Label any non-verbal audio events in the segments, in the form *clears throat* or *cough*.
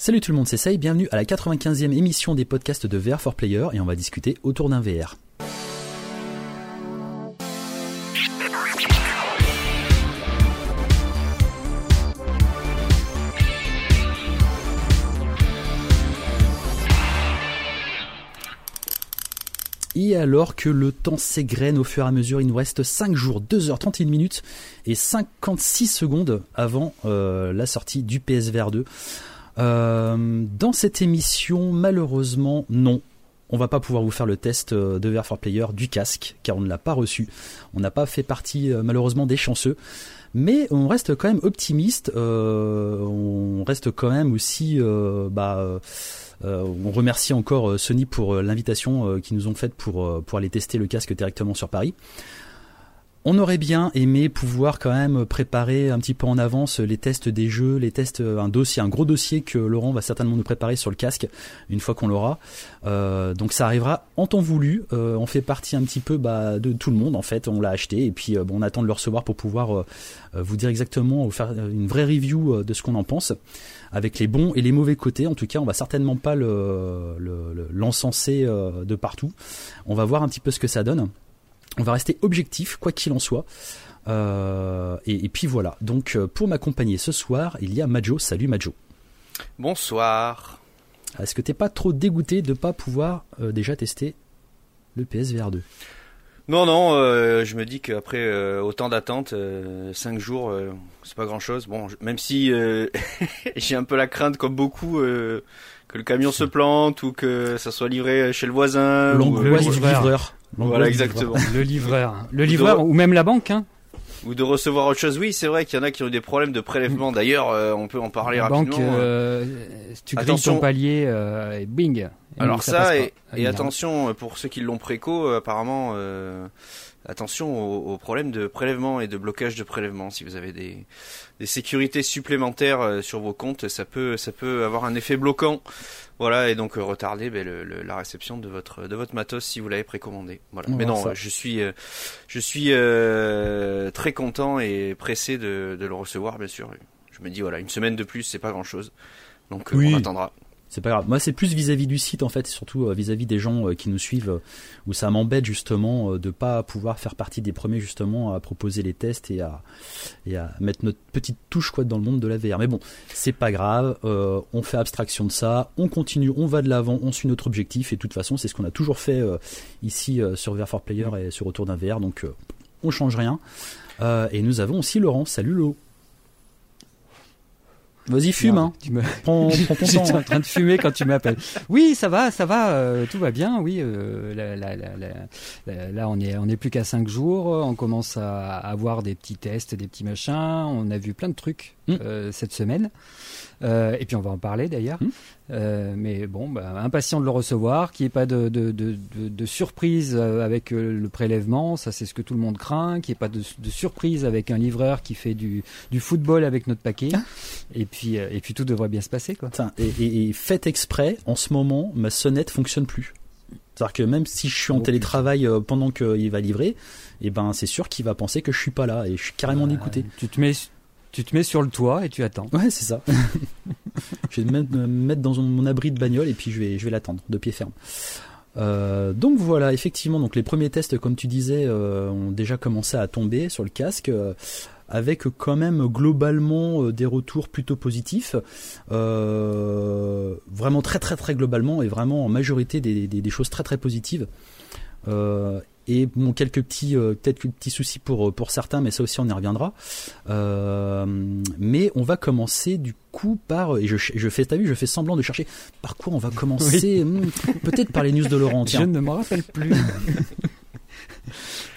Salut tout le monde, c'est Say, bienvenue à la 95e émission des podcasts de VR for Player et on va discuter autour d'un VR. Et alors que le temps s'égrène au fur et à mesure, il nous reste 5 jours, 2h31 minutes et 56 secondes avant euh, la sortie du PSVR 2. Euh, dans cette émission, malheureusement, non. On va pas pouvoir vous faire le test euh, de VR for Player du casque, car on ne l'a pas reçu. On n'a pas fait partie, euh, malheureusement, des chanceux. Mais on reste quand même optimiste. on reste quand même aussi, bah, on remercie encore Sony pour l'invitation qu'ils nous ont faite pour pour aller tester le casque directement sur Paris. On aurait bien aimé pouvoir quand même préparer un petit peu en avance les tests des jeux, les tests, euh, un dossier, un gros dossier que Laurent va certainement nous préparer sur le casque une fois qu'on l'aura. Euh, donc ça arrivera en temps voulu. Euh, on fait partie un petit peu bah, de tout le monde en fait. On l'a acheté et puis on attend de le recevoir pour pouvoir vous dire exactement, ou faire une vraie review de ce qu'on en pense avec les bons et les mauvais côtés. En tout cas, on va certainement pas l'encenser le, de partout. On va voir un petit peu ce que ça donne. On va rester objectif, quoi qu'il en soit. Euh, et, puis voilà. Donc euh, pour m'accompagner ce soir, il y a Majo. Salut Majo. Bonsoir. Est-ce que t'es pas trop dégoûté de pas pouvoir euh, déjà tester le PSVR 2 Non, non. je me dis qu'après autant d'attente, 5 jours, c'est pas grand-chose. Bon, même si *laughs* j'ai un peu la crainte, comme beaucoup que le camion se plante ou que ça soit livré chez le voisin. ou, le livreur. Voilà, exactement. *laughs* Le livreur. Le livreur ou même la banque, hein. Ou de recevoir autre chose. Oui, c'est vrai qu'il y en a qui ont eu des problèmes de prélèvement. D'ailleurs, euh, on peut en parler la rapidement. Banque, euh, tu grilles ton palier euh, et bing. Alors ça, et, et attention, pour ceux qui l'ont préco, apparemment, attention aux, problèmes de prélèvement et de blocage de prélèvement. Si vous avez des, des sécurités supplémentaires sur vos comptes, ça peut, ça peut avoir un effet bloquant. Voilà, et donc euh, retarder ben, le, la réception de votre de votre matos si vous l'avez précommandé. Voilà. Mais non, je suis euh, je suis euh, très content et pressé de, de, le recevoir, bien sûr. Je me dis voilà, une semaine de plus, c'est pas grand chose, donc on attendra. C'est pas grave. Moi, c'est plus vis-à-vis du site en fait, surtout euh, vis-à-vis des gens euh, qui nous suivent, euh, où ça m'embête justement de pas pouvoir faire partie des premiers justement à proposer les tests et à et à mettre notre petite touche quoi dans le monde de la VR. Mais bon, c'est pas grave. on fait abstraction de ça, on continue, on va de l'avant, on suit notre objectif et de toute façon, c'est ce qu'on a toujours fait ici sur VR for Player et sur Autour d'un VR. Donc, on change rien. et nous avons aussi Laurent. Salut Lo. Vas-y, fume, hein. Tu me... prends, prends ton *laughs* J'étais en train de fumer quand tu m'appelles. Oui, ça va, ça va, euh, tout va bien. Oui, euh, là, là, là, là, on est, on est plus qu'à 5 jours. On commence à avoir des petits tests, des petits machins. On a vu plein de trucs mm. euh, cette semaine. Euh, et puis on va en parler d'ailleurs. Mm. Euh, mais bon, bah, impatient de le recevoir, qu'il n'y ait pas de, de, de, de, surprise euh, avec euh, le prélèvement, ça c'est ce que tout le monde craint, qu'il n'y ait pas de, surprise avec un livreur qui fait du, du football avec notre paquet. Ah. Et puis, et puis tout devrait bien se passer. Quoi. Et, et, fait exprès, en ce moment, ma sonnette fonctionne plus. C'est-à-dire que même si je suis en oh, télétravail pendant qu'il va livrer, et eh ben c'est sûr qu'il va penser que je suis pas là et je suis carrément dégoûté. Tu te mets tu te mets sur le toit et tu attends. Ouais, c'est ça. *laughs* je vais me mettre dans mon abri de bagnole et puis je vais, je vais l'attendre de pied ferme. Euh, donc voilà, effectivement, donc les premiers tests, comme tu disais, euh, ont déjà commencé à tomber sur le casque, euh, avec quand même globalement des retours plutôt positifs, vraiment très très très globalement et vraiment en majorité des, des, des choses très très positives et bon quelques petits euh, peut-être quelques petits soucis pour euh, pour certains mais ça aussi on y reviendra. Euh, mais on va commencer du coup par et je, je fais t'as vu je fais semblant de chercher par quoi on va commencer. Hmm, peut-être par les news de Laurent *laughs* je ne me rappelle plus *laughs*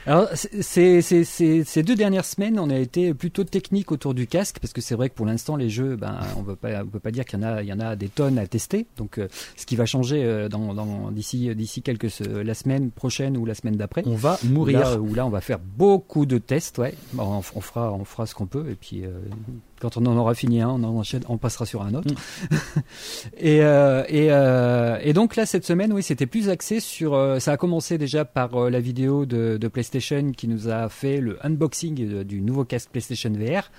Alors, ces, ces, ces, ces, deux dernières semaines, on a été plutôt technique autour du casque, parce que c'est vrai que pour l'instant, les jeux, ben, on ne peut pas dire qu'il y, en a, il y en a des tonnes à tester. Donc, euh, ce qui va changer euh, dans, dans, d'ici, d'ici quelques la semaine prochaine ou la semaine d'après. On va mourir. Où là, on va faire beaucoup de tests, ouais. on, on, fera, on fera ce qu'on peut, et puis. Euh, Quand on en aura fini un, on en enchaîne, on passera sur un autre. Mm. *laughs* et, euh, et, euh, et, donc là, cette semaine, oui, c'était plus axé sur. Euh, ça a commencé déjà par euh, la vidéo de, de, PlayStation qui nous a fait le unboxing du nouveau casque PlayStation VR.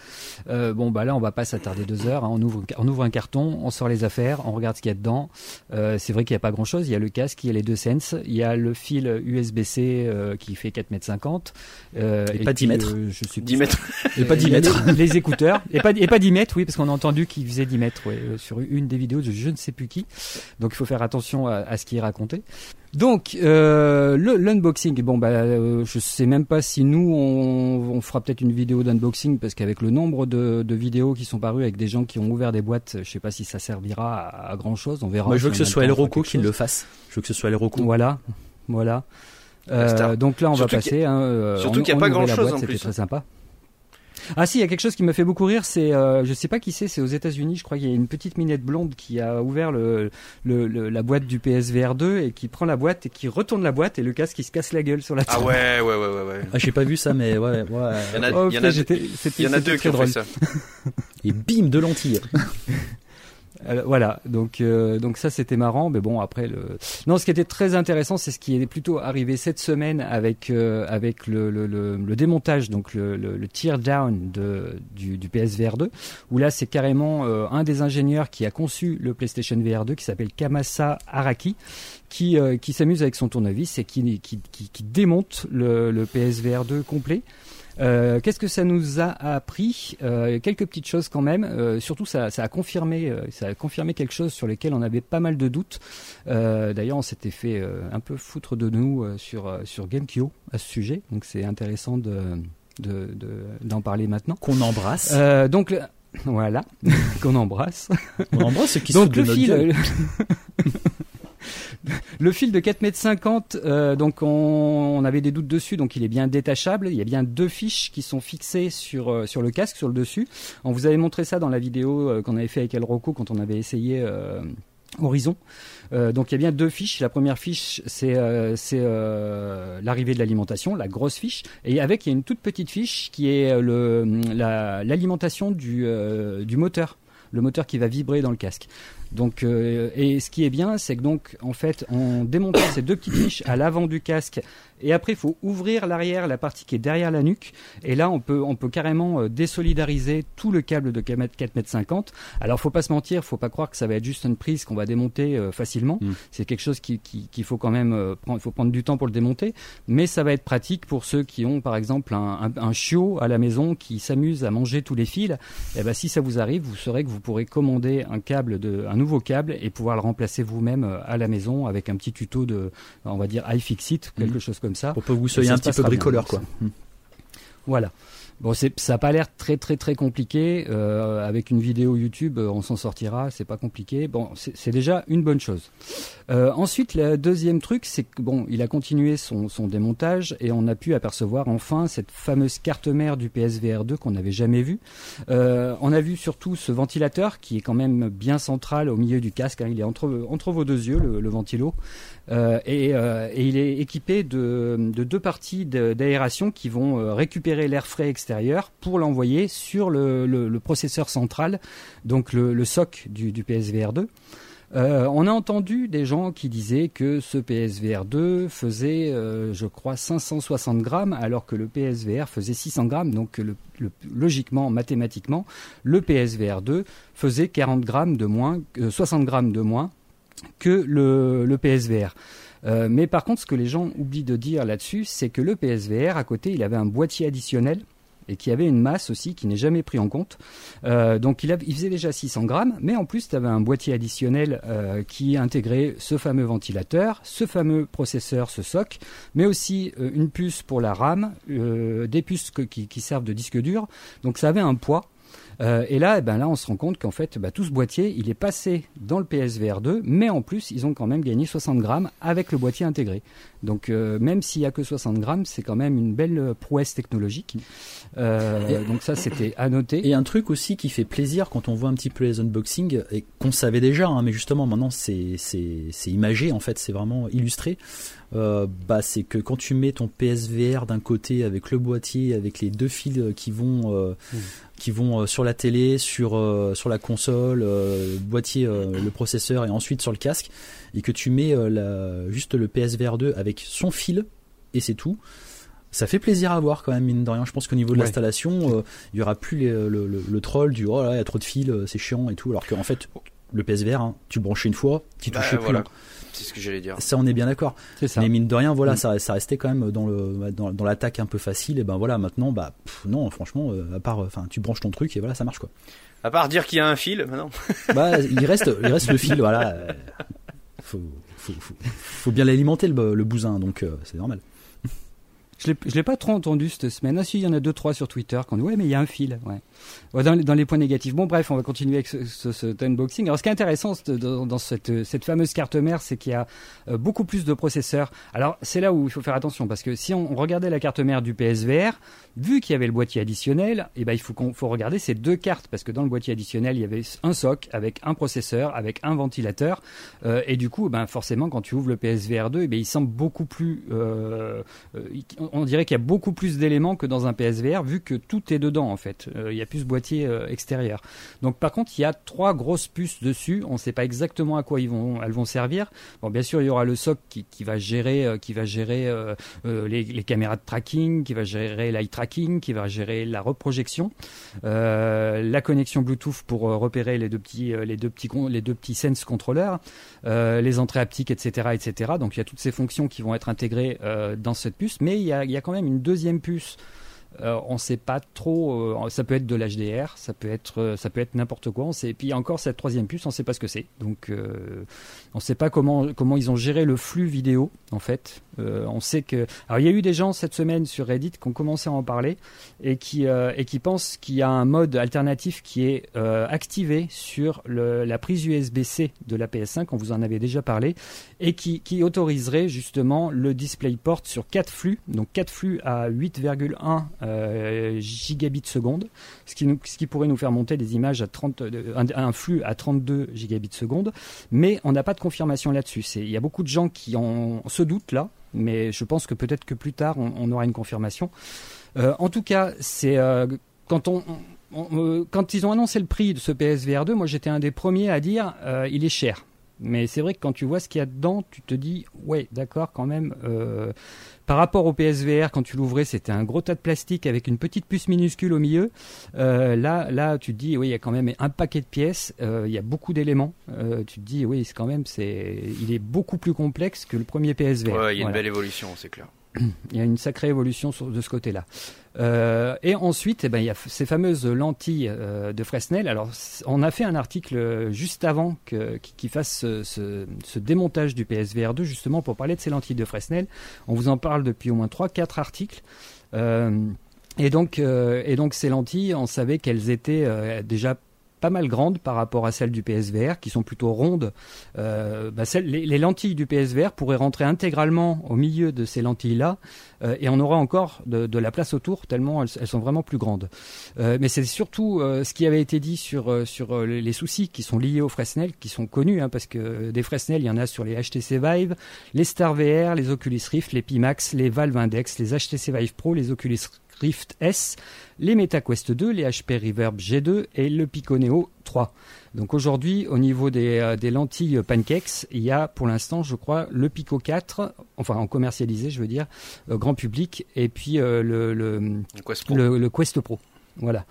bon, bah là, on va pas s'attarder deux heures. Hein. On, ouvre, on ouvre un carton, on sort les affaires, on regarde ce qu'il y a dedans. c'est vrai qu'il n'y a pas grand chose. Il y a le casque, il y a les deux Sense, il y a le fil USB-C qui fait 4 mètres 50. et, pas 10 mètres. je suis 10 mètres. et pas 10 mètres. Les, *laughs* les écouteurs. Et pas et pas 10 mètres, oui, parce qu'on a entendu qu'il faisait 10 mètres euh, sur une des vidéos de je ne sais plus qui. Donc il faut faire attention à, ce qui est raconté. Donc euh, l'unboxing, bon bah euh, je sais même pas si nous on, fera peut-être une vidéo d'unboxing parce qu'avec le nombre de, vidéos qui sont parues avec des gens qui ont ouvert des boîtes, je sais pas si ça servira à, grand chose. On verra. Moi je veux que ce soit El Rocco qui le fasse. Je veux que ce soit El Rocco. Voilà, voilà. donc là on va passer. Hein, surtout qu'il n'y a pas grand chose en plus. C'était très sympa. Ah si, il y a quelque chose qui me fait beaucoup rire, c'est, euh, je sais pas qui c'est, c'est aux États-Unis, je crois qu'il y a une petite minette blonde qui a ouvert le, le, la boîte du PSVR 2 et qui prend la boîte et qui retourne la boîte et le casque qui se casse la gueule sur la table. Ah ouais, ouais, ouais, ouais. ouais. Ah, j'ai pas vu ça, mais ouais, ouais. Il y en a, oh, y en a, il y en a deux qui ont fait ça. *laughs* *laughs* Et bim, de lentilles. Voilà, donc euh, donc ça c'était marrant, mais bon après le non ce qui était très intéressant c'est ce qui est plutôt arrivé cette semaine avec euh, avec le, le, le, démontage donc le, le, tear down de du, du PSVR 2 où là c'est carrément euh, un des ingénieurs qui a conçu le PlayStation VR 2 qui s'appelle Kamasa Araki qui qui s'amuse avec son tournevis et qui qui, qui, qui démonte le, le PSVR 2 complet euh, qu'est-ce que ça nous a appris euh, Quelques petites choses quand même. Euh, surtout, ça, a confirmé, ça a confirmé quelque chose sur lequel on avait pas mal de doutes. D'ailleurs, on s'était fait un peu foutre de nous sur sur GameCube à ce sujet. Donc, c'est intéressant de d'en parler maintenant. Qu'on embrasse. donc *laughs* voilà, *laughs* qu'on embrasse. On embrasse ceux qui donc, le fil, *laughs* le fil de 4,50 m, euh, donc on, avait des doutes dessus, donc il est bien détachable. Il y a bien deux fiches qui sont fixées sur, euh, le casque, sur le dessus. On vous avait montré ça dans la vidéo euh, qu'on avait fait avec El Rocco quand on avait essayé Horizon. donc il y a bien deux fiches. La première fiche, c'est l'arrivée de l'alimentation, la grosse fiche, et avec il y a une toute petite fiche qui est l'alimentation du moteur, le moteur qui va vibrer dans le casque. Donc, euh, et ce qui est bien, c'est que donc, en fait, en démontant ces deux petites fiches à l'avant du casque et après, il faut ouvrir l'arrière, la partie qui est derrière la nuque. Et là, on peut, on peut carrément euh, désolidariser tout le câble de 4 mètres 50. Alors, faut pas se mentir, faut pas croire que ça va être juste une prise qu'on va démonter euh, facilement. Mm. C'est quelque chose qu'il qui, faut quand même euh, prendre, faut prendre du temps pour le démonter. Mais ça va être pratique pour ceux qui ont, par exemple, un, un, chiot à la maison qui s'amuse à manger tous les fils. Et eh ben, si ça vous arrive, vous saurez que vous pourrez commander un câble de, un nouveau câble et pouvoir le remplacer vous-même à la maison avec un petit tuto de, on va dire iFixit, quelque mm. chose comme ça. Pour que vous soyez un petit peu bricoleur, quoi. Voilà. Bon, ça n'a pas l'air très très très compliqué. Euh, avec une vidéo YouTube, euh, on s'en sortira. C'est pas compliqué. Bon, c'est déjà une bonne chose. Euh, ensuite, le deuxième truc, c'est que bon, il a continué son, son, démontage et on a pu apercevoir enfin cette fameuse carte mère du PSVR 2 qu'on n'avait jamais vue. on a vu surtout ce ventilateur qui est quand même bien central au milieu du casque. Hein. Il est entre entre vos deux yeux, le, le ventilo. Euh, euh, et, il est équipé de, deux parties d'aération qui vont euh, récupérer l'air frais extérieur pour l'envoyer sur le, processeur central, donc le, SOC du, PSVR 2. on a entendu des gens qui disaient que ce PSVR 2 faisait, je crois, 560 grammes, alors que le PSVR faisait 600 grammes. Donc, logiquement, mathématiquement, le PSVR 2 faisait 40 grammes de moins, 60 grammes de moins que le, PSVR. Euh, mais par contre, ce que les gens oublient de dire là-dessus, c'est que le PSVR, à côté, il avait un boîtier additionnel et qui avait une masse aussi qui n'est jamais pris en compte. Euh, donc il, faisait déjà 600 grammes, mais en plus, tu avais un boîtier additionnel euh, qui intégrait ce fameux ventilateur, ce fameux processeur, ce SOC, mais aussi une puce pour la RAM, des puces qui, servent de disque dur. Donc ça avait un poids euh, et là, eh ben là, on se rend compte qu'en fait, bah, tout ce boîtier, il est passé dans le PSVR 2, mais en plus, ils ont quand même gagné 60 grammes avec le boîtier intégré. Donc, euh, même s'il n'y a que 60 grammes, c'est quand même une belle prouesse technologique. Euh, donc ça, c'était à noter. Et un truc aussi qui fait plaisir quand on voit un petit peu les unboxings, et qu'on savait déjà, hein, mais justement maintenant c'est imagé, en fait, c'est vraiment illustré. bah, c'est que quand tu mets ton PSVR d'un côté avec le boîtier, avec les deux fils qui vont, mmh qui vont sur la télé, sur sur la console, le boîtier, le processeur et ensuite sur le casque, et que tu mets la, juste le PSVR 2 avec son fil et c'est tout. Ça fait plaisir à voir quand même mine de rien. Je pense qu'au niveau de l'installation il y aura plus le, troll du oh là il y a trop de fils c'est chiant et tout. Alors qu'en fait le PSVR hein, tu branchais une fois tu bah, touchais plus hein. C'est ce que j'allais dire. Ça, on est bien d'accord. Mais mine de rien, voilà, mm. ça, ça restait quand même dans le dans, l'attaque un peu facile. Et ben voilà, maintenant, bah non, franchement, euh, à part, enfin, tu branches ton truc et voilà, ça marche quoi. À part dire qu'il y a un fil, maintenant. *laughs* bah, il reste, il reste le fil, voilà. Faut, faut, faut, bien l'alimenter le, le bousin, donc euh, c'est normal. Je l'ai pas trop entendu cette semaine. Ah si, il y en a deux trois sur Twitter qui ont dit ouais mais il y a un fil. Ouais. Dans, les points négatifs. Bon bref, on va continuer avec ce, unboxing. Alors ce qui est intéressant dans, cette, fameuse carte mère, c'est qu'il y a euh, beaucoup plus de processeurs. Alors c'est là où il faut faire attention parce que si on regardait la carte mère du PSVR, vu qu'il y avait le boîtier additionnel, eh ben il faut regarder ces deux cartes parce que dans le boîtier additionnel il y avait un soc avec un processeur, avec un ventilateur euh, et du coup ben forcément quand tu ouvres le PSVR 2, eh ben, il semble beaucoup plus euh, euh on dirait qu'il y a beaucoup plus d'éléments que dans un PSVR, vu que tout est dedans en fait. Euh, il n'y a plus ce boîtier euh, extérieur. Donc par contre, il y a trois grosses puces dessus. On ne sait pas exactement à quoi elles vont servir. Bon, bien sûr, il y aura le SOC qui, va gérer, euh, les, caméras de tracking, qui va gérer l'eye tracking, qui va gérer la reprojection, la connexion Bluetooth pour repérer les deux petits, les les sense controllers, les entrées haptiques, etc., etc. Donc il y a toutes ces fonctions qui vont être intégrées dans cette puce, mais il y a y a quand même une deuxième puce euh, on ne sait pas trop. Euh, ça peut être de l'HDR, ça peut être, euh, ça peut être n'importe quoi. On sait, et puis encore cette troisième puce, on ne sait pas ce que c'est. Donc, on ne sait pas comment comment ils ont géré le flux vidéo en fait. on sait que. Alors, il y a eu des gens cette semaine sur Reddit qui ont commencé à en parler et qui et qui pensent qu'il y a un mode alternatif qui est activé sur la prise USB-C de la PS5. On vous en avait déjà parlé et qui, qui autoriserait justement le DisplayPort sur 4 flux, donc 4 flux à 8,1 euh, gigabits seconde, ce qui, pourrait nous faire monter des images à 30, un, flux à 32 gigabits seconde, mais on n'a pas de confirmation là-dessus. Il y a beaucoup de gens qui ont ce doute là, mais je pense que peut-être que plus tard on, aura une confirmation. Euh, en tout cas, c'est euh, quand ils ont annoncé le prix de ce PSVR 2, moi j'étais un des premiers à dire il est cher. Mais c'est vrai que quand tu vois ce qu'il y a dedans, tu te dis, ouais, d'accord, quand même. Euh, par rapport au PSVR, quand tu l'ouvrais, c'était un gros tas de plastique avec une petite puce minuscule au milieu. Euh, là, là, tu te dis, oui, il y a quand même un paquet de pièces. Euh, il y a beaucoup d'éléments. tu te dis, oui, c'est quand même, c'est, il est beaucoup plus complexe que le premier PSVR. Ouais, il y a une belle évolution, c'est clair. Il y a une sacrée évolution de ce côté-là. Euh, et ensuite, eh ben, il y a ces fameuses lentilles euh, de Fresnel. Alors, on a fait un article juste avant qu'il fasse ce, démontage du PSVR 2, justement pour parler de ces lentilles de Fresnel. On vous en parle depuis au moins 3-4 articles. Euh, et, donc, et donc, ces lentilles, on savait qu'elles étaient déjà pas mal grandes par rapport à celles du PSVR, qui sont plutôt rondes. Euh, bah, les, lentilles du PSVR pourraient rentrer intégralement au milieu de ces lentilles-là, euh, et on aura encore de, la place autour, tellement elles, sont vraiment plus grandes. Euh, mais c'est surtout ce qui avait été dit sur, sur les soucis qui sont liés aux Fresnel, qui sont connus, hein, parce que des Fresnel, il y en a sur les HTC Vive, les Star VR, les Oculus Rift, les Pimax, les Valve Index, les HTC Vive Pro, les Oculus Rift S, les MetaQuest 2, les HP Reverb G2 et le Pico Neo 3. Donc aujourd'hui, au niveau des, euh, lentilles Pancakes, il y a pour l'instant, je crois, le Pico 4, enfin en commercialisé, je veux dire, euh, grand public, et puis euh, le, le, Quest Pro. Voilà.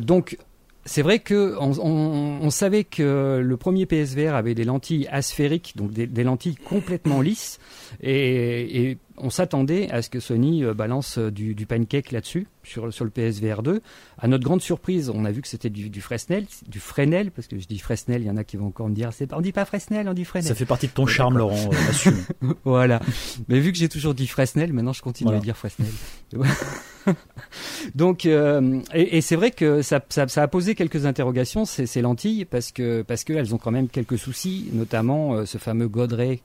donc c'est vrai que on, savait que le premier PSVR avait des lentilles asphériques, donc des, lentilles complètement lisses, et, on s'attendait à ce que Sony euh, balance euh, du, pancake là-dessus sur, sur le PSVR 2. À notre grande surprise, on a vu que c'était du, du, Fresnel, du Fresnel, parce que je dis Fresnel, il y en a qui vont encore me dire, c'est on dit pas Fresnel, on dit Fresnel. Ça fait partie de ton charme, Laurent, euh, assume. *laughs* voilà. Mais vu que j'ai toujours dit Fresnel, maintenant je continue à dire Fresnel. *laughs* Donc, euh, et, c'est vrai que ça, a posé quelques interrogations ces, ces, lentilles parce que parce qu'elles ont quand même quelques soucis, notamment euh, ce fameux godray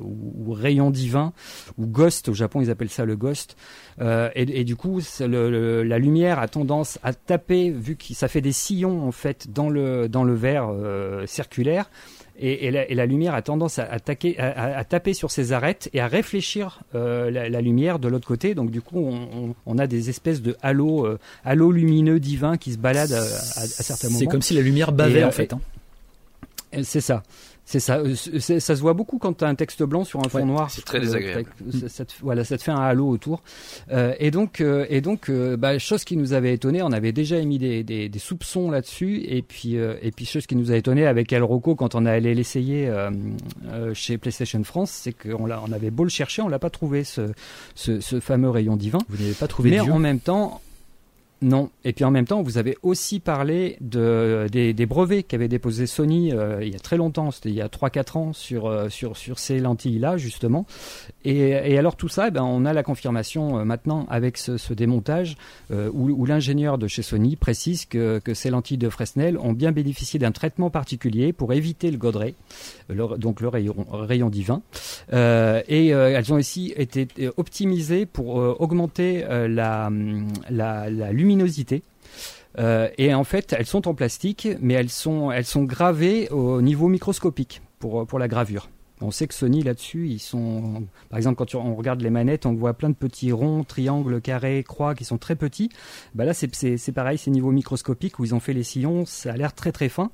ou, rayon divin ou ghost au Japon ils appellent ça le ghost. Euh, et, du coup, la lumière a tendance à taper vu que ça fait des sillons en fait dans le dans le verre circulaire et, la, lumière a tendance à, attaquer, à, taper sur ces arêtes et à réfléchir la, lumière de l'autre côté. Donc du coup, on, a des espèces de halos, halos lumineux divins qui se baladent à, certains moments. C'est comme si la lumière bavait en fait. Hein. C'est ça. C'est ça, euh, ça se voit beaucoup quand tu as un texte blanc sur un fond noir. C'est très désagréable. Ça, te, voilà, ça te fait un halo autour. Euh, et donc, euh, et donc, bah, chose qui nous avait étonné, on avait déjà émis des, des, soupçons là-dessus, et puis, et puis chose qui nous a étonné avec El Rocco quand on allé l'essayer chez PlayStation France, c'est qu'on on avait beau le chercher, on l'a pas trouvé ce, ce, ce, fameux rayon divin. Vous n'avez pas trouvé. Mais en même temps, non. Et puis en même temps, vous avez aussi parlé de, des, brevets qu'avait déposé Sony euh, il y a très longtemps, c'était il y a 3-4 ans, sur, euh, sur, sur ces lentilles-là, justement. Et, et, alors tout ça, eh ben, on a la confirmation euh, maintenant avec ce, ce démontage où, où l'ingénieur de chez Sony précise que, que, ces lentilles de Fresnel ont bien bénéficié d'un traitement particulier pour éviter le godret, donc le rayon, rayon divin. et elles ont aussi été optimisées pour augmenter la, la, la luminosité Euh, et en fait, elles sont en plastique, mais elles sont, elles sont gravées au niveau microscopique pour, pour la gravure. On sait que Sony là-dessus, ils sont, par exemple, quand on regarde les manettes, on voit plein de petits ronds, triangles, carrés, croix qui sont très petits. Bah là, c'est pareil, c'est niveau microscopique où ils ont fait les sillons, ça a l'air très très fin.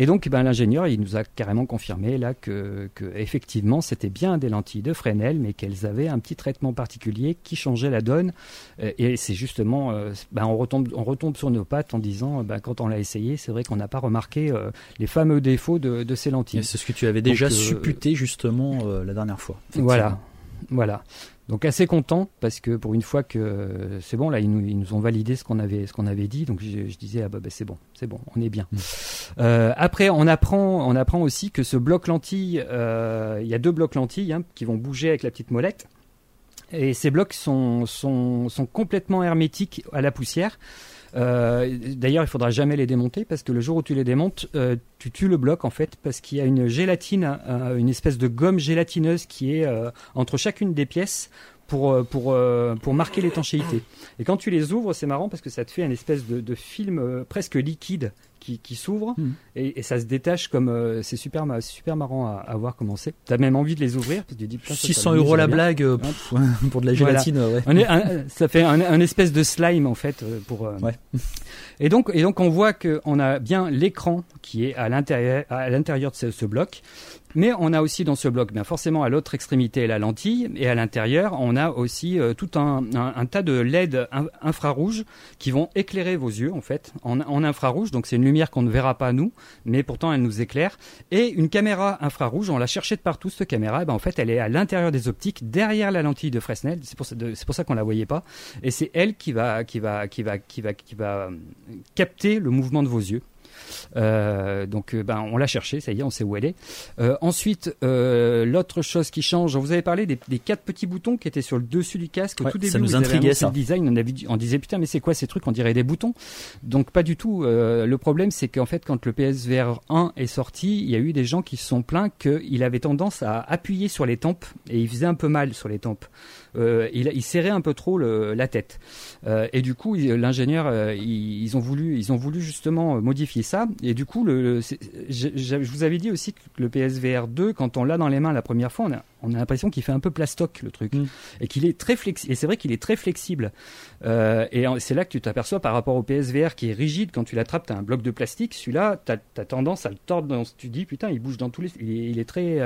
Et donc, ben, l'ingénieur, il nous a carrément confirmé là que, que effectivement, c'était bien des lentilles de Fresnel, mais qu'elles avaient un petit traitement particulier qui changeait la donne. Euh, et c'est justement, euh, ben, on retombe, on retombe sur nos pattes en disant, ben, quand on l'a essayé, c'est vrai qu'on n'a pas remarqué euh, les fameux défauts de, de ces lentilles. C'est ce que tu avais déjà supputé justement la dernière fois. Voilà, voilà. Donc assez content parce que pour une fois que c'est bon là ils nous, ils nous, ont validé ce qu'on avait ce qu'on avait dit donc je, disais ah bah, bah, c'est bon c'est bon on est bien. Mm. Euh, après on apprend on apprend aussi que ce bloc lentille euh, il y a deux blocs lentilles hein, qui vont bouger avec la petite molette et ces blocs sont sont, sont complètement hermétiques à la poussière. Euh, d'ailleurs, il faudra jamais les démonter parce que le jour où tu les démontes, euh, tu tues le bloc en fait parce qu'il y a une gélatine, euh, une espèce de gomme gélatineuse qui est entre chacune des pièces pour, pour, pour marquer l'étanchéité. Et quand tu les ouvres, c'est marrant parce que ça te fait une espèce de film presque liquide qui, qui s'ouvrent hmm. et, et, ça se détache comme euh, c'est super super marrant à, à voir comment c'est. T'as même envie de les ouvrir parce que tu dis 600 euros la blague euh, *laughs* pour de la gélatine. Ouais. ça fait un, un, espèce de slime en fait euh, pour. Ouais. *laughs* Et donc et donc on voit que on a bien l'écran qui est à l'intérieur à l'intérieur de ce, ce bloc mais on a aussi dans ce bloc, bien forcément à l'autre extrémité la lentille, et à l'intérieur on a aussi euh, tout un, tas de LED infrarouges qui vont éclairer vos yeux en fait en, infrarouge. Donc c'est une lumière qu'on ne verra pas nous, mais pourtant elle nous éclaire. Et une caméra infrarouge, on l'a cherché de partout cette caméra. Et ben en fait elle est à l'intérieur des optiques, derrière la lentille de Fresnel. C'est pour, c'est pour ça qu'on la voyait pas. Et c'est elle qui va euh, capter le mouvement de vos yeux. Euh, donc, euh, ben, on l'a cherché, ça y est, on sait où elle est. Euh, ensuite, l'autre chose qui change, vous avez parlé des, quatre petits boutons qui étaient sur le dessus du casque. Au tout début, ça nous intriguait ça. Le design, on, on disait putain, mais c'est quoi ces trucs? On dirait des boutons. Donc pas du tout. le problème, c'est qu'en fait, quand le PSVR 1 est sorti, il y a eu des gens qui se sont plaints qu'il avait tendance à appuyer sur les tempes et il faisait un peu mal sur les tempes. Euh, il, serrait un peu trop la tête. Euh, et du coup, l'ingénieur, euh, ils, ont voulu, ils ont voulu justement modifier ça. Et du coup, le, je, vous avais dit aussi que le PSVR 2, quand on l'a dans les mains la première fois, on a, on a l'impression qu'il fait un peu plastoc le truc, mm. et qu'il est très flexible. Et c'est vrai qu'il est très flexible. et c'est là que tu t'aperçois par rapport au PSVR qui est rigide quand tu l'attrapes, tu as un bloc de plastique. Celui-là, tu as, tendance à le tordre. Dans, tu dis putain, il bouge dans tous les. Il est, très.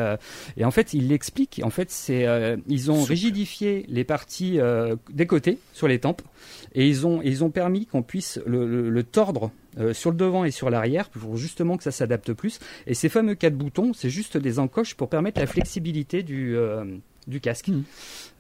et en fait, il l'explique. En fait, c'est ils ont rigidifié les parties euh, des côtés, sur les tempes, et ils ont, ils ont permis qu'on puisse le, tordre euh, sur le devant et sur l'arrière pour justement que ça s'adapte plus. Et ces fameux quatre boutons, c'est juste des encoches pour permettre la flexibilité du, euh, du casque. Mmh.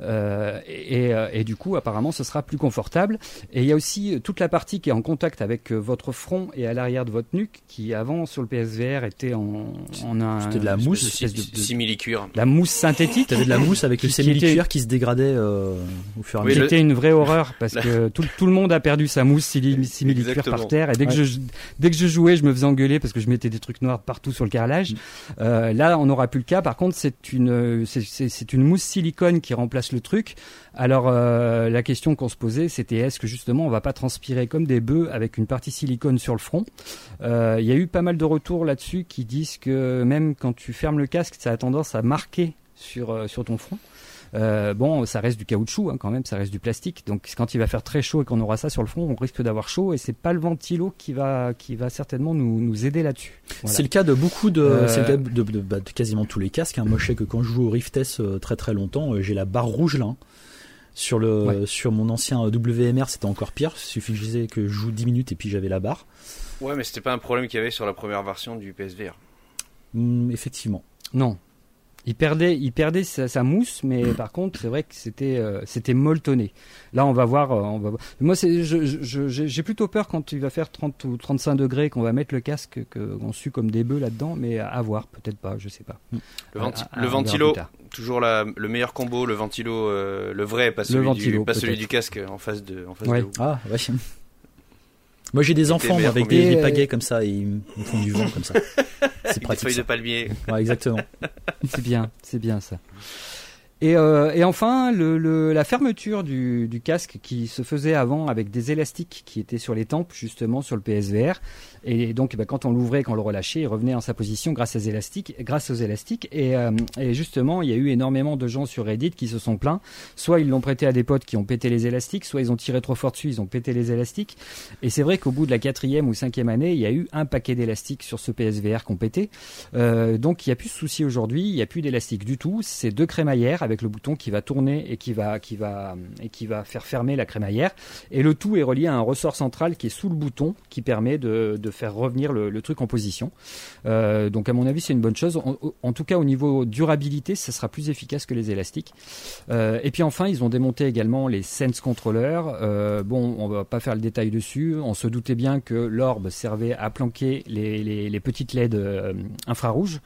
Euh, et, euh, et, du coup, apparemment, ce sera plus confortable. Et il y a aussi toute la partie qui est en contact avec euh, votre front et à l'arrière de votre nuque, qui avant sur le PSVR était en, en un. C'était de la mousse, de, simili-cuir. La mousse synthétique. T'avais de la mousse avec le simili-cuir qui se dégradait au fur et à mesure. C'était une vraie horreur parce que tout, tout, le monde a perdu sa mousse simili-cuir par terre. Et dès que je dès que je jouais, je me faisais engueuler parce que je mettais des trucs noirs partout sur le carrelage. Mm. là, on n'aura plus le cas. Par contre, c'est une c'est une mousse silicone qui remplace le truc. Alors la question qu'on se posait, c'était est-ce que justement on va pas transpirer comme des bœufs avec une partie silicone sur le front? Il y a eu pas mal de retours là-dessus qui disent que même quand tu fermes le casque, ça a tendance à marquer sur sur ton front. Euh, bon, ça reste du caoutchouc hein, quand même, ça reste du plastique. Donc quand il va faire très chaud et qu'on aura ça sur le front, on risque d'avoir chaud et c'est pas le ventilo qui va qui va certainement nous, nous aider là-dessus. C'est le cas de beaucoup de, euh, de, bah, de, quasiment tous les casques. Hein. Moi, je sais que quand je joue au Rift S euh, très très longtemps, j'ai la barre rouge là. Hein. Sur le sur mon ancien WMR, c'était encore pire. Il suffisait que je joue 10 minutes et puis j'avais la barre. Ouais, mais c'était pas un problème qu'il y avait sur la première version du PSVR. Mmh, effectivement. Non, il perdait, il perdait sa, mousse, mais *clears throat* par contre, c'est vrai que c'était, euh, c'était molletonné. Là, on va voir. Euh, on va... Moi, c'est, j'ai plutôt peur quand il va faire 30 ou 35 degrés, qu'on va mettre le casque, qu'on sue comme des bœufs là-dedans, mais à voir, peut-être pas, je sais pas. Le, ventilo, toujours la, le meilleur combo, le ventilo, euh, le vrai, pas celui, du, pas celui du casque en face de, en face de vous. Ah, ouais. Moi j'ai des enfants avec des, pagaies comme ça et ils me font du vent comme ça. *laughs* C'est pratique. Des feuilles de palmier. *laughs* Ouais, exactement. c'est bien, c'est bien ça. Et, euh, et enfin, le, le, la fermeture du, du, casque qui se faisait avant avec des élastiques qui étaient sur les tempes, justement sur le PSVR, et donc, bah, quand on l'ouvrait, quand on le relâchait, il revenait en sa position grâce aux élastiques. Grâce aux élastiques. Et, euh, et, justement, il y a eu énormément de gens sur Reddit qui se sont plaints. Soit ils l'ont prêté à des potes qui ont pété les élastiques, soit ils ont tiré trop fort dessus, ils ont pété les élastiques. Et c'est vrai qu'au bout de la quatrième ou cinquième année, il y a eu un paquet d'élastiques sur ce PSVR qu'on pété. Euh, donc, il n'y a plus de souci aujourd'hui. Il n'y a plus d'élastique du tout. C'est deux crémaillères avec le bouton qui va tourner et qui va, qui va, et qui va faire fermer la crémaillère. Et le tout est relié à un ressort central qui est sous le bouton qui permet de, de faire revenir le, truc en position. Euh, donc à mon avis c'est une bonne chose. En, tout cas au niveau durabilité, ça sera plus efficace que les élastiques. Euh, et puis enfin ils ont démonté également les Sense Controllers. Euh, bon on va pas faire le détail dessus. On se doutait bien que l'orbe servait à planquer les, petites LED infrarouges.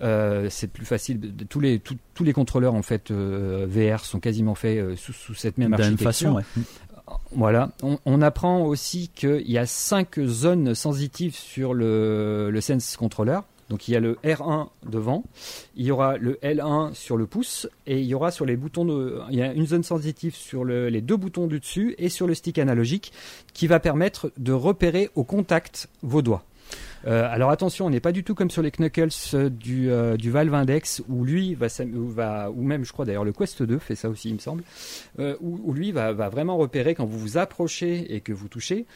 c'est plus facile. Tous les tous, les contrôleurs en fait VR sont quasiment faits sous, cette même architecture. façon, ouais. Voilà. On, apprend aussi qu'il y a cinq zones sensitives sur le, Sense Controller. Donc il y a le R1 devant, il y aura le L1 sur le pouce et il y aura sur les boutons de, une zone sensitive sur les deux boutons du dessus et sur le stick analogique qui va permettre de repérer au contact vos doigts. Euh, alors attention, on n'est pas du tout comme sur les Knuckles euh, du, euh, du Valve Index où lui va, va, ou même je crois d'ailleurs le Quest 2 fait ça aussi il me semble, où, lui va, va, vraiment repérer quand vous vous approchez et que vous touchez.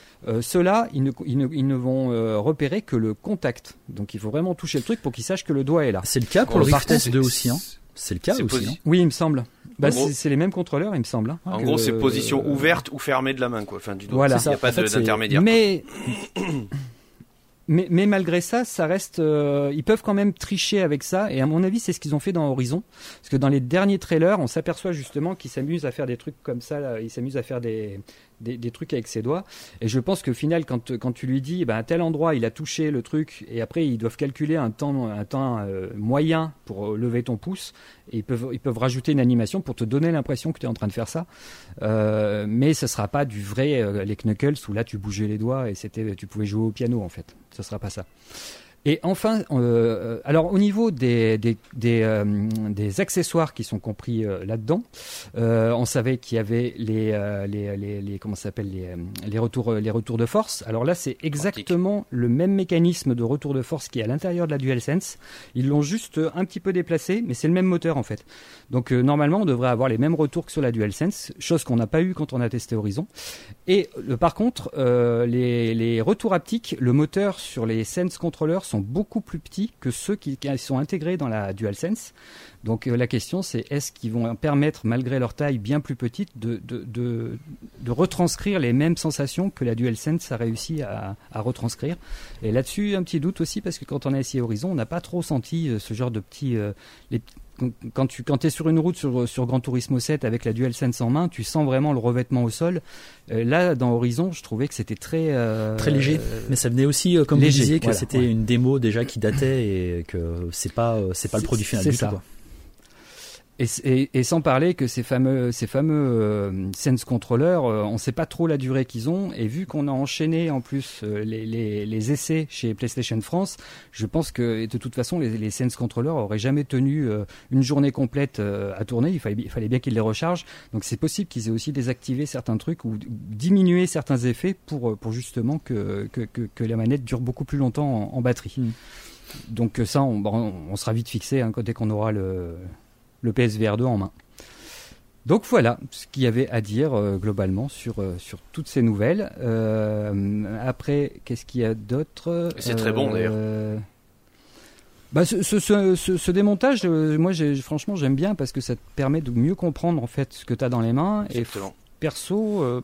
Ceux-là, ils ne, ils, ne, ils ne, vont repérer que le contact. Donc il faut vraiment toucher le truc pour qu'ils sachent que le doigt est là. C'est le cas pour le Rift 2 aussi. Hein. C'est le cas aussi. Hein. Oui, il me semble. Bah, c'est les mêmes contrôleurs, il me semble. Hein, en gros, c'est position ouverte ou fermée de la main, quoi. Enfin, du doigt. Voilà. Il n'y a pas d'intermédiaire. Mais *clears throat* mais, malgré ça, ça reste. Euh, ils peuvent quand même tricher avec ça. Et à mon avis, c'est ce qu'ils ont fait dans Horizon. Parce que dans les derniers trailers, on s'aperçoit justement qu'ils s'amusent à faire des trucs comme ça. Ils s'amusent à faire des, des, trucs avec ses doigts. Et je pense qu'au final, quand, quand tu lui dis, ben, à tel endroit, il a touché le truc, et après, ils doivent calculer un temps, un temps euh, moyen pour lever ton pouce, et ils peuvent, ils peuvent rajouter une animation pour te donner l'impression que tu es en train de faire ça. Euh, mais ce sera pas du vrai, euh, les knuckles, où là, tu bougeais les doigts et c'était, tu pouvais jouer au piano, en fait. Ce sera pas ça. Et enfin, euh, alors au niveau des, des, des, euh, des, accessoires qui sont compris euh, là-dedans, euh, on savait qu'il y avait les, euh, les, les, les, comment s'appelle les, les retours les retours de force. Alors là, c'est exactement le même mécanisme de retour de force qui est à l'intérieur de la DualSense. Ils l'ont juste un petit peu déplacé, mais c'est le même moteur en fait. Donc normalement, on devrait avoir les mêmes retours que sur la DualSense, chose qu'on n'a pas eu quand on a testé Horizon. Et par contre, les, les retours haptiques, le moteur sur les Sense controllers sont beaucoup plus petits que ceux qui, sont intégrés dans la DualSense. Donc euh, la question c'est est-ce qu'ils vont permettre, malgré leur taille bien plus petite, de, de, de, retranscrire les mêmes sensations que la DualSense a réussi à, à retranscrire? Et là-dessus, un petit doute aussi, parce que quand on a essayé Horizon, on n'a pas trop senti euh, ce genre de petits... Euh, quand tu quand es sur une route sur, sur Gran Turismo 7 avec la DualSense en main, tu sens vraiment le revêtement au sol. Euh, là, dans Horizon, je trouvais que c'était très euh, très léger. mais ça venait aussi, euh, comme léger, vous disiez, que c'était une démo déjà qui datait et que c'est pas c'est pas le produit final du tout. Et, sans parler que ces fameux, ces fameux euh, Sense contrôleurs, euh, on ne sait pas trop la durée qu'ils ont. Et vu qu'on a enchaîné en plus euh, les, les, essais chez PlayStation France, je pense que de toute façon les, les Sense contrôleurs auraient jamais tenu une journée complète à tourner. Il fallait, il fallait bien qu'ils les rechargent. Donc c'est possible qu'ils aient aussi désactivé certains trucs ou diminué certains effets pour, pour justement que, que, que, la manette dure beaucoup plus longtemps en, batterie. Hmm. Donc ça, on, on, sera vite fixé hein, dès qu'on aura le le PSVR 2 en main. Donc voilà ce qu'il y avait à dire euh, globalement sur, euh, sur toutes ces nouvelles. Euh, après, qu'est-ce qu'il y a d'autre? C'est très bon d'ailleurs. Bah, ce, ce, ce, démontage, moi franchement j'aime bien parce que ça te permet de mieux comprendre en fait ce que tu as dans les mains. Et perso,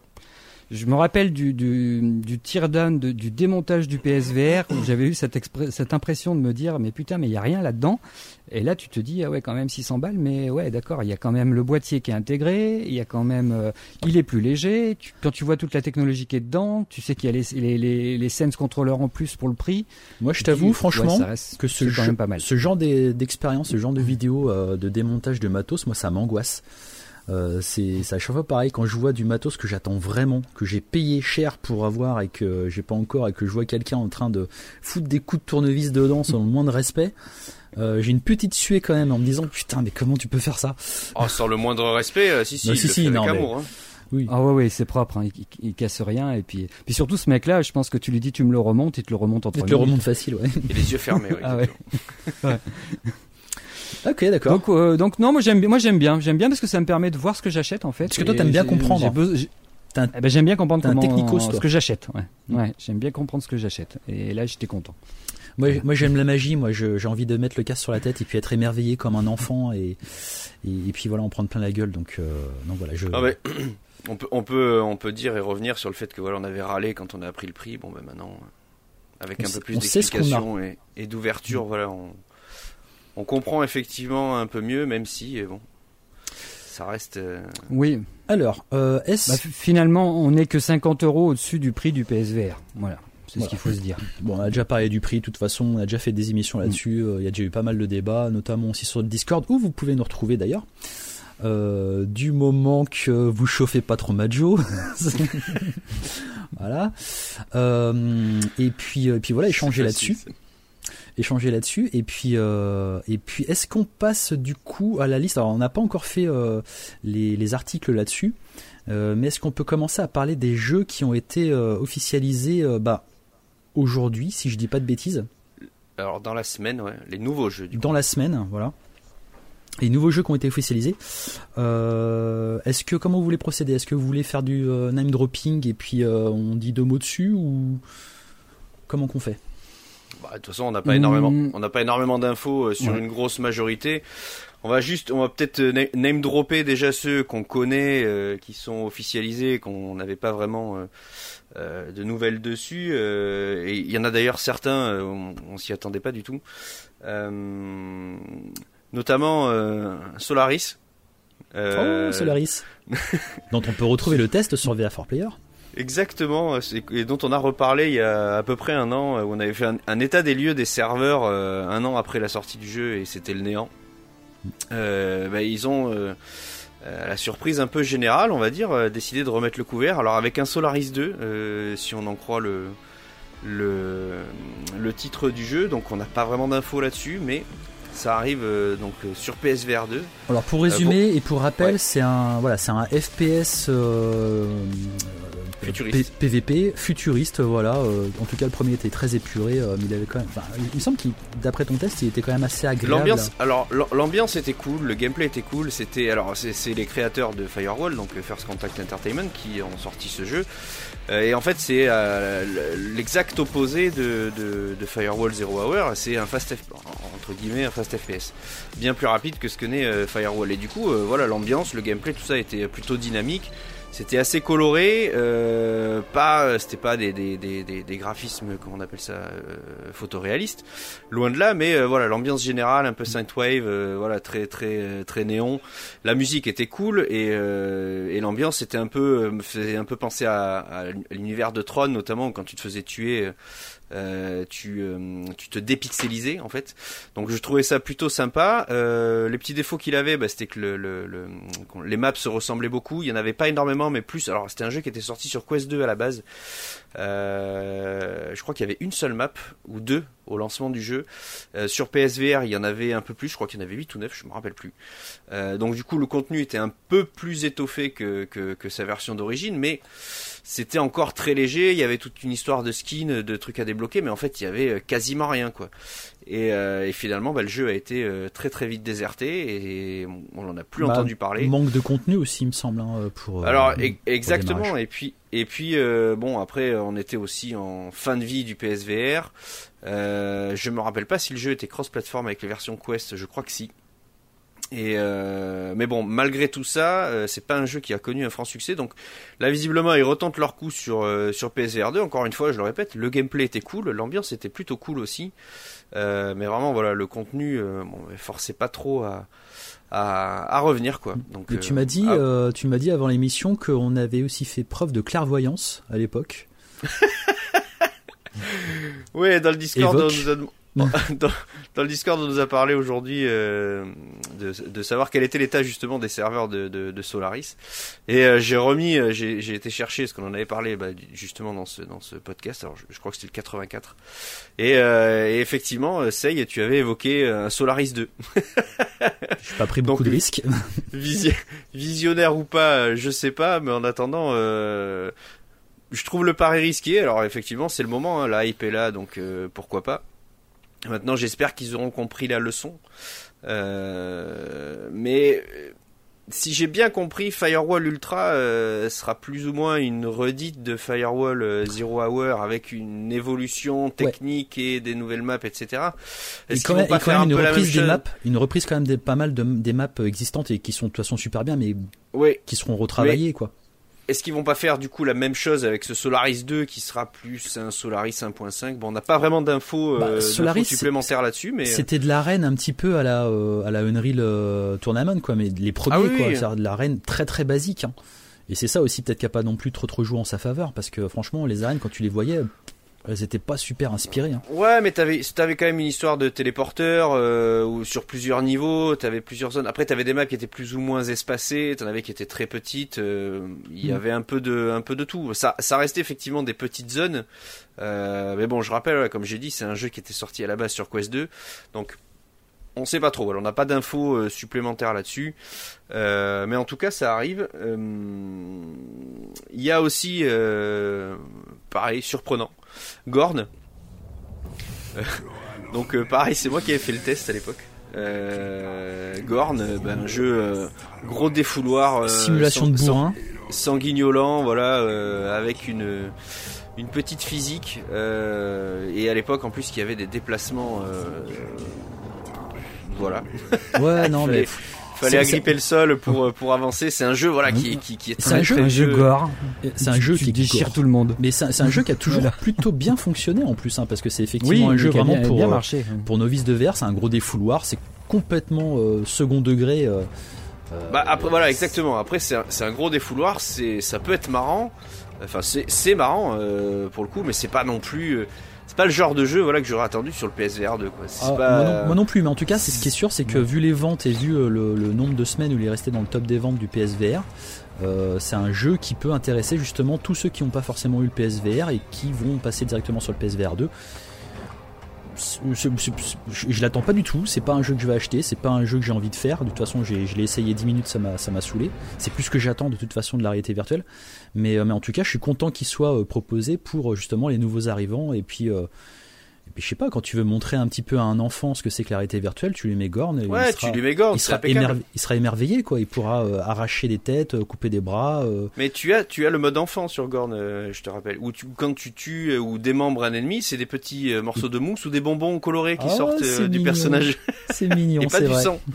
je me rappelle du, du, du teardown, du démontage du PSVR, où j'avais eu cette, cette impression de me dire, mais putain, mais il n'y a rien là-dedans. Et là, tu te dis, ah ouais, quand même 600 balles, mais ouais, d'accord, il y a quand même le boîtier qui est intégré, il y a quand même, euh, il est plus léger. quand tu vois toute la technologie qui est dedans, tu sais qu'il y a les, les, les, les Sense contrôleurs en plus pour le prix. Moi, je t'avoue, franchement, que ce, ce genre d'expérience, ce genre de vidéo euh, de démontage de matos, moi, ça m'angoisse. Euh, c'est ça chaque fois pareil quand je vois du matos que j'attends vraiment, que j'ai payé cher pour avoir et que j'ai pas encore et que je vois quelqu'un en train de foutre des coups de tournevis dedans sans le moindre respect. Euh, j'ai une petite suée quand même en me disant putain mais comment tu peux faire ça? Oh, Sans le moindre respect, euh, si si, si, si non, amour, hein. Oui. Ah ouais, ouais c'est propre, hein. il, casse rien et puis, puis surtout ce mec-là, je pense que tu lui dis tu me le remontes, il te le remonte en Il te le remonte facile, ouais. Et les yeux fermés, ouais. ah ouais. ouais. *laughs* Ok, d'accord. Donc, euh, donc non, moi j'aime bien, moi j'aime bien, j'aime bien parce que ça me permet de voir ce que j'achète en fait. Parce que toi t'aimes bien comprendre. Eh ben, j'aime bien comprendre comment, ce que j'achète. Ouais, ouais j'aime bien comprendre ce que j'achète. Et là, j'étais content. Moi, moi j'aime la magie. Moi, j'ai envie de mettre le casque sur la tête et puis être émerveillé comme un enfant et, et, puis voilà, en prendre plein la gueule. Donc, euh, donc voilà, je. Ah ouais. *clears throat* On peut, on peut, on peut dire et revenir sur le fait que voilà, on avait râlé quand on a appris le prix. Bon, ben maintenant, avec un peu plus d'explication et, et d'ouverture, voilà, on, on comprend effectivement un peu mieux, même si, euh, bon, ça reste. Euh, oui. Alors, euh, est-ce. Bah, finalement, on n'est que 50 euros au-dessus du prix du PSVR. Voilà. C'est ce qu'il faut se dire. Bon, on a déjà parlé du prix, de toute façon, on a déjà fait des émissions là-dessus. Mm. Il y a déjà eu pas mal de débats, notamment aussi sur le Discord, où vous pouvez nous retrouver d'ailleurs. du moment que vous chauffez pas trop Majo. *laughs* voilà. et puis, et puis voilà, échanger là-dessus échanger là-dessus. Et puis, euh, et puis, est-ce qu'on passe du coup à la liste? Alors, on n'a pas encore fait euh, les, articles là-dessus, euh, mais est-ce qu'on peut commencer à parler des jeux qui ont été officialisés bah, aujourd'hui, si je dis pas de bêtises? Alors, dans la semaine, ouais, les nouveaux jeux. dans la semaine, voilà. Les nouveaux jeux qui ont été officialisés. est-ce que comment vous voulez procéder? Est-ce que vous voulez faire du name dropping et puis on dit deux mots dessus ou comment qu'on fait? Bah, de toute façon, on n'a pas énormément, mm. on n'a pas énormément d'infos euh, sur une grosse majorité. On va juste, on va peut-être euh, name dropper déjà ceux qu'on connaît, euh, qui sont officialisés, qu'on n'avait pas vraiment de nouvelles dessus. et il y en a d'ailleurs certains, on, on s'y attendait pas du tout. notamment Solaris. oh, Solaris. *laughs* dont on peut retrouver le test sur VA4 Player. Exactement, et dont on a reparlé il y a à peu près un an, où on avait fait un, état des lieux des serveurs euh, un an après la sortie du jeu et c'était le néant. Euh, bah, ils ont, euh, à la surprise un peu générale, on va dire, décidé de remettre le couvert. Alors avec un Solaris 2, si on en croit le, le, le titre du jeu, donc on n'a pas vraiment d'infos là-dessus, mais ça arrive donc sur PSVR 2. Alors pour résumer et pour rappel, c'est un voilà, c'est un FPS Futuriste. PVP, futuriste, voilà. Euh, en tout cas, le premier était très épuré, euh, mais il avait quand même. il me semble qu'il, d'après ton test, il était quand même assez agréable. L'ambiance, alors l'ambiance était cool, le gameplay était cool. C'était, alors c'est les créateurs de Firewall, donc First Contact Entertainment, qui ont sorti ce jeu. Euh, et en fait, c'est l'exact opposé de, de, Firewall Zero Hour. C'est un fast entre guillemets un fast FPS, bien plus rapide que ce que n'est Firewall. Et du coup, voilà, l'ambiance, le gameplay, tout ça était plutôt dynamique. C'était assez coloré, euh, pas, c'était pas des, des, des, des, graphismes, comment on appelle ça, euh, photoréalistes, loin de là, mais euh, voilà, l'ambiance générale, un peu synthwave, euh, voilà, très très très néon. La musique était cool et, euh, et l'ambiance était un peu, faisait un peu penser à, à l'univers de Tron, notamment quand tu te faisais tuer euh, tu, tu te dépixelisais en fait. Donc je trouvais ça plutôt sympa. les petits défauts qu'il avait, bah, c'était que le, le, les maps se ressemblaient beaucoup. Il y en avait pas énormément, mais plus. Alors c'était un jeu qui était sorti sur Quest 2 à la base. je crois qu'il y avait une seule map ou deux au lancement du jeu. sur PSVR, il y en avait un peu plus. Je crois qu'il y en avait 8 ou 9, je me rappelle plus. donc du coup, le contenu était un peu plus étoffé que, que, que sa version d'origine, mais c'était encore très léger. Il y avait toute une histoire de skin, de trucs à débloquer, mais en fait, il y avait euh, quasiment rien, quoi. Et, euh, finalement, bah, le jeu a été euh, très très vite déserté et on n'en a plus bah, entendu parler. Manque de contenu aussi, il me semble, hein, pour. Alors e-, exactement. et puis et puis bon, après, on était aussi en fin de vie du PSVR. Je me rappelle pas si le jeu était cross-platform avec les versions Quest. Je crois que si. Et euh, mais bon, malgré tout ça, euh, c'est pas un jeu qui a connu un franc succès. Donc là, visiblement, ils retentent leur coup sur euh, sur PSVR 2. Encore une fois, je le répète, le gameplay était cool, l'ambiance était plutôt cool aussi. mais vraiment, voilà, le contenu, bon, forçait pas trop à à, à revenir quoi. Donc tu m'as dit, ah. tu m'as dit avant l'émission qu'on avait aussi fait preuve de clairvoyance à l'époque. *laughs* *laughs* oui, dans le Discord, on nous a, *laughs* dans, dans, le Discord, on nous a parlé aujourd'hui euh, de, de, savoir quel était l'état justement des serveurs de, de, de Solaris. Et euh, j'ai remis, euh, j'ai été chercher ce qu'on en avait parlé bah, justement dans ce, dans ce podcast. Alors je, crois que c'était le 84. Et, et effectivement, Sey, tu avais évoqué un Solaris 2. Je n'ai pas pris beaucoup de risques. *laughs* visionnaire ou pas, je sais pas, mais en attendant je trouve le pari risqué. Alors effectivement, c'est le moment, hein, la hype est là, donc pourquoi pas. Maintenant, j'espère qu'ils auront compris la leçon. Euh, mais si j'ai bien compris, Firewall Ultra euh, sera plus ou moins une redite de Firewall euh, Zero Hour avec une évolution technique et des nouvelles maps, etc. Et quand, même, pas faire une reprise des maps, une reprise quand même des, pas mal de, des maps existantes et qui sont de toute façon super bien, mais qui seront retravaillées, quoi. Est-ce qu'ils vont pas faire du coup la même chose avec ce Solaris 2 qui sera plus un Solaris 1.5 Bon, on n'a pas vraiment d'infos bah, euh, supplémentaires là-dessus, mais euh. c'était de l'arène un petit peu à la euh, à la Unreal Tournament quoi, mais les premiers ah quoi, c'est de l'arène très très basique. Hein. Et c'est ça aussi peut-être qu'il n'y a pas non plus trop trop joué en sa faveur parce que franchement les arènes quand tu les voyais elles étaient pas super inspirées. Hein. Ouais, mais t'avais avais quand même une histoire de téléporteur euh, sur plusieurs niveaux, t'avais plusieurs zones. Après, t'avais des maps qui étaient plus ou moins espacées, t'en avais qui étaient très petites. Euh, il y mm. avait un peu de un peu de tout. Ça ça restait effectivement des petites zones. Euh, mais bon, je rappelle, comme j'ai dit, c'est un jeu qui était sorti à la base sur Quest 2, donc on sait pas trop. On n'a pas d'infos euh, supplémentaires là-dessus. Euh, mais en tout cas, ça arrive. Euh, il y a aussi, pareil, surprenant, Gorn. donc pareil, c'est moi qui avais fait le test à l'époque. Gorn, ben, un jeu gros défouloir, simulation de bourrin, sanguignolant, voilà, avec une une petite physique et à l'époque en plus il y avait des déplacements voilà. Ouais, *laughs* non, mais. Fallait agripper le sol pour, euh, pour avancer. C'est un jeu voilà qui, qui, qui est très, un jeu, un jeu gore. C'est un jeu qui déchire tout le monde. Mais c'est un jeu qui a *laughs* toujours plutôt bien fonctionné en plus, hein, parce que c'est effectivement un jeu vraiment pour euh, pour novices de verre. C'est un gros défouloir. C'est complètement euh, second degré. bah après voilà exactement. Après c'est un, un, gros défouloir. C'est ça peut être marrant. Enfin c'est marrant pour le coup, mais c'est pas non plus pas le genre de jeu voilà que j'aurais attendu sur le PSVR 2 quoi. Ah, moi, non, plus mais en tout cas c'est ce qui est sûr c'est que vu les ventes et vu euh, le, nombre de semaines où il est resté dans le top des ventes du PSVR euh, c'est un jeu qui peut intéresser justement tous ceux qui n'ont pas forcément eu le PSVR et qui vont passer directement sur le PSVR 2 je, l'attends pas du tout. C'est pas un jeu que je vais acheter. C'est pas un jeu que j'ai envie de faire. De toute façon, je l'ai essayé 10 minutes, ça m'a, ça m'a saoulé. C'est plus ce que j'attends de toute façon de la réalité virtuelle. Mais, euh, mais en tout cas, je suis content qu'il soit euh, proposé pour euh, justement les nouveaux arrivants et puis je sais pas, quand tu veux montrer un petit peu à un enfant ce que c'est que la réalité virtuelle, tu lui mets Gorn. Ouais, il tu lui mets Gorn, il sera, il sera émerveillé, quoi. Il pourra euh, arracher des têtes, euh, couper des bras. Euh. Mais tu as, tu as le mode enfant sur Gorn, je te rappelle. Où tu, quand tu tues ou démembres un ennemi, c'est des petits morceaux de mousse ou des bonbons colorés qui ah, sortent du personnage. C'est mignon, *laughs* c'est vrai. sang. *laughs*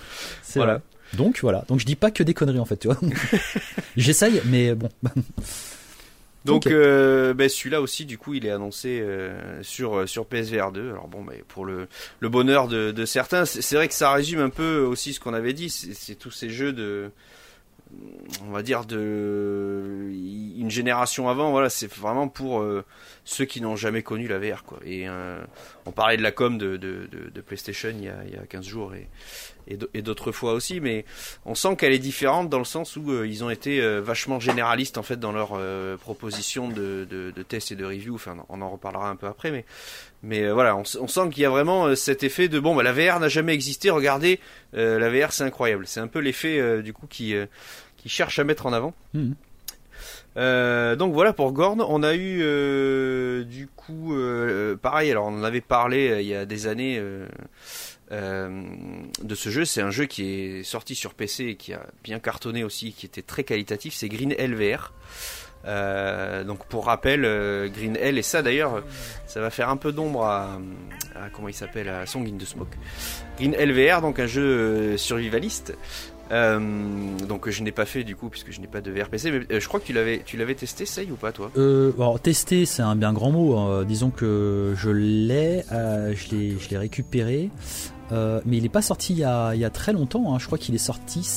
Voilà. Donc voilà. Donc je dis pas que des conneries en fait, tu vois. *laughs* J'essaye, mais bon. Donc euh, ben, celui-là aussi, du coup, il est annoncé euh, sur euh, sur PSVR 2. Alors bon, ben, pour le, le bonheur de, de certains, c'est vrai que ça résume un peu aussi ce qu'on avait dit. C'est tous ces jeux de on va dire de une génération avant. Voilà, c'est vraiment pour ceux qui n'ont jamais connu la VR, quoi. Et on parlait de la com de, de, de, PlayStation il y, a, il y a 15 jours et, et d'autres fois aussi, mais on sent qu'elle est différente dans le sens où euh, ils ont été euh, vachement généralistes en fait dans leur euh, proposition de, de, de, tests et de review. Enfin, on en reparlera un peu après, mais mais voilà, on, on sent qu'il y a vraiment cet effet de bon, bah, la VR n'a jamais existé. Regardez, la VR c'est incroyable. C'est un peu l'effet du coup qui qui cherche à mettre en avant. Mmh. donc voilà pour Gorn. On a eu du coup pareil. Alors on en avait parlé il y a des années euh, de ce jeu. C'est un jeu qui est sorti sur PC et qui a bien cartonné aussi, qui était très qualitatif. C'est Green LVR. Euh, donc pour rappel, euh, Green Hell et ça d'ailleurs, ça va faire un peu d'ombre à, comment il s'appelle à Song in Smoke. Green LVR, donc un jeu survivaliste. Donc je n'ai pas fait du coup puisque je n'ai pas de VRPC mais je crois que tu l'avais tu l'avais testé ça ou pas toi? Alors tester c'est un bien grand mot hein. disons que je l'ai je l'ai je l'ai récupéré euh, mais il n'est pas sorti il y, a, très longtemps. Hein. Je crois qu'il est sorti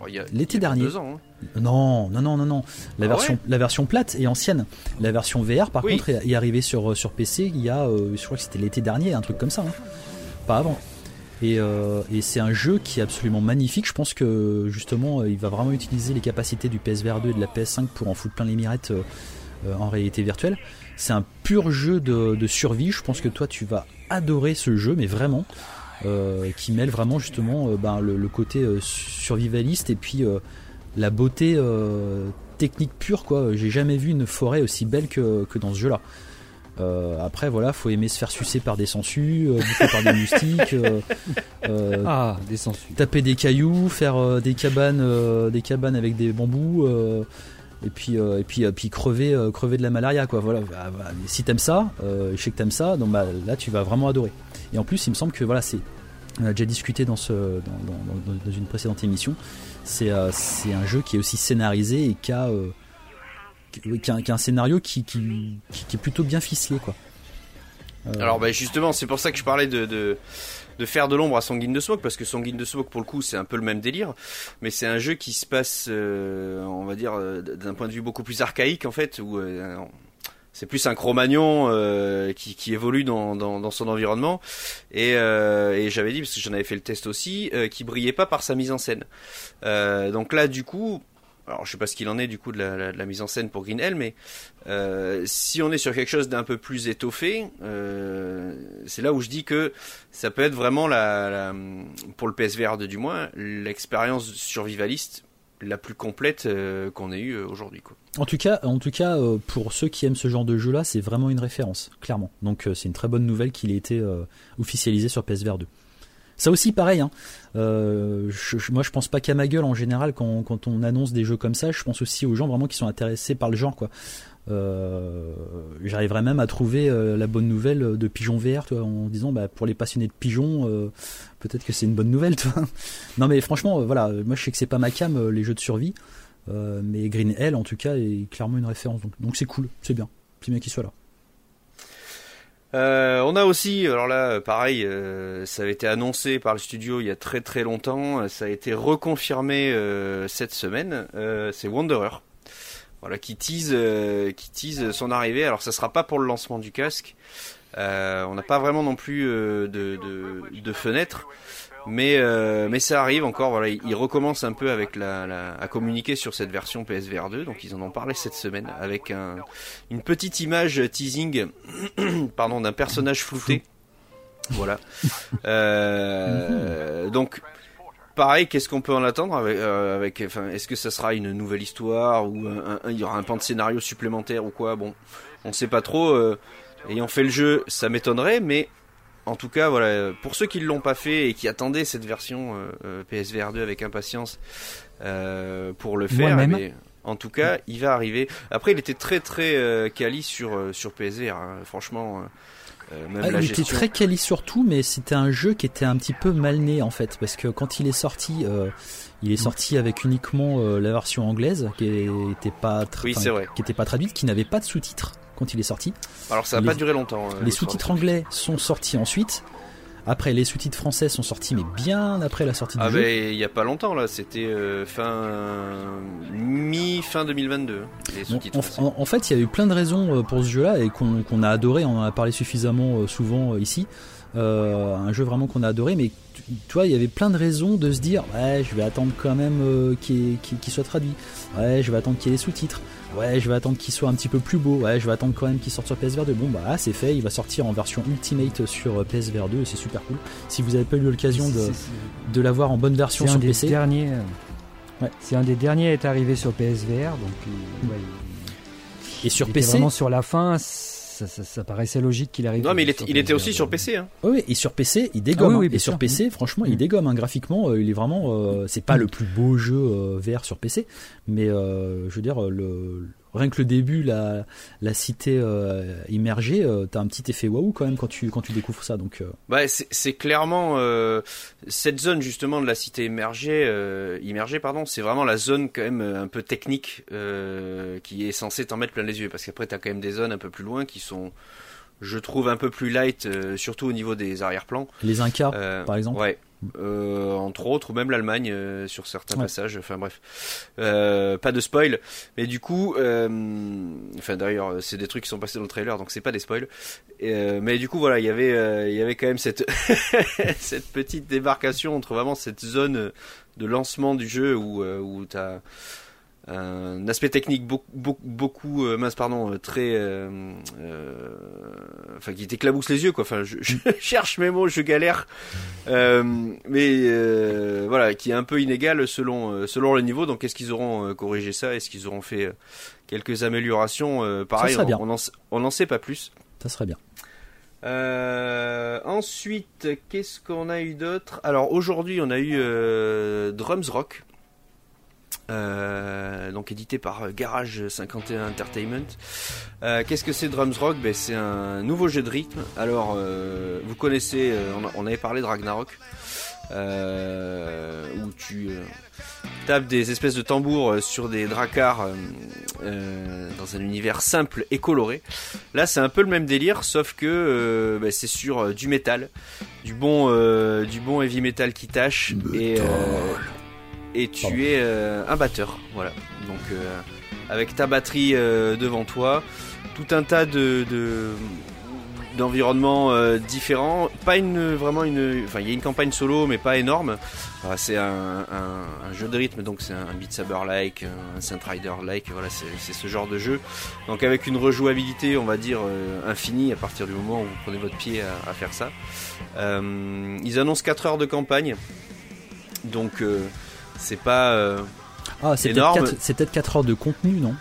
oh, l'été dernier. Ans, hein. Non, non, non, non, non. La, ah version, la version plate est ancienne. La version VR, par contre, est, arrivée sur, sur PC il y a, euh, je crois que c'était l'été dernier, un truc comme ça. Pas avant. Euh, et, c'est un jeu qui est absolument magnifique. Je pense que justement, il va vraiment utiliser les capacités du PSVR 2 et de la PS5 pour en foutre plein les mirettes en réalité virtuelle. C'est un pur jeu de, survie. Je pense que toi, tu vas adorer ce jeu, mais vraiment. Euh, qui mêle vraiment justement euh, ben, le, côté euh, survivaliste et puis la beauté technique pure. J'ai jamais vu une forêt aussi belle que, dans ce jeu-là. après voilà, faut aimer se faire sucer par des sangsues, bouffer par des moustiques, ah, des taper des cailloux, faire des cabanes, des cabanes avec des bambous, et puis et puis puis crever crever de la malaria quoi. Voilà, bah, bah, si t'aimes ça, je sais que t'aimes ça, donc bah, là tu vas vraiment adorer. Et en plus, il me semble que voilà, c'est on a déjà discuté dans, ce, dans, une précédente émission. Euh, c'est un jeu qui est aussi scénarisé et qui a, euh, qui a, un scénario qui, est plutôt bien ficelé. Quoi. Euh, Alors bah, justement, c'est pour ça que je parlais de, faire de l'ombre à Sanguine de Smoke, parce que Sanguine de Smoke, pour le coup, c'est un peu le même délire, mais c'est un jeu qui se passe, on va dire, d'un point de vue beaucoup plus archaïque, en fait, où c'est plus un Cro-Magnon euh, qui, évolue dans, son environnement. Et, euh, j'avais dit, parce que j'en avais fait le test aussi, euh, qui brillait pas par sa mise en scène. Euh, donc là, du coup, alors je sais pas ce qu'il en est du coup de la, mise en scène pour Green Hell, mais euh, si on est sur quelque chose d'un peu plus étoffé, euh, c'est là où je dis que ça peut être vraiment la, pour le PSVR 2 du moins l'expérience survivaliste la plus complète euh, qu'on ait eue aujourd'hui. En tout cas, en tout cas, pour ceux qui aiment ce genre de jeu-là, c'est vraiment une référence, clairement. Donc c'est une très bonne nouvelle qu'il ait été officialisé sur PSVR 2. Ça aussi, pareil. Hein. je, moi, je pense pas qu'à ma gueule en général quand, on annonce des jeux comme ça. Je pense aussi aux gens vraiment qui sont intéressés par le genre, quoi. Euh, même à trouver euh, la bonne nouvelle de Pigeon VR, toi, en disant bah, pour les passionnés de pigeons, euh, peut-être que c'est une bonne nouvelle, toi. *laughs* non mais franchement, voilà, moi je sais que c'est pas ma cam les jeux de survie, mais Green Hell en tout cas est clairement une référence, donc c'est cool, c'est bien, c'est bien qu'il soit là. On a aussi, alors là, pareil, ça avait été annoncé par le studio il y a très très longtemps, ça a été reconfirmé cette semaine. c'est Wanderer voilà, qui tease, euh, qui tease son arrivée. Alors ça sera pas pour le lancement du casque. Euh, on n'a pas vraiment non plus euh, de, de, de, fenêtre, mais mais ça arrive encore. Voilà, ils recommencent un peu avec la, la, à communiquer sur cette version PSVR 2. Donc ils en ont parlé cette semaine avec un, une petite image teasing, *coughs* pardon, d'un personnage flouté. Voilà. donc pareil, qu'est-ce qu'on peut en attendre avec, euh, avec enfin, est-ce que ça sera une nouvelle histoire ou il y aura un pan de scénario supplémentaire ou quoi? Bon, on sait pas trop. Euh, ayant fait le jeu, ça m'étonnerait, mais en tout cas, voilà, pour ceux qui ne l'ont pas fait et qui attendaient cette version euh, PSVR 2 avec impatience pour le faire, mais, en tout cas, il va arriver. Après, il était très très quali sur sur PSVR, hein. franchement. Euh, ah, il était très quali surtout, mais c'était un jeu qui était un petit peu mal né en fait, parce que quand il est sorti, euh, il est sorti avec uniquement euh, la version anglaise qui était pas qui était pas traduite, qui n'avait pas de sous-titres quand il est sorti. Alors ça n'a pas duré longtemps. les sous-titres anglais sont sortis ensuite. Après, les sous-titres français sont sortis, mais bien après la sortie du ah jeu. Ah il y a pas longtemps là, c'était euh, fin mi fin 2022. Les sous-titres en, en, fait, il y a eu plein de raisons euh, pour ce jeu-là et qu'on a adoré. On en a parlé suffisamment euh, souvent ici. un jeu vraiment qu'on a adoré, mais tu vois, il y avait plein de raisons de se dire ouais, je vais attendre quand même qu'il soit traduit. Ouais, je vais attendre qu'il y ait les sous-titres. Ouais, je vais attendre qu'il soit un petit peu plus beau. Ouais, je vais attendre quand même qu'il sorte sur PSVR 2. Bon, bah, c'est fait. Il va sortir en version Ultimate sur euh, PSVR 2. C'est super cool. Si vous n'avez pas eu l'occasion de, de l'avoir en bonne version sur PC. Derniers, ouais. C'est un des derniers à être arrivé sur PSVR. Donc, ouais, et sur PC. Vraiment sur la fin ça, paraissait logique qu'il arrive. Non, mais il, était, il était aussi sur PC. Hein. Oui, et sur PC, il dégomme. Ah hein. et sur PC, franchement, il mm. dégomme. Hein. Graphiquement, euh, il est vraiment. Euh, c'est pas mm. le plus beau jeu euh, VR sur PC, mais je veux dire, le, rien que le début, la, la cité euh, immergée, euh, t'as un petit effet waouh quand même quand tu, quand tu découvres ça. Donc, euh. bah, c'est clairement cette zone justement de la cité immergée, immergée pardon, c'est vraiment la zone quand même un peu technique qui est censée t'en mettre plein les yeux. Parce qu'après, t'as quand même des zones un peu plus loin qui sont je trouve un peu plus light, surtout au niveau des arrière-plans. Les Incas, par exemple. Ouais, euh, entre autres, ou même l'Allemagne euh, sur certains passages. Enfin bref, euh, pas de spoil. Mais du coup, enfin d'ailleurs, c'est des trucs qui sont passés dans le trailer, donc c'est pas des spoils. mais du coup, voilà, il y avait, il y avait quand même cette *laughs* cette petite débarcation entre vraiment cette zone de lancement du jeu où où t'as un aspect technique beaucoup, beaucoup, euh, mince pardon euh, très euh, enfin qui t'éclabousse les yeux quoi. Enfin je, *laughs* cherche mes mots je galère. Mais voilà qui est un peu inégal selon selon le niveau. Donc est-ce qu'ils auront corrigé ça? Est-ce qu'ils auront fait quelques améliorations? Pareil on, on, on n'en sait pas plus. Ça serait bien. Ensuite, qu'est-ce qu'on a eu d'autre? Alors aujourd'hui, on a eu Drums Rock. Euh, donc édité par Garage 51 Entertainment. Euh, qu'est-ce que c'est Drums Rock? Ben, C'est un nouveau jeu de rythme. Alors, euh, vous connaissez, on, avait parlé de Ragnarok, où tu tapes des espèces de tambours sur des dracars dans un univers simple et coloré. Là, c'est un peu le même délire, sauf que ben, c'est sur du métal, du bon, du bon heavy metal qui tâche et et tu es euh, un batteur. Voilà. Donc euh, avec ta batterie euh, devant toi, tout un tas de, d'environnements différents. Pas une vraiment une. Enfin, il y a une campagne solo, mais pas énorme. c'est un, jeu de rythme, donc c'est un Beat Saber like, un Saint Rider like. Voilà, c'est ce genre de jeu. Donc avec une rejouabilité, on va dire infinie à partir du moment où vous prenez votre pied à, à faire ça. ils annoncent 4 heures de campagne. Donc c'est pas. Euh, ah, c'est peut-être 4, heures de contenu, non?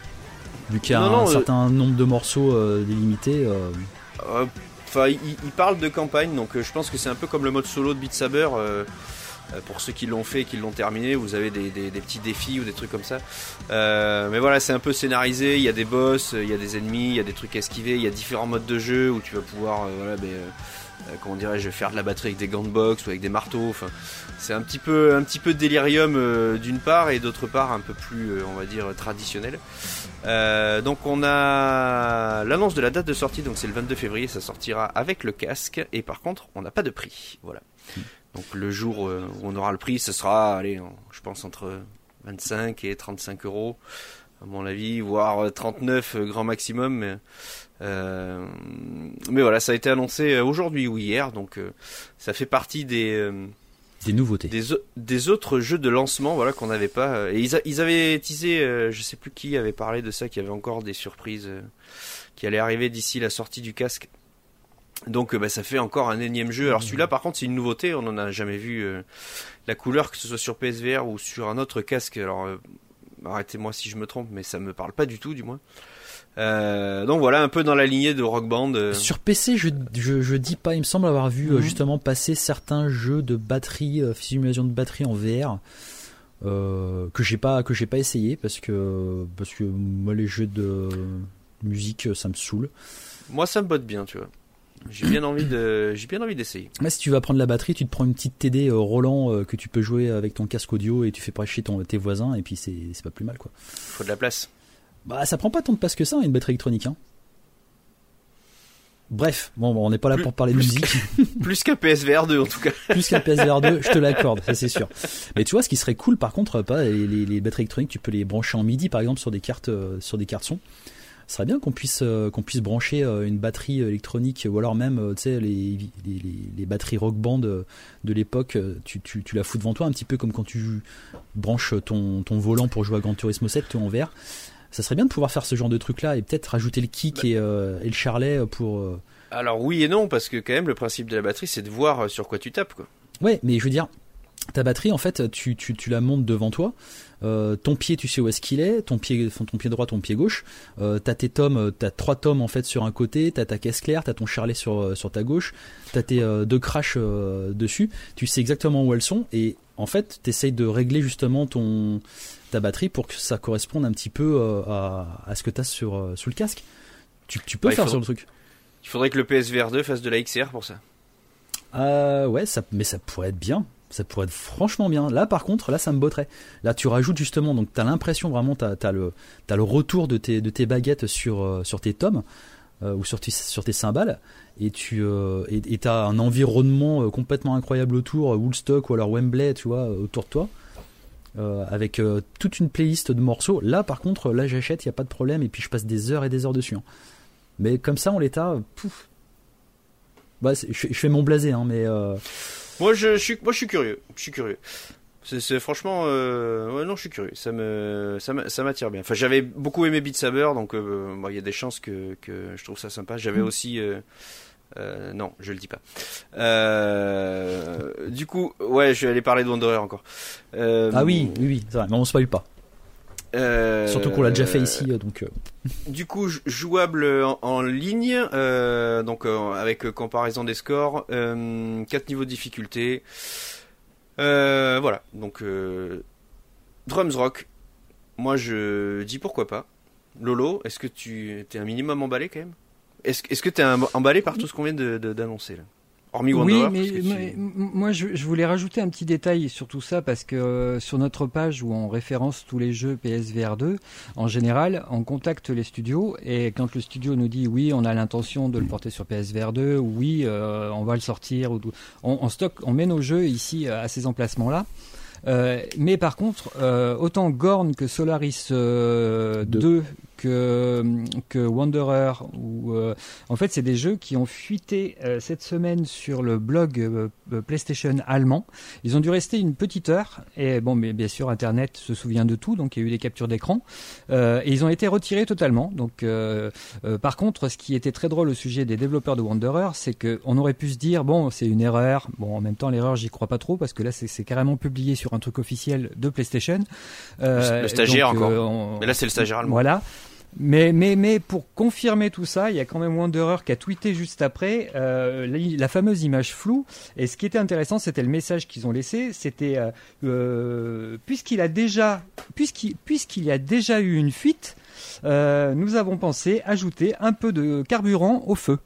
Vu qu'il y a un euh, certain nombre de morceaux euh, délimités. Enfin, il, parle de campagne, donc je pense que c'est un peu comme le mode solo de Beat Saber. pour ceux qui l'ont fait, qui l'ont terminé, vous avez des, petits défis ou des trucs comme ça. mais voilà, c'est un peu scénarisé. Il y a des boss, il y a des ennemis, il y a des trucs à esquiver, il y a différents modes de jeu où tu vas pouvoir, voilà, ben, comment dirais-je, faire de la batterie avec des gants de boxe ou avec des marteaux. Enfin, c'est un petit peu un petit peu délirium euh, d'une part et d'autre part un peu plus euh, on va dire traditionnel. Euh, donc on a l'annonce de la date de sortie. Donc c'est le 22 février. Ça sortira avec le casque. Et par contre on n'a pas de prix. Voilà. Donc le jour où on aura le prix ce sera allez je pense entre 25 et 35 euros à mon avis voire 39 grand maximum. Mais mais voilà, ça a été annoncé aujourd'hui ou hier, donc ça fait partie des, des nouveautés. Des, autres jeux de lancement voilà, qu'on n'avait pas. Euh, et ils, avaient teasé, euh, je sais plus qui avait parlé de ça, qu'il y avait encore des surprises euh, qui allaient arriver d'ici la sortie du casque. Donc bah, ça fait encore un énième jeu. Alors celui-là par contre c'est une nouveauté, on n'en a jamais vu la couleur que ce soit sur PSVR ou sur un autre casque. Alors arrêtez-moi si je me trompe mais ça me parle pas du tout du moins. Euh, donc voilà, un peu dans la lignée de Rock Band. Euh. Sur PC, je, je, dis pas, il me semble avoir vu euh, mhm. justement passer certains jeux de batterie, simulation de batterie en VR. que j'ai pas que j'ai pas essayé parce que parce que moi les jeux de musique ça me saoule. Moi ça me botte bien, tu vois. J'ai bien envie de j'ai bien envie d'essayer. Mais si tu vas prendre la batterie, tu te prends une petite TD Roland que tu peux jouer avec ton casque audio et tu fais prêcher ton tes voisins et puis c'est c'est pas plus mal quoi. Faut de la place. Bah, ça prend pas tant de place que ça, une batterie électronique. Hein. Bref, bon, on n'est pas là pour parler de musique. *laughs* plus qu'un PSVR 2 en tout cas. *laughs* plus qu'un PSVR 2, je te l'accorde, ça c'est sûr. Mais tu vois, ce qui serait cool par contre, pas les, les, batteries électroniques, tu peux les brancher en MIDI par exemple sur des cartes, euh, sur des cartes son. Ce serait bien qu'on puisse euh, qu'on puisse brancher euh, une batterie électronique ou alors même tu sais les, les, les, batteries rock band de l'époque tu, tu, tu, la fous devant toi un petit peu comme quand tu branches ton, ton volant pour jouer à Gran Turismo 7 en VR ça serait bien de pouvoir faire ce genre de truc là et peut-être rajouter le kick bah. et, et, le charlet pour alors oui et non, parce que quand même le principe de la batterie c'est de voir euh, sur quoi tu tapes quoi. Ouais, mais je veux dire, ta batterie en fait tu, tu, tu la montes devant toi, euh, ton pied tu sais où est-ce qu'il est, ton pied, ton pied droit, ton pied gauche, euh, t'as tes tomes, euh, t'as trois tomes en fait sur un côté, t'as ta caisse claire, t'as ton charlet sur, sur ta gauche, t'as tes deux crashs dessus, tu sais exactement où elles sont et en fait t'essayes de régler justement ton ta batterie pour que ça corresponde un petit peu à, à ce que t'as sur, sous le casque. Tu, tu peux faire sur le truc. Il faudrait que le PSVR 2 fasse de la XR pour ça. Euh, ouais, ça, mais ça pourrait être bien. Ça pourrait être franchement bien. Là, par contre, là, ça me botterait. Là, tu rajoutes justement, donc t'as l'impression vraiment, t'as as le, as le retour de tes, de tes baguettes sur, euh, sur tes tomes euh, ou sur tes, sur tes cymbales, et tu euh, et t'as un environnement complètement incroyable autour, Woodstock ou alors Wembley, tu vois, autour de toi. Avec toute une playlist de morceaux. Là, par contre, là, j'achète, il y a pas de problème, et puis je passe des heures et des heures dessus. Hein. Mais comme ça, en l'état, pouf. Bah, je, fais mon blasé, hein, mais. Euh, moi, je, suis, moi, je suis curieux. Je suis curieux. C'est franchement, euh, ouais, non, je suis curieux. Ça me, ça m'attire bien. Enfin, j'avais beaucoup aimé Beat Saber, donc euh, il y a des chances que, que je trouve ça sympa. J'avais mm. aussi, non, je le dis pas. du coup, ouais, je vais aller parler de Wanderer encore. ah oui, oui, oui, vrai, mais on spoil pas. Euh, Surtout qu'on l'a déjà fait ici, *laughs* euh, donc. Euh. Du coup, jouable en, ligne, donc avec comparaison des scores, 4 niveaux de difficulté. voilà, donc Drums Rock. Moi, je dis pourquoi pas. Lolo, est-ce que tu es un minimum emballé quand même? Est-ce est que tu es emballé par tout ce qu'on vient d'annoncer là? Oui, mais, moi je, voulais rajouter un petit détail sur tout ça parce que euh, sur notre page où on référence tous les jeux PSVR 2, en général, on contacte les studios et quand le studio nous dit oui, on a l'intention de le porter sur PSVR 2, oui, euh, on va le sortir, on, on stocke, on met nos jeux ici à ces emplacements-là. Euh, mais par contre, autant Gorn que Solaris 2 que, que Wanderer. Ou, euh, en fait, c'est des jeux qui ont fuité euh, cette semaine sur le blog euh, PlayStation allemand. Ils ont dû rester une petite heure. Et bon, mais bien sûr, Internet se souvient de tout, donc il y a eu des captures d'écran. et ils ont été retirés totalement. Donc, par contre, ce qui était très drôle au sujet des développeurs de Wanderer, c'est qu'on aurait pu se dire, bon, c'est une erreur. Bon, en même temps, l'erreur, j'y crois pas trop parce que là, c'est carrément publié sur un truc officiel de PlayStation. le stagiaire encore. Mais là, c'est le stagiaire allemand. Voilà. Mais, mais, mais pour confirmer tout ça, il y a quand même Wanderer qui a tweeté juste après euh, la, fameuse image floue. Et ce qui était intéressant, c'était le message qu'ils ont laissé. C'était euh, euh, puisqu'il a déjà, puisqu'il, puisqu'il y a déjà eu une fuite, nous avons pensé ajouter un peu de carburant au feu.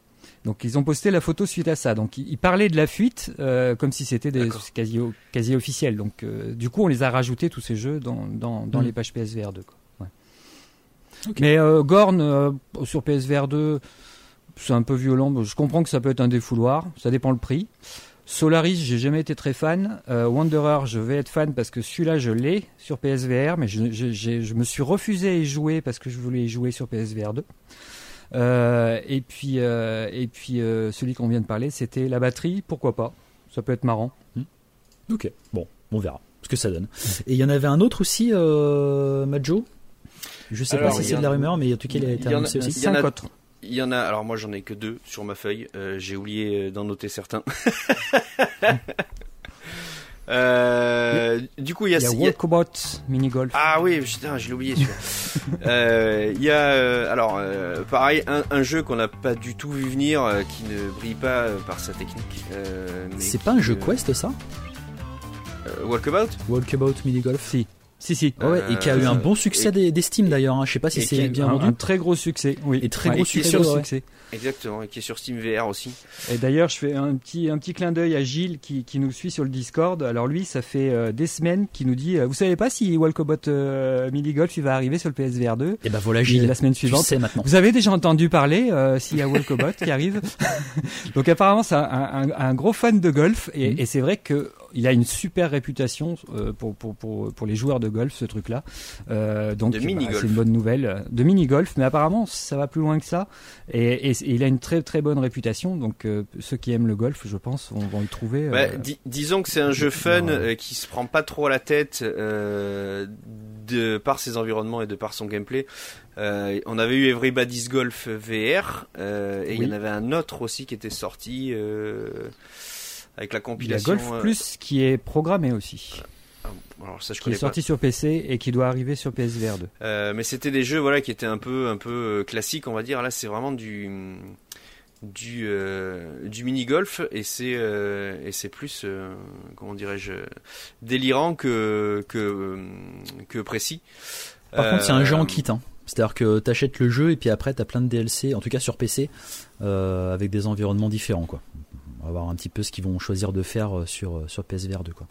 Donc ils ont posté la photo suite à ça. Donc ils, parlaient de la fuite comme si c'était quasi, quasi officiel. Donc du coup on les a rajoutés tous ces jeux dans, dans, dans mm. les pages PSVR 2. Mais euh, Gorn euh, sur PSVR 2, c'est un peu violent. Je comprends que ça peut être un défouloir, ça dépend le prix. Solaris, j'ai jamais été très fan. Euh, Wanderer, je vais être fan parce que celui-là, je l'ai sur PSVR, mais je, je, me suis refusé à y jouer parce que je voulais y jouer sur PSVR 2. et puis, et puis celui qu'on vient de parler, c'était la batterie. Pourquoi pas Ça peut être marrant. Hmm. Ok, bon, on verra ce que ça donne. Et il y en avait un autre aussi, Majo? Je sais pas si c'est de la rumeur, mais en tout cas, il a été annoncé aussi. Il y en a, alors moi j'en ai que deux sur ma feuille, euh, j'ai oublié d'en noter certains. *laughs* Euh, du coup, il y a, il y a Walkabout Mini Golf. Ah oui, putain, je l'ai oublié. *laughs* euh, il y a, alors, pareil, un, un jeu qu'on n'a pas du tout vu venir, qui ne brille pas par sa technique. c'est pas un jeu Quest, ça? Walkabout? Walkabout Mini Golf, si. Si, si. Ouais, et qui a eu un bon succès des, d'ailleurs. Hein. Je sais pas si c'est bien vendu. Un très gros succès. Oui. Et très gros succès. succès. Exactement, et qui est sur Steam VR aussi. Et d'ailleurs, je fais un petit, un petit clin d'œil à Gilles qui, qui, nous suit sur le Discord. Alors lui, ça fait euh, des semaines qu'il nous dit, euh, vous savez pas si Walkobot euh, Mini Golf il va arriver sur le PSVR 2 Et eh ben voilà Gilles, la semaine suivante. Tu maintenant. Vous avez déjà entendu parler s'il y a Walkobot qui arrive. *laughs* Donc apparemment, c'est un, un, un, gros fan de golf et, mm. et c'est vrai que il a une super réputation euh, pour, pour, pour, pour, les joueurs de golf, ce truc-là. Euh, donc, de bah, mini-golf. c'est une bonne nouvelle. De mini-golf, mais apparemment, ça va plus loin que ça. Et, et, il a une très très bonne réputation. Donc, euh, ceux qui aiment le golf, je pense, vont, vont y trouver. Bah, disons que c'est un jeu fun qui se prend pas trop la tête de par ses environnements et de par son gameplay. Euh, on avait eu Everybody's Golf VR euh, et il y en avait un autre aussi qui était sorti euh, avec la compilation. Il y a Golf euh, Plus qui est programmé aussi. Ah, alors ça, je qui est sorti sur PC et qui doit arriver sur PSVR 2. Euh, mais c'était des jeux voilà qui étaient un peu un peu euh, classiques on va dire. Là c'est vraiment du du du mini golf et c'est et c'est plus comment dirais-je délirant que que que précis. Par contre c'est un jeu en kit hein. C'est-à-dire que tu achètes le jeu et puis après tu as plein de DLC, en tout cas sur PC, avec des environnements différents. Quoi on va voir un petit peu ce qu'ils vont choisir de faire euh, sur, euh, sur PSVR 2 quoi.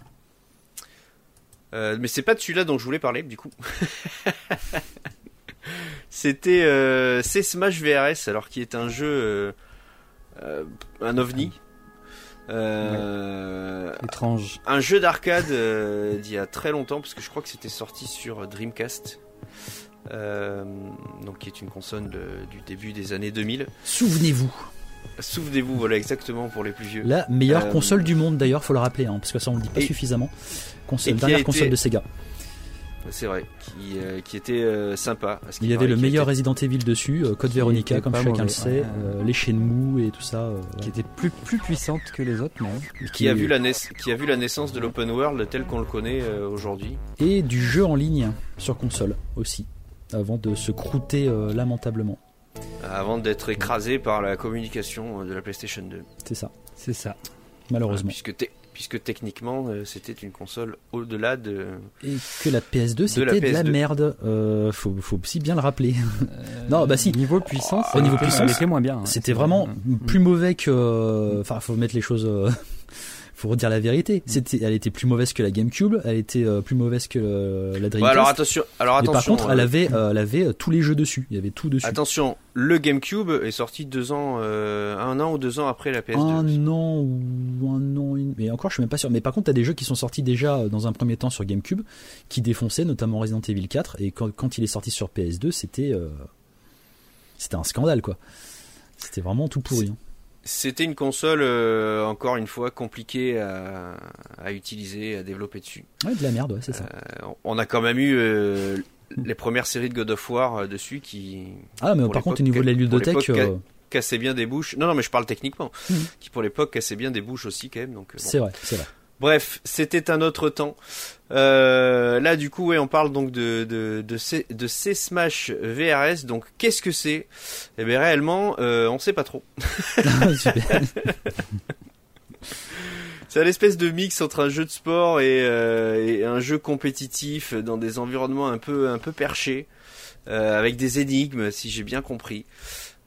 Euh, mais c'est pas de celui-là dont je voulais parler du coup. *laughs* C'était euh, c'est Smash VRS alors qui est un jeu un ovni. Étrange. Un jeu d'arcade d'il y a très longtemps parce que je crois que c'était sorti sur Dreamcast. donc qui est une console du début des années 2000. Souvenez-vous. Souvenez-vous, voilà exactement pour les plus vieux. La meilleure euh, console du monde d'ailleurs, faut le rappeler, hein, parce que ça on le dit pas suffisamment. Console, dernière console de Sega. C'est vrai, qui, euh, qui était euh, sympa. Il y avait le meilleur Resident Evil dessus, Code Veronica, comme chacun le sait, les Shenmue et tout ça. Qui était plus, plus puissante que les autres, non qui, a vu la qui a vu la naissance de l'open world tel qu'on le connaît aujourd'hui. Et du jeu en ligne sur console aussi, avant de se croûter lamentablement avant d'être écrasé par la communication de la PlayStation 2. C'est ça. C'est ça. Malheureusement. puisque, puisque techniquement, euh, c'était une console au-delà de. Et que la PS2, c'était de, la merde. Euh, faut, faut aussi bien le rappeler. Euh, *laughs* non, bah si. Niveau puissance, au niveau puissance, c'était moins bien. Hein. C'était vraiment plus mauvais que. Enfin, faut mettre les choses faut redire la vérité. Mm. C'était, elle était plus mauvaise que la GameCube, elle était euh, plus mauvaise que euh, la Dreamcast. alors attention, alors attention. par contre, elle euh, avait, elle avait tous les jeux dessus. Il y avait tout dessus. Attention, le GameCube est sorti deux ans, un an ou deux ans après la PS2. Un an ou un an, mais encore, je suis même pas sûr. Mais par contre, t'as des jeux qui sont sortis déjà dans un premier temps sur GameCube, qui défonçaient, notamment Resident Evil 4. Et quand, quand il est sorti sur PS2, c'était, c'était un scandale, quoi. C'était vraiment tout pourri. Hein. C'était une console, euh, encore une fois, compliquée à, à, utiliser, à développer dessus. Ouais, de la merde, ouais, c'est ça. Euh, on a quand même eu euh, les premières séries de God of War dessus qui. Ah, mais par contre, au niveau de la ludothèque. cassaient bien des bouches. Non, non, mais je parle techniquement. Mhm. Qui pour l'époque cassaient bien des bouches aussi, quand même. Donc, C'est vrai, c'est vrai. Bref, c'était un autre temps. Euh, là, du coup, ouais, on parle donc de de de C, de C Smash VRS. Donc, qu'est-ce que c'est? Eh bien, réellement, euh, on sait pas trop. *laughs* c'est un espèce de mix entre un jeu de sport et, euh, et, un jeu compétitif dans des environnements un peu un peu perchés, euh, avec des énigmes, si j'ai bien compris.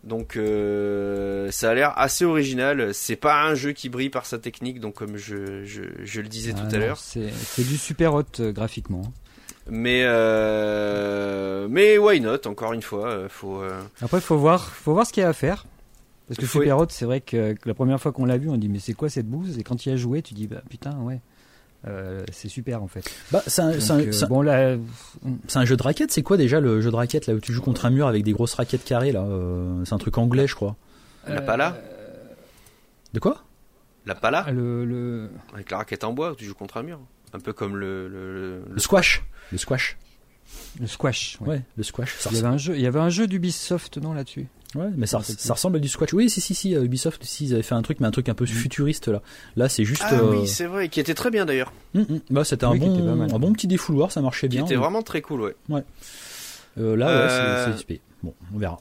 Donc euh, ça a l'air assez original. C'est pas un jeu qui brille par sa technique, donc comme je, je, je le disais tout à l'heure. C'est du super hot euh, graphiquement. Mais euh, mais why not Encore une fois, faut. Euh... Après, faut voir, faut voir ce qu'il y a à faire. Parce que Super Hot, c'est vrai que, la première fois qu'on l'a vu, on dit mais c'est quoi cette bouse? Et quand il a joué, tu dis bah putain ouais. Euh, c'est super en fait. Bah, c'est un, euh, bon, un, jeu de raquette. C'est quoi déjà le jeu de raquette là où tu joues contre un mur avec des grosses raquettes carrées là euh, C'est un truc anglais, je crois. La pala De quoi? La pala ah, le, Avec la raquette en bois, où tu joues contre un mur. Un peu comme le, le, le squash. Le squash. Le squash. Ouais, le squash. il y avait un jeu, il y avait un jeu d'Ubisoft non là-dessus? Ouais, mais ça, ça, ressemble à du squash. Oui, si, si, si. Ubisoft, si, ils avaient fait un truc, mais un truc un peu mm. futuriste là. Là, c'est juste. Ah oui, euh, c'est vrai, qui était très bien d'ailleurs. Mm, mm. Bah, c'était un, bon, un bon petit défouloir, ça marchait bien. C'était vraiment très cool, ouais. Ouais. Euh, là, ouais, c'est euh, Bon, on verra.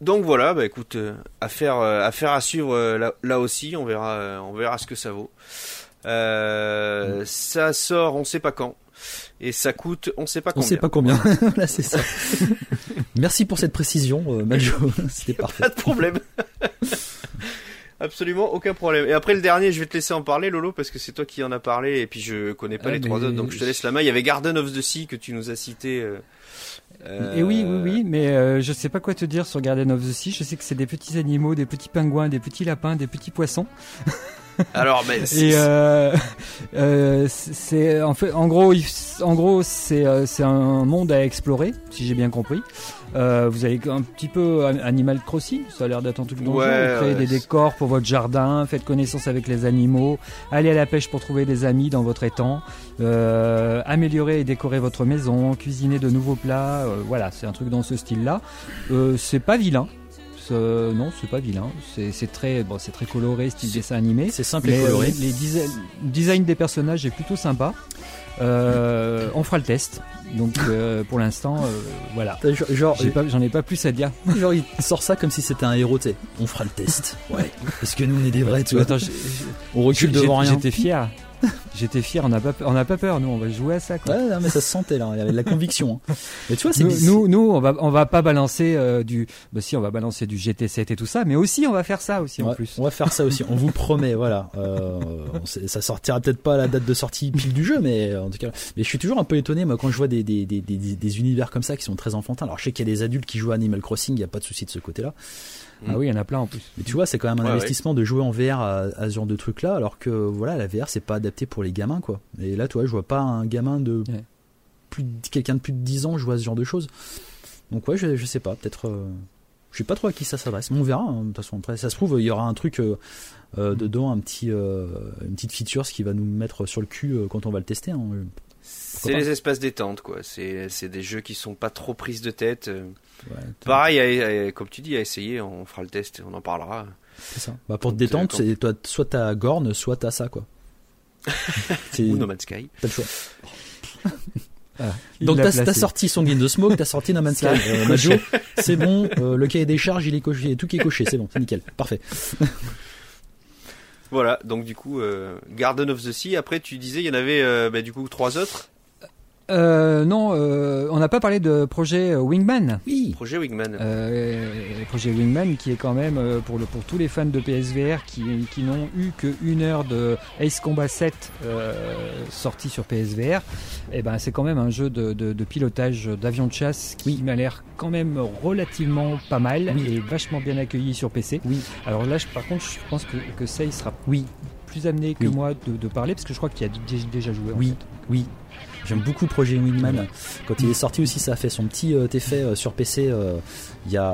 Donc voilà, bah écoute, affaire, affaire à suivre là, là, aussi, on verra, on verra ce que ça vaut. ça sort, on sait pas quand. Et ça coûte on sait pas combien. On sait pas combien. *laughs* Là c'est ça. Merci pour cette précision, euh, Majo. *laughs* *laughs* C'était parfait. Pas de problème. Absolument aucun problème. Et après le dernier, je vais te laisser en parler, Lolo, parce que c'est toi qui en as parlé et puis je connais pas Ah, les trois autres, donc je te laisse la main. Il y avait Garden of the Sea que tu nous as cité. euh, euh, Et oui, oui, oui, mais euh, je sais pas quoi te dire sur Garden of the Sea. Je sais que c'est des petits animaux, des petits pingouins, des petits lapins, des petits poissons. Alors, mais Et euh, *laughs* euh, c'est en fait, en gros, en gros, c'est euh, c'est un monde à explorer, si j'ai bien compris. Euh, vous avez un petit peu Animal Crossing, ça a l'air d'être un truc le Ouais. Vous créez ouais, des décors pour votre jardin, faites connaissance avec les animaux, allez à la pêche pour trouver des amis dans votre étang, euh, améliorer et décorer votre maison, cuisiner de nouveaux plats. euh, voilà, c'est un truc dans ce style-là. C'est pas vilain. C'est- non, c'est pas vilain. C'est très, bon, c'est très coloré, style dessin animé. C'est simple Mais et euh, coloré. les, les desi- design des personnages est plutôt sympa. Euh, on fera le test. Donc euh, pour l'instant, euh, voilà. Genre, J'en ai, pas plus à dire. *laughs* genre, il sort ça comme si c'était un héros, tu sais. On fera le test. Ouais. Parce que nous, on est des vrais, tu vois. Attends, j'ai- On recule devant rien. J'étais fier. *laughs* J'étais fier. On n'a pas, on n'a pas peur. Nous, on va jouer à ça. Quoi. Ouais, non, mais ça se sentait là. Il y avait de la conviction. hein. Mais tu vois, c'est Nous, nous, nous, on va, on va pas balancer euh, du. Bah si, on va balancer du GT7 et tout ça, mais aussi on va faire ça aussi en plus. On va faire ça aussi, on vous *laughs* promet, voilà. Euh, ça sortira peut-être pas à la date de sortie pile du jeu, mais euh, en tout cas. Mais je suis toujours un peu étonné, moi, quand je vois des, des, des, des, des univers comme ça qui sont très enfantins. Alors je sais qu'il y a des adultes qui jouent à Animal Crossing, il n'y a pas de souci de ce côté-là. Ah oui, il y en a plein en plus. Mais tu vois, c'est quand même un Ouais, ouais. investissement de jouer en VR à, à ce genre de truc-là, alors que voilà, la VR c'est pas adapté pour les gamins, quoi. Et là, tu vois, je vois pas un gamin de Ouais. plus de, quelqu'un de plus de 10 ans jouer à ce genre de choses. Donc ouais, je, je sais pas, peut-être. euh, je sais pas trop à qui ça s'adresse, mais on verra. hein, de toute façon, après, ça se trouve, il y aura un truc euh, euh, dedans, un petit, euh, une petite feature, ce qui va nous mettre sur le cul euh, quand on va le tester. hein. C'est les espaces détente, quoi. C'est c'est des jeux qui sont pas trop prises de tête. euh. Ouais, Pareil, à- à- comme tu dis, à essayer, on fera le test, et on en parlera. c'est ça. Bah, pour te détendre, euh, c'est toi, soit t'as Gorn, soit t'as ça, quoi. *laughs* C'est- Ou No Man's Sky. T'as le choix. Il *laughs* Donc t'as sorti Song in the Smoke, t'as sorti No Man's Sky. Euh, Majo, c'est bon, euh, le cahier des charges, il est coché, tout qui est coché, c'est bon, c'est nickel, parfait. *laughs* Voilà, donc du coup, euh, Garden of the Sea. Après, tu disais, il y en avait euh, bah, du coup trois autres. Euh, non, euh, on n'a pas parlé de projet euh, Wingman. Oui, Projet Wingman. Euh, projet Wingman qui est quand même euh, pour, le, pour tous les fans de PSVR qui, qui n'ont eu que une heure de Ace Combat 7 euh, sorti sur PSVR, et ben c'est quand même un jeu de, de, de pilotage d'avion de chasse qui m'a l'air quand même relativement pas mal Oui. et vachement bien accueilli sur PC. oui, Alors là, je- par contre, je pense que, que Sei sera oui, plus amené que Oui. moi de, de parler parce que je crois qu'il y a dé- déjà joué. en oui, fait. oui. J'aime beaucoup Projet Wingman. Quand il est sorti aussi, ça a fait son petit euh, effet euh, sur PC euh, il y a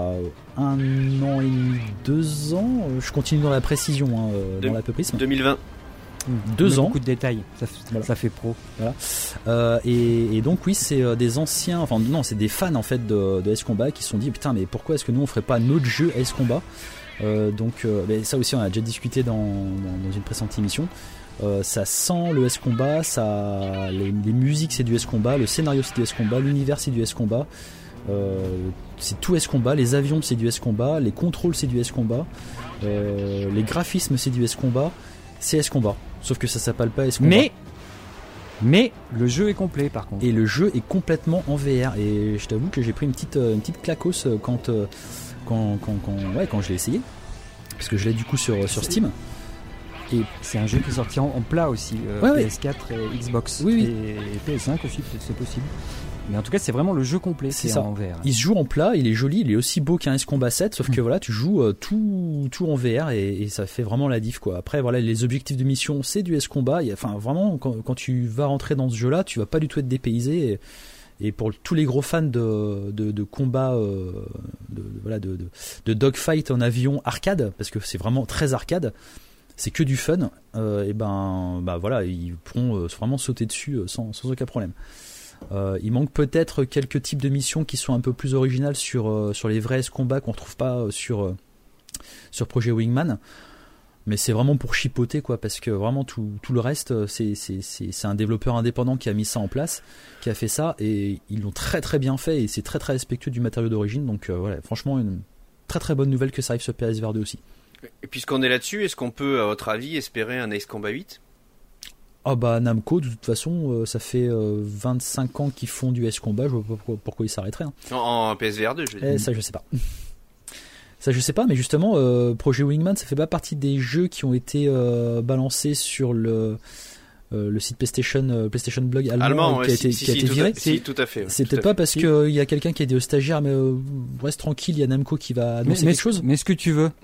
un an et demi, deux ans. Je continue dans la précision, hein, dans l'apoprisme. 2020. Deux ans. Beaucoup de détails, ça, f- Voilà. ça fait pro. Euh, et, et donc oui, c'est euh, des anciens, enfin non, c'est des fans en fait de, de S Combat qui se sont dit putain mais pourquoi est-ce que nous on ferait pas notre jeu S Combat? Euh, Donc euh, ça aussi on a déjà discuté dans, dans, dans une précédente émission. Euh, ça sent le S Combat, ça, les, les musiques c'est du S Combat, le scénario c'est du S Combat, l'univers c'est du S Combat. Euh, c'est tout S Combat, les avions c'est du S Combat, les contrôles c'est du S Combat, euh, les graphismes c'est du S Combat, c'est S Combat. Sauf que ça s'appelle pas S Combat. Mais, mais le jeu est complet par contre. Et le jeu est complètement en VR. Et je t'avoue que j'ai pris une petite, une petite claquos quand, euh, quand, quand, quand, ouais, quand je l'ai essayé. Parce que je l'ai du coup sur, sur Steam. C'est un jeu qui est sorti en, en plat aussi, euh, Ouais, ouais. PS4 et Xbox. Oui, oui. Et, PS5 aussi, peut-être c'est possible. Mais en tout cas, c'est vraiment le jeu complet C'est ça. en VR. Il se joue en plat, il est joli, il est aussi beau qu'un S-Combat 7, sauf que voilà, tu joues euh, tout, tout en VR et, et ça fait vraiment la diff quoi. Après, voilà, les objectifs de mission, c'est du S-Combat. Enfin, vraiment, quand, quand tu vas rentrer dans ce jeu-là, tu vas pas du tout être dépaysé. Et, et pour tous les gros fans de, de, de combat, euh, de, de, de dogfight en avion arcade, parce que c'est vraiment très arcade, c'est que du fun. euh, et ben, bah voilà, ils pourront euh, vraiment sauter dessus euh, sans, aucun problème. Il manque peut-être quelques types de missions qui sont un peu plus originales sur, les vrais combats qu'on retrouve pas sur, sur Projet Wingman. Mais c'est vraiment pour chipoter, quoi, parce que vraiment tout, le reste, c'est, un développeur indépendant qui a mis ça en place, qui a fait ça, et ils l'ont très très bien fait, et c'est très très respectueux du matériau d'origine, donc voilà, franchement, une très très bonne nouvelle que ça arrive sur PSVR 2 aussi. Et puisqu'on est là-dessus, est-ce qu'on peut, à votre avis, espérer un Ace Combat 8 Ah bah Namco, de toute façon, ça fait 25 ans qu'ils font du S-Combat, je vois pas pourquoi, ils s'arrêteraient. Hein. En, PSVR 2, je veux dire. ça, je sais pas. *laughs* Ça, je sais pas, mais justement, Projet Wingman, ça fait pas partie des jeux qui ont été balancés sur le euh, le site PlayStation, euh, PlayStation Blog allemand, qui a été, qui a été viré. Si, tout à fait. c'est peut-être pas parce qu'il y a quelqu'un qui a dit au stagiaire, mais euh, reste tranquille, il y a Namco qui va annoncer mais, quelque chose. Mais ce que tu veux? *laughs*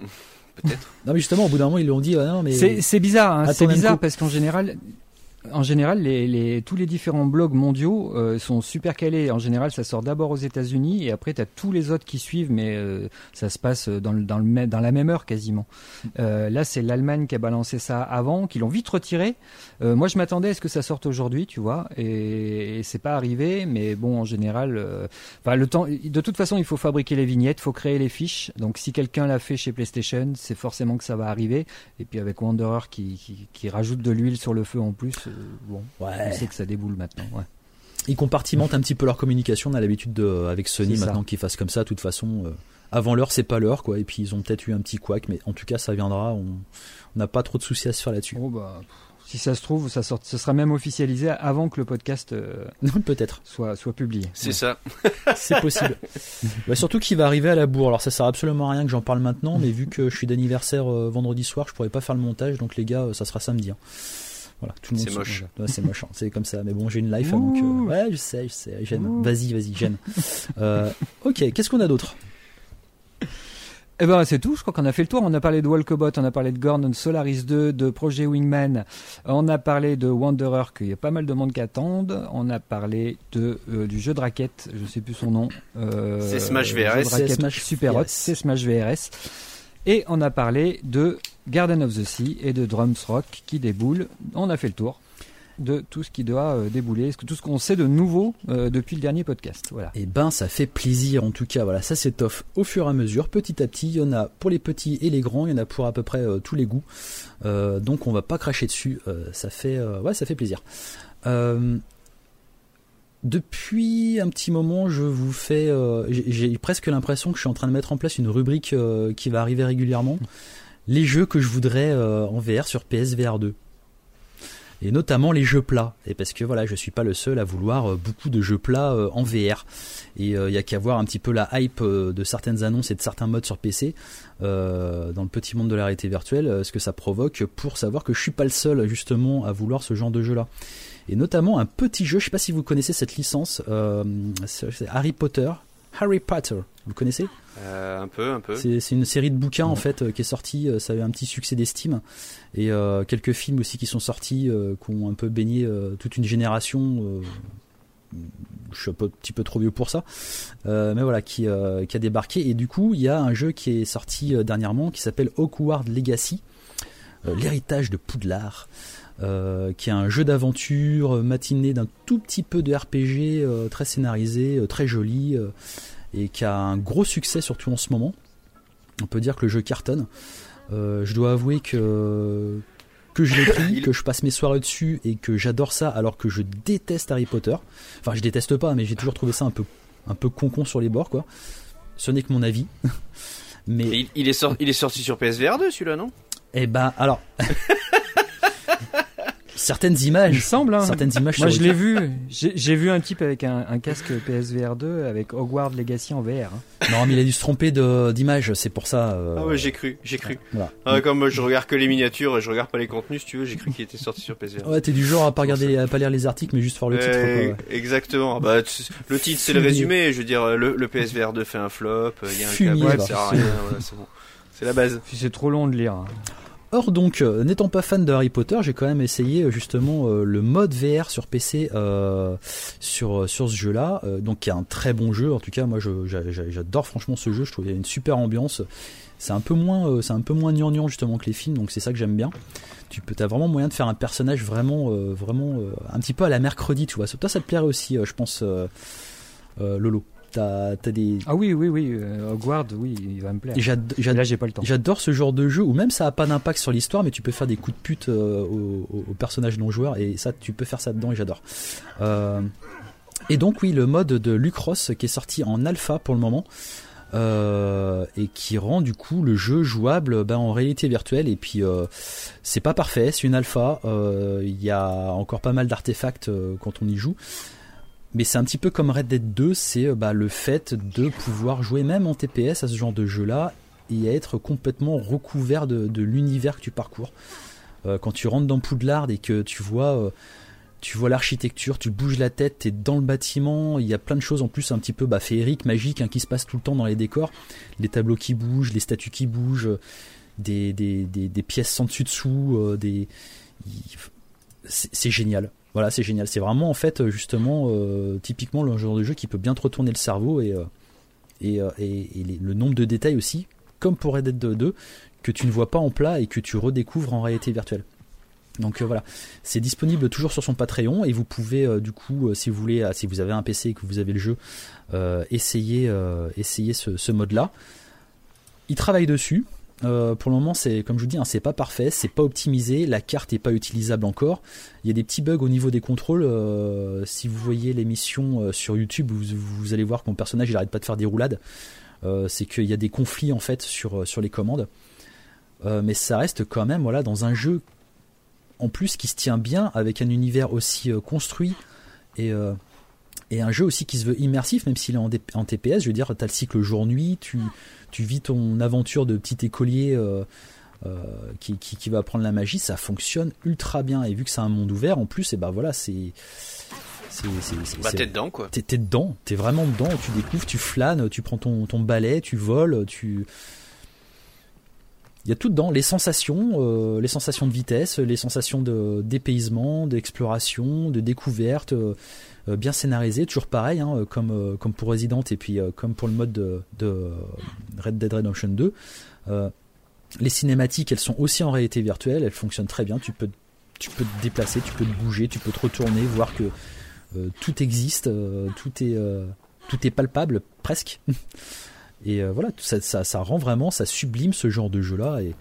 Peut-être. non, mais justement, au bout d'un moment, ils lui ont dit, ah, non, mais. C'est bizarre, hein, c'est bizarre parce qu'en général, en général, les, tous les différents blogs mondiaux euh, sont super calés. En général, ça sort d'abord aux États-Unis et après, tu as tous les autres qui suivent, mais euh, ça se passe dans, le, dans, le, dans la même heure quasiment. Euh, là, c'est l'Allemagne qui a balancé ça avant, qui l'ont vite retiré. moi, je m'attendais à ce que ça sorte aujourd'hui, tu vois, et, c'est pas arrivé. Mais bon, en général, le temps. De toute façon, il faut fabriquer les vignettes, il faut créer les fiches. Donc, si quelqu'un l'a fait chez PlayStation, c'est forcément que ça va arriver. Et puis avec Wanderer qui, qui, qui rajoute de l'huile sur le feu en plus bon, ouais. on sait que ça déboule maintenant. Ouais. Ils compartimentent un petit peu leur communication. On a l'habitude avec Sony maintenant qu'ils fassent comme ça. De toute façon, euh, avant l'heure, c'est pas l'heure, quoi. Et puis ils ont peut-être eu un petit couac, mais en tout cas, ça viendra. On n'a pas trop de soucis à se faire là-dessus. Oh, bah, si ça se trouve, ça sort, ce sera même officialisé avant que le podcast euh, *laughs* peut-être soit soit publié. C'est ça. *laughs* c'est possible. *laughs* bah, surtout qu'il va arriver à la bourre. Alors ça sert absolument à rien que j'en parle maintenant, mais vu que je suis d'anniversaire euh, vendredi soir, je pourrais pas faire le montage. Donc les gars, ça sera samedi. Hein. C'est moche. c'est moche. Hein. C'est comme ça. Mais bon, j'ai une life, donc euh, ouais, je sais, je sais. J'aime. Vas-y, vas-y, j'aime. *laughs* Euh, ok, qu'est-ce qu'on a d'autre? Eh ben c'est tout, je crois qu'on a fait le tour. On a parlé de Walkobot, on a parlé de Gordon Solaris 2, de Projet Wingman, on a parlé de Wanderer, qu'il y a pas mal de monde qui attendent. On a parlé de, euh, du jeu de raquette, je sais plus son nom. c'est Smash VRS. C'est Smash Super Hot, c'est Smash VRS. Et on a parlé de Garden of the Sea et de Drums Rock qui déboule. On a fait le tour de tout ce qui doit euh, débouler, tout ce qu'on sait de nouveau euh, depuis le dernier podcast. Voilà. Et eh ben, ça fait plaisir en tout cas. Voilà, ça s'étoffe au fur et à mesure, petit à petit. Il y en a pour les petits et les grands, il y en a pour à peu près euh, tous les goûts. donc on va pas cracher dessus. ça fait, ouais, ça fait plaisir. Depuis un petit moment, je vous fais, euh, j'ai presque l'impression que je suis en train de mettre en place une rubrique euh, qui va arriver régulièrement. Les jeux que je voudrais euh, en VR sur PSVR 2 et notamment les jeux plats. Et parce que voilà, je suis pas le seul à vouloir beaucoup de jeux plats en VR. Et il y a qu'à voir un petit peu la hype de certaines annonces et de certains modes sur PC dans le petit monde de la réalité virtuelle, ce que ça provoque pour savoir que je suis pas le seul justement à vouloir ce genre de jeu là et notamment un petit jeu, je sais pas si vous connaissez cette licence, euh, c'est Harry Potter. Harry Potter, vous connaissez? Euh, Un peu, un peu. C'est une série de bouquins en fait euh, qui est sortie, ça a eu un petit succès d'estime et quelques films aussi qui sont sortis, qui ont un peu baigné toute une génération je suis un petit peu trop vieux pour ça, mais voilà, qui, qui, a débarqué. Et du coup, il y a un jeu qui est sorti dernièrement qui s'appelle Hogwarts Legacy, l'héritage de Poudlard. Euh, qui est un jeu d'aventure euh, matiné d'un tout petit peu de RPG, euh, très scénarisé, très joli, et qui a un gros succès surtout en ce moment. On peut dire que le jeu cartonne. je dois avouer que que je l'ai pris, *coughs* que je passe mes soirées dessus et que j'adore ça alors que je déteste Harry Potter. Enfin, je déteste pas, mais j'ai toujours trouvé ça un peu un peu concon sur les bords quoi. Ce n'est que mon avis. *laughs* mais il, est il est sorti sur PSVR 2 celui-là, non? Eh ben alors *laughs* certaines images. Il semble. Hein. Certaines images. Moi, je l'ai vu. J'ai vu un type avec un, un, casque PSVR 2 avec Hogwarts Legacy en VR. Hein. Non, mais il a dû se tromper d'image. C'est pour ça. Euh... Ah ouais, j'ai cru, j'ai cru. Ah, comme je regarde que les miniatures, je regarde pas les contenus. Si tu veux, j'ai cru qu'il était sorti sur PSVR. Ouais, t'es du genre à pas regarder, à pas lire les articles, mais juste voir le titre. Quoi, Exactement. Bah, le titre, c'est le résumé. Je veux dire, le, le, PSVR 2 fait un flop. Il y a un câble, ça sert à rien. c'est bon. C'est la base. C'est trop long de lire. Or donc, euh, n'étant pas fan de Harry Potter, j'ai quand même essayé euh, justement euh, le mode VR sur PC sur sur ce jeu-là, donc qui est un très bon jeu. En tout cas, moi, j'adore franchement ce jeu. Je trouve qu'il y a une super ambiance. C'est un peu moins, c'est un peu moins justement que les films, donc c'est ça que j'aime bien. Tu as vraiment moyen de faire un personnage vraiment, vraiment un petit peu à la mercredi, tu vois. Toi, ça te plairait aussi, je pense, Lolo des... Ah oui, oui, oui, euh, Hogwarts, oui, il va me plaire. Là, j'ai pas le temps. J'adore ce genre de jeu où même ça a pas d'impact sur l'histoire, mais tu peux faire des coups de pute euh, aux, personnages non joueurs et ça, tu peux faire ça dedans et j'adore. Euh, et donc oui, le mode de Lucross qui est sorti en alpha pour le moment. et qui rend du coup le jeu jouable ben, en réalité virtuelle. Et puis c'est pas parfait, c'est une alpha. Il y a encore pas mal d'artefacts quand on y joue. Mais c'est un petit peu comme Red Dead 2, c'est bah, le fait de pouvoir jouer même en TPS à ce genre de jeu-là et être complètement recouvert de, l'univers que tu parcours. Euh, quand tu rentres dans Poudlard et que tu vois, euh, tu vois l'architecture, tu bouges la tête, tu es dans le bâtiment, il y a plein de choses en plus un petit peu bah, féeriques, magiques, hein, qui se passent tout le temps dans les décors. Les tableaux qui bougent, les statues qui bougent, des, pièces sans dessus dessous, euh, des... c'est génial. Voilà, c'est génial. C'est vraiment en fait justement typiquement le genre de jeu qui peut bien te retourner le cerveau et, et, et, le nombre de détails aussi, comme pour Red Dead 2, que tu ne vois pas en plat et que tu redécouvres en réalité virtuelle. Donc euh, voilà, c'est disponible toujours sur son Patreon et vous pouvez euh, du coup, euh, si vous voulez, si vous avez un PC et que vous avez le jeu, essayer, essayer ce, mode-là. Il travaille dessus. Pour le moment, c'est comme je vous dis, hein, c'est pas parfait, c'est pas optimisé, la carte est pas utilisable encore. Il y a des petits bugs au niveau des contrôles. si vous voyez l'émission sur YouTube, vous, allez voir que mon personnage il arrête pas de faire des roulades. c'est qu'il y a des conflits en fait sur, sur les commandes. Euh, mais ça reste quand même voilà dans un jeu en plus qui se tient bien avec un univers aussi euh, construit et euh, et un jeu aussi qui se veut immersif même s'il est en, en, TPS je veux dire tu as le cycle jour-nuit tu, tu vis ton aventure de petit écolier qui, qui, va apprendre la magie ça fonctionne ultra bien. Et vu que c'est un monde ouvert en plus et ben voilà c'est bah, t'es dedans quoi. T'es, dedans, t'es vraiment dedans, tu découvres, tu flânes, tu prends ton, ton balai, tu voles, tu, il y a tout dedans, les sensations, euh, les sensations de vitesse, les sensations de dépaysement, d'exploration, de découverte, euh, euh, bien scénarisé, toujours pareil, hein, comme, comme pour Resident et puis comme pour le mode de, Red Dead Redemption 2. les cinématiques, elles sont aussi en réalité virtuelle, elles fonctionnent très bien. Tu peux, tu peux te déplacer, tu peux te bouger, tu peux te retourner, voir que tout existe, tout est, tout est palpable presque. *laughs* Et euh, voilà, ça, ça, rend vraiment, ça sublime ce genre de jeu-là. Et,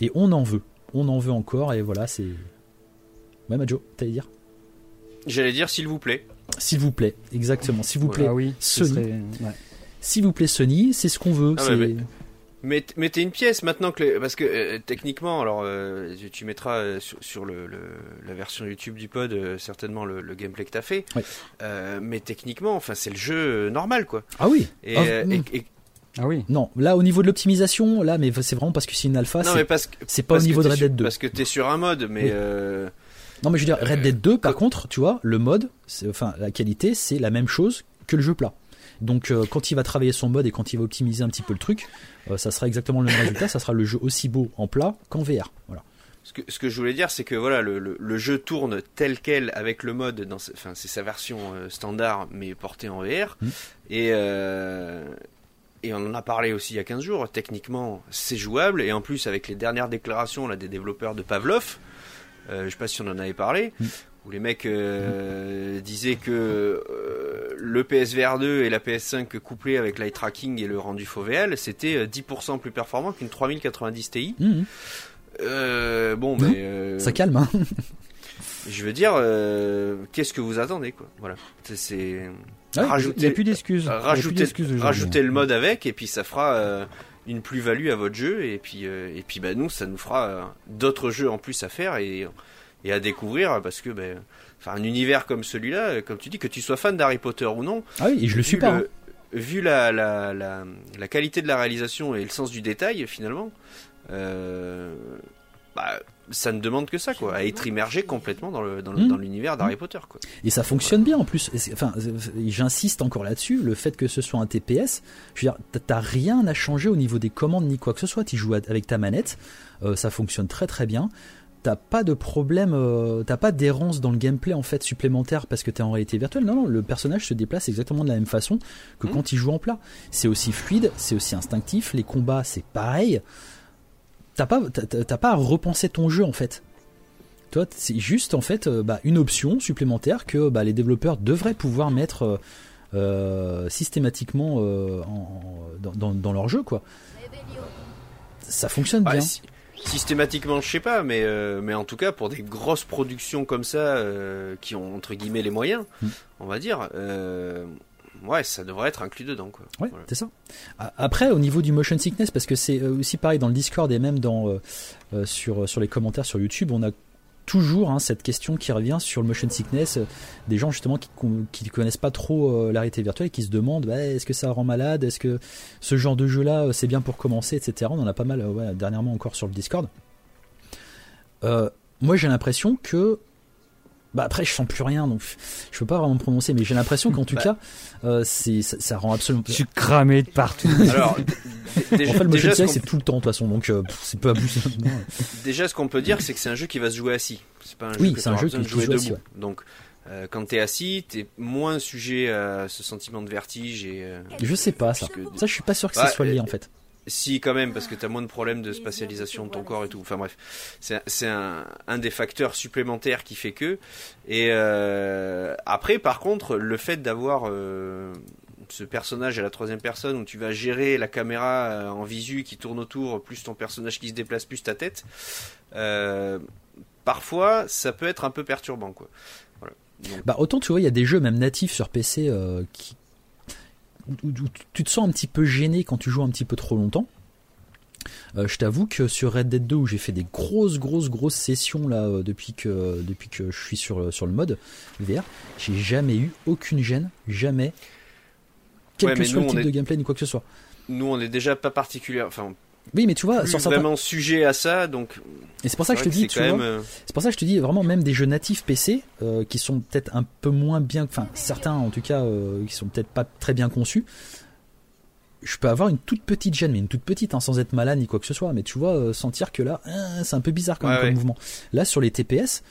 et on en veut. On en veut encore. Et voilà, c'est. Ouais, Majo, t'allais dire? J'allais dire s'il vous plaît. S'il vous plaît, exactement. S'il vous plaît, ah oui, Sony. S'il vous plaît, Sony, c'est ce qu'on veut. Ah mettez une pièce maintenant que parce que euh, techniquement alors euh, tu mettras sur, le, la version YouTube du pod certainement le, gameplay que t'as fait mais techniquement enfin c'est le jeu normal quoi ah oui et, ah. Ah oui. Non, là au niveau de l'optimisation, là, mais c'est vraiment parce que c'est une alpha. Non, mais parce que c'est pas au niveau de Red Dead 2. Parce que t'es sur un mode, mais. Euh, non, mais je veux dire, Red Dead 2, par contre, tu vois, le mode, enfin, la qualité, c'est la même chose que le jeu plat. Donc, euh, quand il va travailler son mode et quand il va optimiser un petit peu le truc, euh, ça sera exactement le même résultat. Ça sera le jeu aussi beau en plat qu'en VR. Voilà. Ce que, ce que, je voulais dire, c'est que voilà, le, le, jeu tourne tel quel avec le mode, dans, enfin, c'est sa version standard, mais portée en VR. Mmh. Et, et on en a parlé aussi il y a 15 jours, techniquement c'est jouable, et en plus avec les dernières déclarations là, des développeurs de Pavlov, euh, je sais pas si on en avait parlé, mm. où les mecs euh, disaient que euh, le PSVR 2 et la PS5 couplés avec l'eye tracking et le rendu FOVL, c'était 10% plus performant qu'une 3090 Ti. Mm. bon, mais... Ça calme, hein *laughs* Je veux dire, qu'est-ce que vous attendez, quoi Voilà. C'est rajouter, il n'y a plus d'excuses. Rajouter, le mode avec et puis ça fera euh, une plus-value à votre jeu et puis euh, et puis bah nous ça nous fera euh, d'autres jeux en plus à faire et, et à découvrir parce que ben enfin un univers comme celui-là comme tu dis que tu sois fan d'Harry Potter ou non. Ah oui, et je le suis pas. Hein. Vu la, la, la, la, qualité de la réalisation et le sens du détail finalement, bah, ça ne demande que ça, quoi, à être immergé complètement dans le dans hmm. l'univers d'Harry. Potter, quoi. Et ça fonctionne bien en plus. Enfin, j'insiste encore là-dessus, le fait que ce soit un TPS, je veux dire, t'as rien à changer au niveau des commandes ni quoi que ce soit. Tu joues avec ta manette, euh, ça fonctionne très très bien. T'as pas de problème, euh, t'as pas d'errance dans le gameplay en fait supplémentaire parce que t'es en réalité virtuelle. Non, non, le personnage se déplace exactement de la même façon que hmm. quand il joue en plat. C'est aussi fluide, c'est aussi instinctif. Les combats, c'est pareil t'as pas, t'as pas à repenser ton jeu en fait. Toi, c'est juste en fait euh, bah, une option supplémentaire que bah, les développeurs devraient pouvoir mettre euh, euh, systématiquement dans, leur jeu, quoi. Ça fonctionne bien. systématiquement, je sais pas, mais mais en tout cas pour des grosses productions comme ça qui ont entre guillemets les moyens, hmm. on va dire ouais, ça devrait être inclus dedans. Quoi. Ouais, c'est ça. Après, au niveau du motion sickness, parce que c'est aussi pareil dans le Discord et même dans sur sur les commentaires sur YouTube, on a toujours hein, cette question qui revient sur le motion sickness, des gens justement qui ne connaissent pas trop la réalité virtuelle et qui se demandent bah, est-ce que ça rend malade, est-ce que ce genre de jeu-là c'est bien pour commencer, etc. On en a pas mal dernièrement encore sur le Discord. moi j'ai l'impression que bah après je sens plus rien donc je peux pas vraiment me prononcer mais j'ai l'impression qu'en tout bah. cas euh, c'est ça, rend absolument je suis cramé de partout *laughs* alors déjà, en fait le motion c'est tout le temps de toute façon donc euh, c'est peu abusé *laughs* déjà ce qu'on peut dire c'est que c'est un jeu qui va se jouer assis c'est pas un jeu oui, c'est un jeu qui jouer debout donc euh, quand t'es assis, t'es moins sujet à ce sentiment de vertige et. Euh, je sais pas ça. Ça, je suis pas sûr que ça soit lié en fait. Si, quand même, parce que tu as moins de problèmes de spatialisation de ton corps et tout. Enfin bref, c'est un, des facteurs supplémentaires qui fait que. Et euh, après, par contre, le fait d'avoir euh, ce personnage à la troisième personne où tu vas gérer la caméra euh, en visu qui tourne autour, plus ton personnage qui se déplace, plus ta tête, parfois ça peut être un peu perturbant. Quoi. Bah, autant tu vois, il y a des jeux même natifs sur PC qui, où, tu te sens un petit peu gêné quand tu joues un petit peu trop longtemps. Euh, je t'avoue que sur Red Dead 2 où j'ai fait des grosses grosses grosses sessions là euh, depuis que depuis que je suis sur sur le mode VR, j'ai jamais eu aucune gêne, jamais quel que soit le type de gameplay ni quoi que ce soit. Nous on est déjà pas particulier, enfin oui, mais tu vois, sur vraiment sujet à ça, donc. Et c'est pour ça que je te dis, tu vois, euh, c'est pour ça que je te dis vraiment même des jeux natifs PC euh, qui sont peut-être un peu moins bien, enfin certains en tout cas euh, qui sont peut-être pas très bien conçus. Je peux avoir une toute petite gêne, mais une toute petite, hein, sans être malade ni quoi que ce soit. Mais tu vois, sentir que là, c'est un peu bizarre quand même comme mouvement. Là, sur les TPS,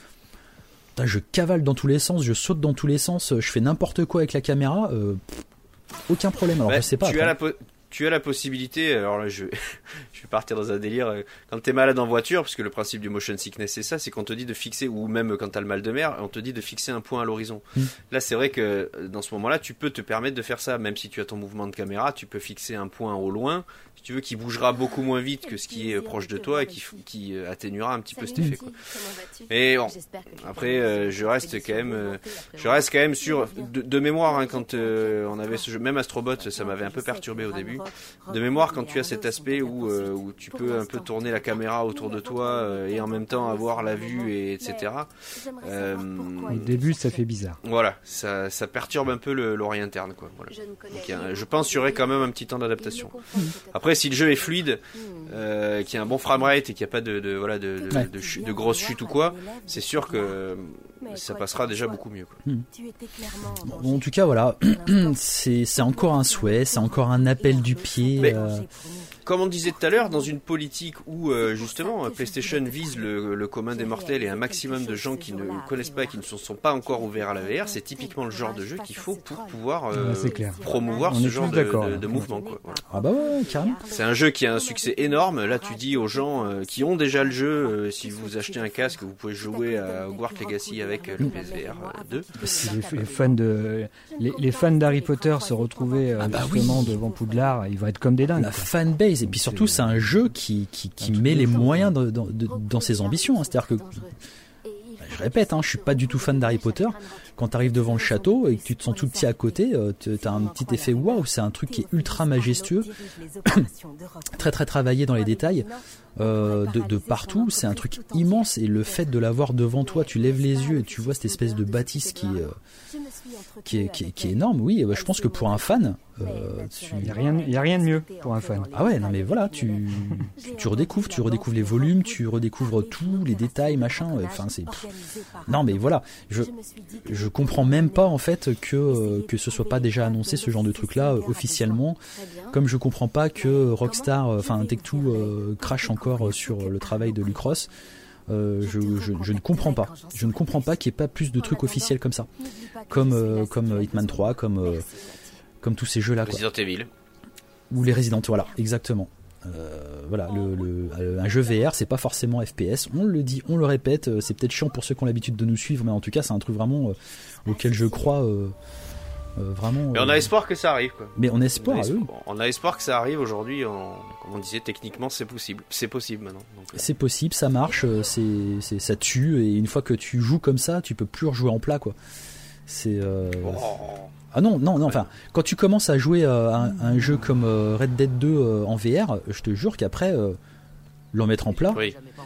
je cavale dans tous les sens, je saute dans tous les sens, je fais n'importe quoi avec la caméra. aucun problème. Alors je sais pas. Tu as, la tu as la possibilité, alors là je, *laughs* je vais partir dans un délire, euh, quand tu es malade en voiture, parce que le principe du motion sickness c'est ça, c'est qu'on te dit de fixer, ou même quand tu as le mal de mer, on te dit de fixer un point à l'horizon. Mm. Là c'est vrai que euh, dans ce moment-là, tu peux te permettre de faire ça, même si tu as ton mouvement de caméra, tu peux fixer un point au loin, si tu veux, qui bougera beaucoup moins vite que ce qui est proche de toi et qui, qui euh, atténuera un petit peu cet effet. Quoi. Mais bon, après je reste quand même, je reste quand même sur, de, mémoire, hein, quand on avait ce jeu, même Astrobot, ça m'avait un peu perturbé au début. De mémoire, quand tu as cet aspect où euh, où tu peux un peu tourner la caméra autour de toi euh, et en même temps avoir la vue, et, etc. Euh, Au début, ça fait bizarre. Voilà, ça, ça perturbe un peu l'oreille interne. Quoi, voilà. je pense qu'il y aurait quand même un petit temps d'adaptation. Après, si le jeu est fluide, euh, qu'il y a un bon framerate et qu'il n'y a pas de, de voilà, de, de, de, grosses chutes ou quoi, c'est sûr que ça passera déjà beaucoup mieux. Quoi. Hmm. en tout cas, voilà, *coughs* c'est encore un souhait, c'est encore un appel du pied. Euh, comme on disait tout à l'heure, dans une politique où euh, justement PlayStation vise le, commun des mortels et un maximum de gens qui ne connaissent pas et qui ne se sont pas encore ouverts à la VR, c'est typiquement le genre de jeu qu'il faut pour pouvoir euh, promouvoir ce genre de, mouvement. Quoi. Ah bah ouais, carrément. C'est un jeu qui a un succès énorme. Là, tu dis aux gens euh, qui ont déjà le jeu, si vous achetez un casque, vous pouvez jouer à Hogwarts Legacy avec le PSVR 2. Si les, fans de les, fans d'Harry Potter se retrouver ah bah justement devant Poudlard, ils vont être comme des dingues. La fanbase et puis surtout c'est un jeu qui, qui, qui met les moyens de, dans ses ambitions. Hein. C'est-à-dire que, je répète, hein, je suis pas du tout fan d'Harry Potter. Quand tu arrives devant le château et que tu te sens tout petit à côté, euh, tu as un petit effet waouh, c'est un truc qui est ultra majestueux, très très travaillé dans les détails. Euh, de, de, partout. C'est un truc immense et le fait de l'avoir devant toi, tu lèves les yeux et tu vois cette espèce de bâtisse qui, euh, qui, est, qui, qui, est, énorme. Oui, je pense que pour un fan, euh, il n'y a, rien, y a rien de mieux pour un fan. Ah ouais, non mais voilà, tu, *laughs* tu redécouvres, tu redécouvres les volumes, tu redécouvres tous les détails, machin. Enfin, c'est. Non mais voilà, je, je comprends même pas en fait que, que ce soit pas déjà annoncé ce genre de truc là officiellement. Comme je comprends pas que Rockstar, enfin Tech2 crache encore encore sur le travail de Lucross. Euh, je, je, ne comprends pas. Je ne comprends pas qu'il n'y ait pas plus de trucs officiels comme ça. Comme, euh, comme Hitman 3, comme, euh, comme tous ces jeux-là. Resident Evil. Ou les Resident, voilà, exactement. voilà, le, un jeu VR, c'est pas forcément FPS. On le dit, on le répète. C'est peut-être chiant pour ceux qui ont l'habitude de nous suivre, mais en tout cas, c'est un truc vraiment auquel je crois euh, vraiment. Mais on a euh, espoir que ça arrive. Quoi. Mais on, espoir, on, a espoir, on a espoir que ça arrive aujourd'hui. Comme on disait, techniquement, c'est possible. C'est possible maintenant. Euh. C'est possible, ça marche, c'est, ça tue. Et une fois que tu joues comme ça, tu peux plus rejouer en plat, quoi. C'est. Oh. Ah non, non, non. Enfin, quand tu commences à jouer un, un, jeu comme Red Dead 2 en VR, je te jure qu'après le remettre en plat.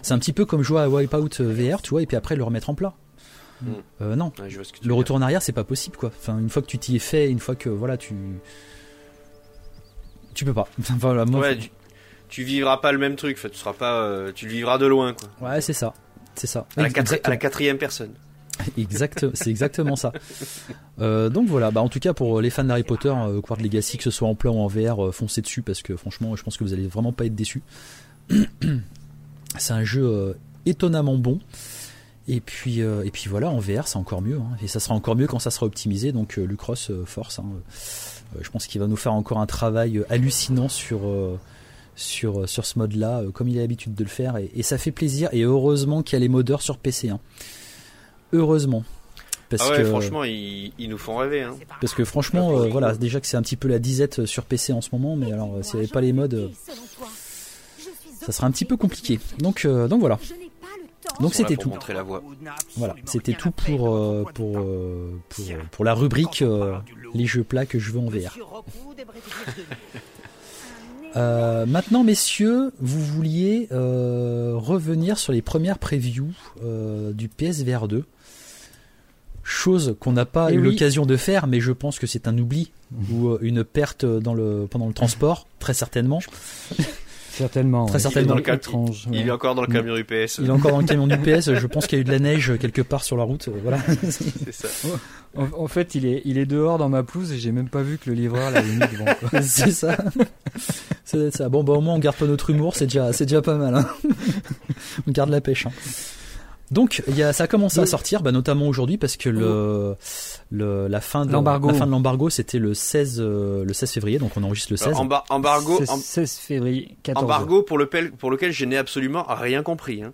C'est un petit peu comme jouer à Wipeout VR, tu vois, et puis après le remettre en plat. Hmm. Euh, non, le retour en arrière, c'est pas possible, quoi. Enfin, une fois que tu t'y es fait, une fois que voilà, tu tu peux pas. *laughs* voilà, ouais, tu, vivras pas le même truc. tu seras pas, euh, tu le vivras de loin, quoi. Ouais, c'est ça, c'est ça. À la, à la, quatrième personne. *laughs* Exact, c'est exactement ça. Euh, donc voilà, bah en tout cas pour les fans d'Harry Potter, euh, Quart Legacy, que ce soit en plat ou en VR, foncez dessus parce que franchement, je pense que vous allez vraiment pas être déçus. *clears throat* c'est un jeu euh, étonnamment bon. Et puis, euh, et puis voilà, en VR, c'est encore mieux. Hein. Et ça sera encore mieux quand ça sera optimisé. Donc, euh, Lucross, force. Hein. je pense qu'il va nous faire encore un travail hallucinant sur, sur, sur ce mode-là, comme il a l'habitude de le faire. Et, ça fait plaisir. Et heureusement qu'il y a les modeurs sur PC. Hein. Heureusement. Parce ah que, franchement, ils, nous font rêver. Parce que franchement, voilà, déjà que c'est un petit peu la disette sur PC en ce moment, mais alors s'il n'y avait pas les modes, ça sera un petit peu compliqué. Donc, euh, donc voilà. Donc c'était tout. La voix. Voilà, c'était tout pour euh, pour, euh, pour, pour la rubrique les jeux plats que je veux en VR. maintenant, messieurs, vous vouliez revenir sur les premières previews du PSVR 2. Chose qu'on n'a pas eh eu l'occasion de faire, mais je pense que c'est un oubli ou une perte dans le, pendant le transport, très certainement. Certainement. Très certainement. Il est, étrange, il est encore dans le camion UPS. Il est encore dans le camion UPS. Je pense qu'il y a eu de la neige quelque part sur la route. Voilà. *laughs* C'est ça. En, fait, il est, il est dehors dans ma pelouse et j'ai même pas vu que le livreur l'avait mis devant. *laughs* C'est ça. C'est ça. Bon, bah, au moins, on garde pas notre humour. C'est déjà, c'est déjà pas mal. Hein. *laughs* On garde la pêche. Hein. Donc, il y a, ça a commencé à sortir, bah, notamment aujourd'hui, parce que le, le, la fin de l'embargo, la fin de l'embargo, c'était le 16, euh, le 16 février, donc on enregistre le 16. Euh, embargo, 16, février, 14 Embargo pour lequel, pour lequel je n'ai absolument rien compris. Hein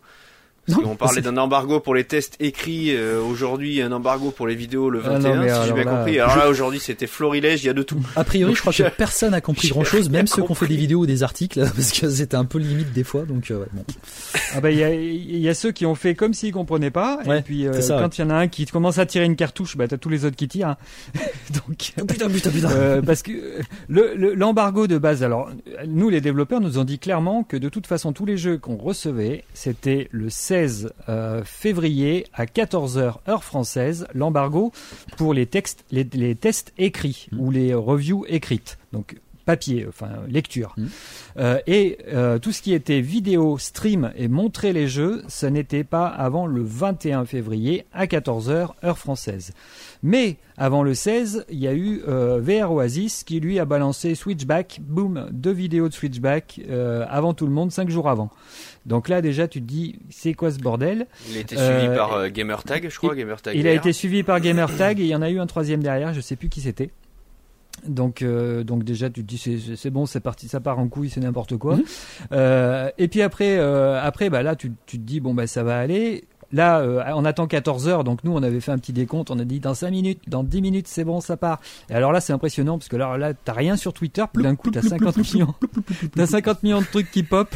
on parlait d'un embargo pour les tests écrits euh, aujourd'hui, un embargo pour les vidéos le 21, ah si j'ai bien compris. Alors là, aujourd'hui, c'était florilège, il y a de tout. A priori, je crois que *laughs* personne n'a compris grand chose, même ceux qui ont fait des vidéos ou des articles, *laughs* parce que c'était un peu limite des fois. Donc, euh, bon. Ah bah, il y a, y a, ceux qui ont fait comme s'ils comprenaient pas, et puis euh, quand il y en a un qui commence à tirer une cartouche, bah t'as tous les autres qui tirent. Hein. *laughs* donc, oh, putain, putain, putain. parce que l'embargo de base, alors nous les développeurs nous ont dit clairement que de toute façon tous les jeux qu'on recevait, c'était le 16 euh, février à 14h heure française l'embargo pour les textes, les, tests écrits mmh. ou les reviews écrites. Donc papier, enfin lecture. Mmh. Euh, et euh, tout ce qui était vidéo, stream et montrer les jeux, ce n'était pas avant le 21 février à 14h heure française. Mais avant le 16, il y a eu VR Oasis qui lui a balancé Switchback, boom, deux vidéos de Switchback avant tout le monde, cinq jours avant. Donc là, déjà, tu te dis, c'est quoi ce bordel Il a été suivi euh, par euh, Gamertag, je crois, Gamertag. Il a été suivi par Gamertag et il y en a eu un troisième derrière, je sais plus qui c'était. Donc, euh, donc déjà, tu te dis c'est bon, c'est parti, ça part en couille, c'est n'importe quoi. Mhm. et puis après, après, bah là, tu, tu, te dis bon bah ça va aller. Là, on attend 14 heures, donc nous, on avait fait un petit décompte. On a dit dans 5 minutes, dans 10 minutes, c'est bon, ça part. Et alors là, c'est impressionnant parce que là, là, t'as rien sur Twitter. Puis d'un coup, t'as 50 millions, t'as 50 millions de trucs qui pop.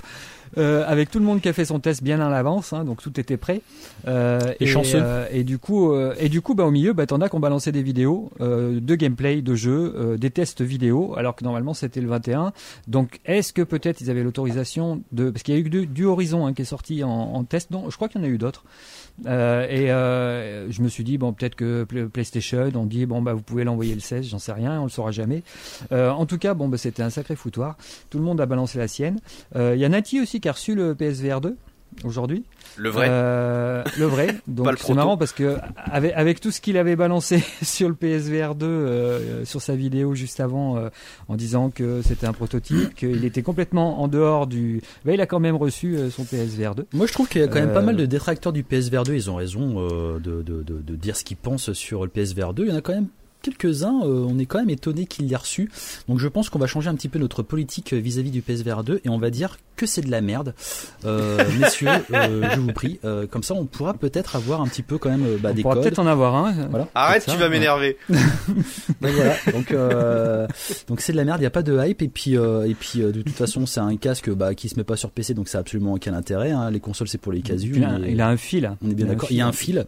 Euh, avec tout le monde qui a fait son test bien à l'avance, hein, donc tout était prêt. Euh, et, chanceux. Euh, et du coup, et du coup, bah au milieu, bah t'en as qu'on balançait des vidéos de gameplay, de jeu, des tests vidéo, alors que normalement c'était le 21. Donc, est-ce que peut-être ils avaient l'autorisation de, parce qu'il y a eu du, du Horizon hein, qui est sorti en, en test, non, je crois qu'il y en a eu d'autres. Euh, et euh, je me suis dit bon peut-être que PlayStation on dit bon bah vous pouvez l'envoyer le 16 j'en sais rien on le saura jamais euh, en tout cas bon bah, c'était un sacré foutoir tout le monde a balancé la sienne il y a Nati aussi qui a reçu le PSVR 2 aujourd'hui le vrai. Euh, le vrai. *laughs* Donc c'est marrant parce que avec, avec tout ce qu'il avait balancé *laughs* sur le PSVR 2 euh, sur sa vidéo juste avant euh, en disant que c'était un prototype, *clears throat* qu'il était complètement en dehors du bah, il a quand même reçu euh, son PSVR 2. Moi je trouve qu'il y a quand même pas mal de détracteurs du PSVR 2, ils ont raison de, de, de, de, dire ce qu'ils pensent sur le PSVR 2, il y en a quand même quelques-uns, euh, on est quand même étonné qu'il l'ait reçu. Donc je pense qu'on va changer un petit peu notre politique vis-à-vis du PSVR 2 et on va dire que c'est de la merde. Euh, *laughs* messieurs, euh, je vous prie. comme ça, on pourra peut-être avoir un petit peu quand même bah, on des pourra peut-être en avoir un. Arrête, tu vas m'énerver. *laughs* Donc donc c'est de la merde. Il n'y a pas de hype et puis et puis de toute façon c'est un casque bah, qui se met pas sur PC donc ça a absolument aucun intérêt. Hein. Les consoles c'est pour les casus. Il, a, un fil. On est bien d'accord. Il y a un fil.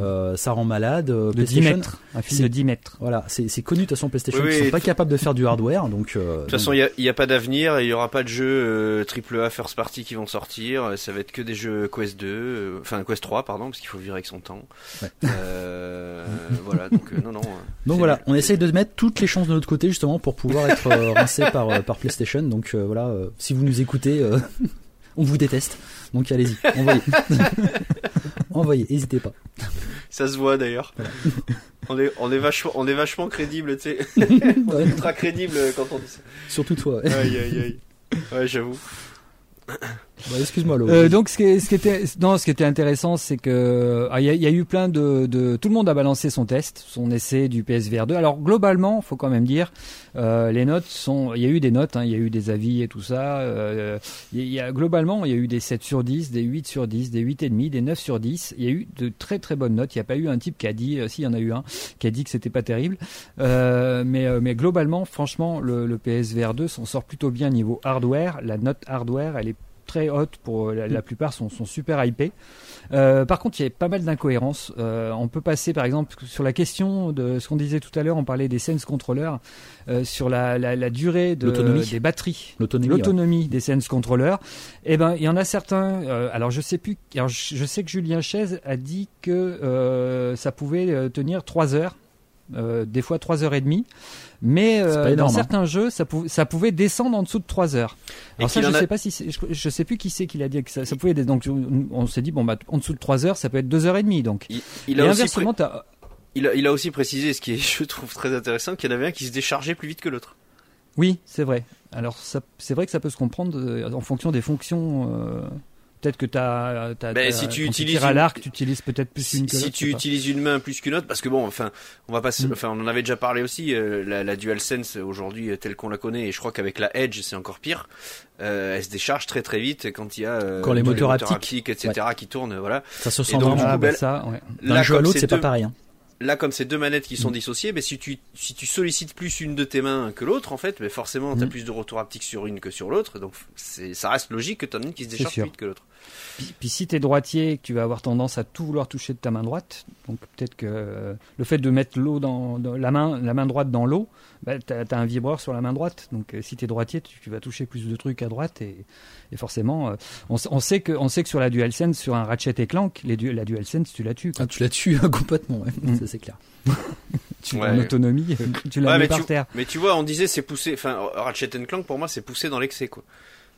Euh, ça rend malade. de 10 mètres. Un film de 10 mètres. Voilà, c'est connu de toute façon PlayStation. ils sont pas capables de faire du hardware, donc. de toute façon, il n'y a, pas d'avenir. Il y aura pas de jeux triple A first party qui vont sortir. Ça va être que des jeux Quest 2, enfin Quest 3 pardon, parce qu'il faut vivre avec son temps. *laughs* voilà, donc non non. Donc voilà, on essaye de mettre toutes les chances de notre côté justement pour pouvoir *laughs* être rincé par par PlayStation. Donc voilà, si vous nous écoutez, *laughs* on vous déteste. Donc allez-y, envoyez. *laughs* envoyez, n'hésitez pas. Ça se voit d'ailleurs. On est, on est vachement, on est vachement crédible, tu sais. *laughs* ultra crédible quand on dit ça. Surtout toi. Ouais. Aïe aïe aïe. Ouais, j'avoue. Bah, excuse-moi, euh, donc, ce qui, était, intéressant, c'est que ah, il y, a eu plein de, tout le monde a balancé son test, son essai du PSVR 2. Alors globalement, faut quand même dire, euh, les notes sont, il y a eu des notes, hein, il y a eu des avis et tout ça. Euh, globalement, il y a eu des 7 sur 10, des 8 sur 10, des 8 et demi, des 9 sur 10. Il y a eu de très très bonnes notes. Il n'y a pas eu un type qui a dit, euh, si il y en a eu un, qui a dit que c'était pas terrible. Mais globalement, franchement, le, le PSVR 2 s'en sort plutôt bien niveau hardware. La note hardware, elle est très hautes pour la, la plupart sont, sont super hypées. Euh, par contre, il y a pas mal d'incohérences. Euh, on peut passer, par exemple, sur la question de ce qu'on disait tout à l'heure, on parlait des Sense Controllers, euh, sur la, la, la, durée de, des batteries, l'autonomie des Sense Controllers. Eh ben, il y en a certains. Euh, alors, je sais plus. Alors, je sais que Julien Chaise a dit que euh, ça pouvait tenir 3 heures. Euh, des fois 3 heures et demie. Mais euh, dans hein. certains jeux, ça, ça, pouvait descendre en dessous de 3 heures. Alors ça, je sais pas si je, sais plus qui c'est qui l'a dit que ça, ça pouvait donc on s'est dit bon bah en dessous de 3 heures, ça peut être 2 heures et demie donc. Il, a inversement il a, il a aussi précisé ce qui est *laughs* je trouve très intéressant qu'il y en avait un qui se déchargeait plus vite que l'autre. Oui, c'est vrai. Alors c'est vrai que ça peut se comprendre euh, en fonction des fonctions Peut-être que tu as, ben, si tu utilises à l'arc, tu utilises peut-être plus une Si tu utilises une main plus qu'une autre, parce que bon, enfin, on va pas, mm. enfin, on en avait déjà parlé aussi. Euh, la, la DualSense aujourd'hui euh, telle qu'on la connaît, et je crois qu'avec la Edge c'est encore pire. Euh, elle se décharge très très vite quand il y a euh, quand les moteurs, haptiques, etc. qui tournent, voilà. Ça se sent vraiment. Ah, bah, ça, ouais. D'un jeu à l'autre, c'est pas pareil. Hein là comme c'est deux manettes qui sont mm. dissociées, mais si tu si tu sollicites plus une de tes mains que l'autre, en fait, mais forcément tu as mm. plus de retour haptique sur une que sur l'autre, donc c'est ça reste logique que tu en as une qui se décharge plus vite que l'autre. Puis, si tu es droitier, tu vas avoir tendance à tout vouloir toucher de ta main droite, donc peut-être que euh, le fait de mettre l'eau dans, la main la main droite dans l'eau, bah, tu as, un vibreur sur la main droite, donc euh, si tu es droitier, tu, vas toucher plus de trucs à droite et, et forcément, euh, on, on, sait que on sait que sur la DualSense, sur un Ratchet et Clank, les la DualSense, tu la tues. Ah, tu la tues complètement, mm. ça c'est clair. *laughs* tu ouais. en autonomie, tu la mets par terre. Mais tu vois, on disait c'est poussé, enfin Ratchet Clank pour moi c'est poussé dans l'excès quoi.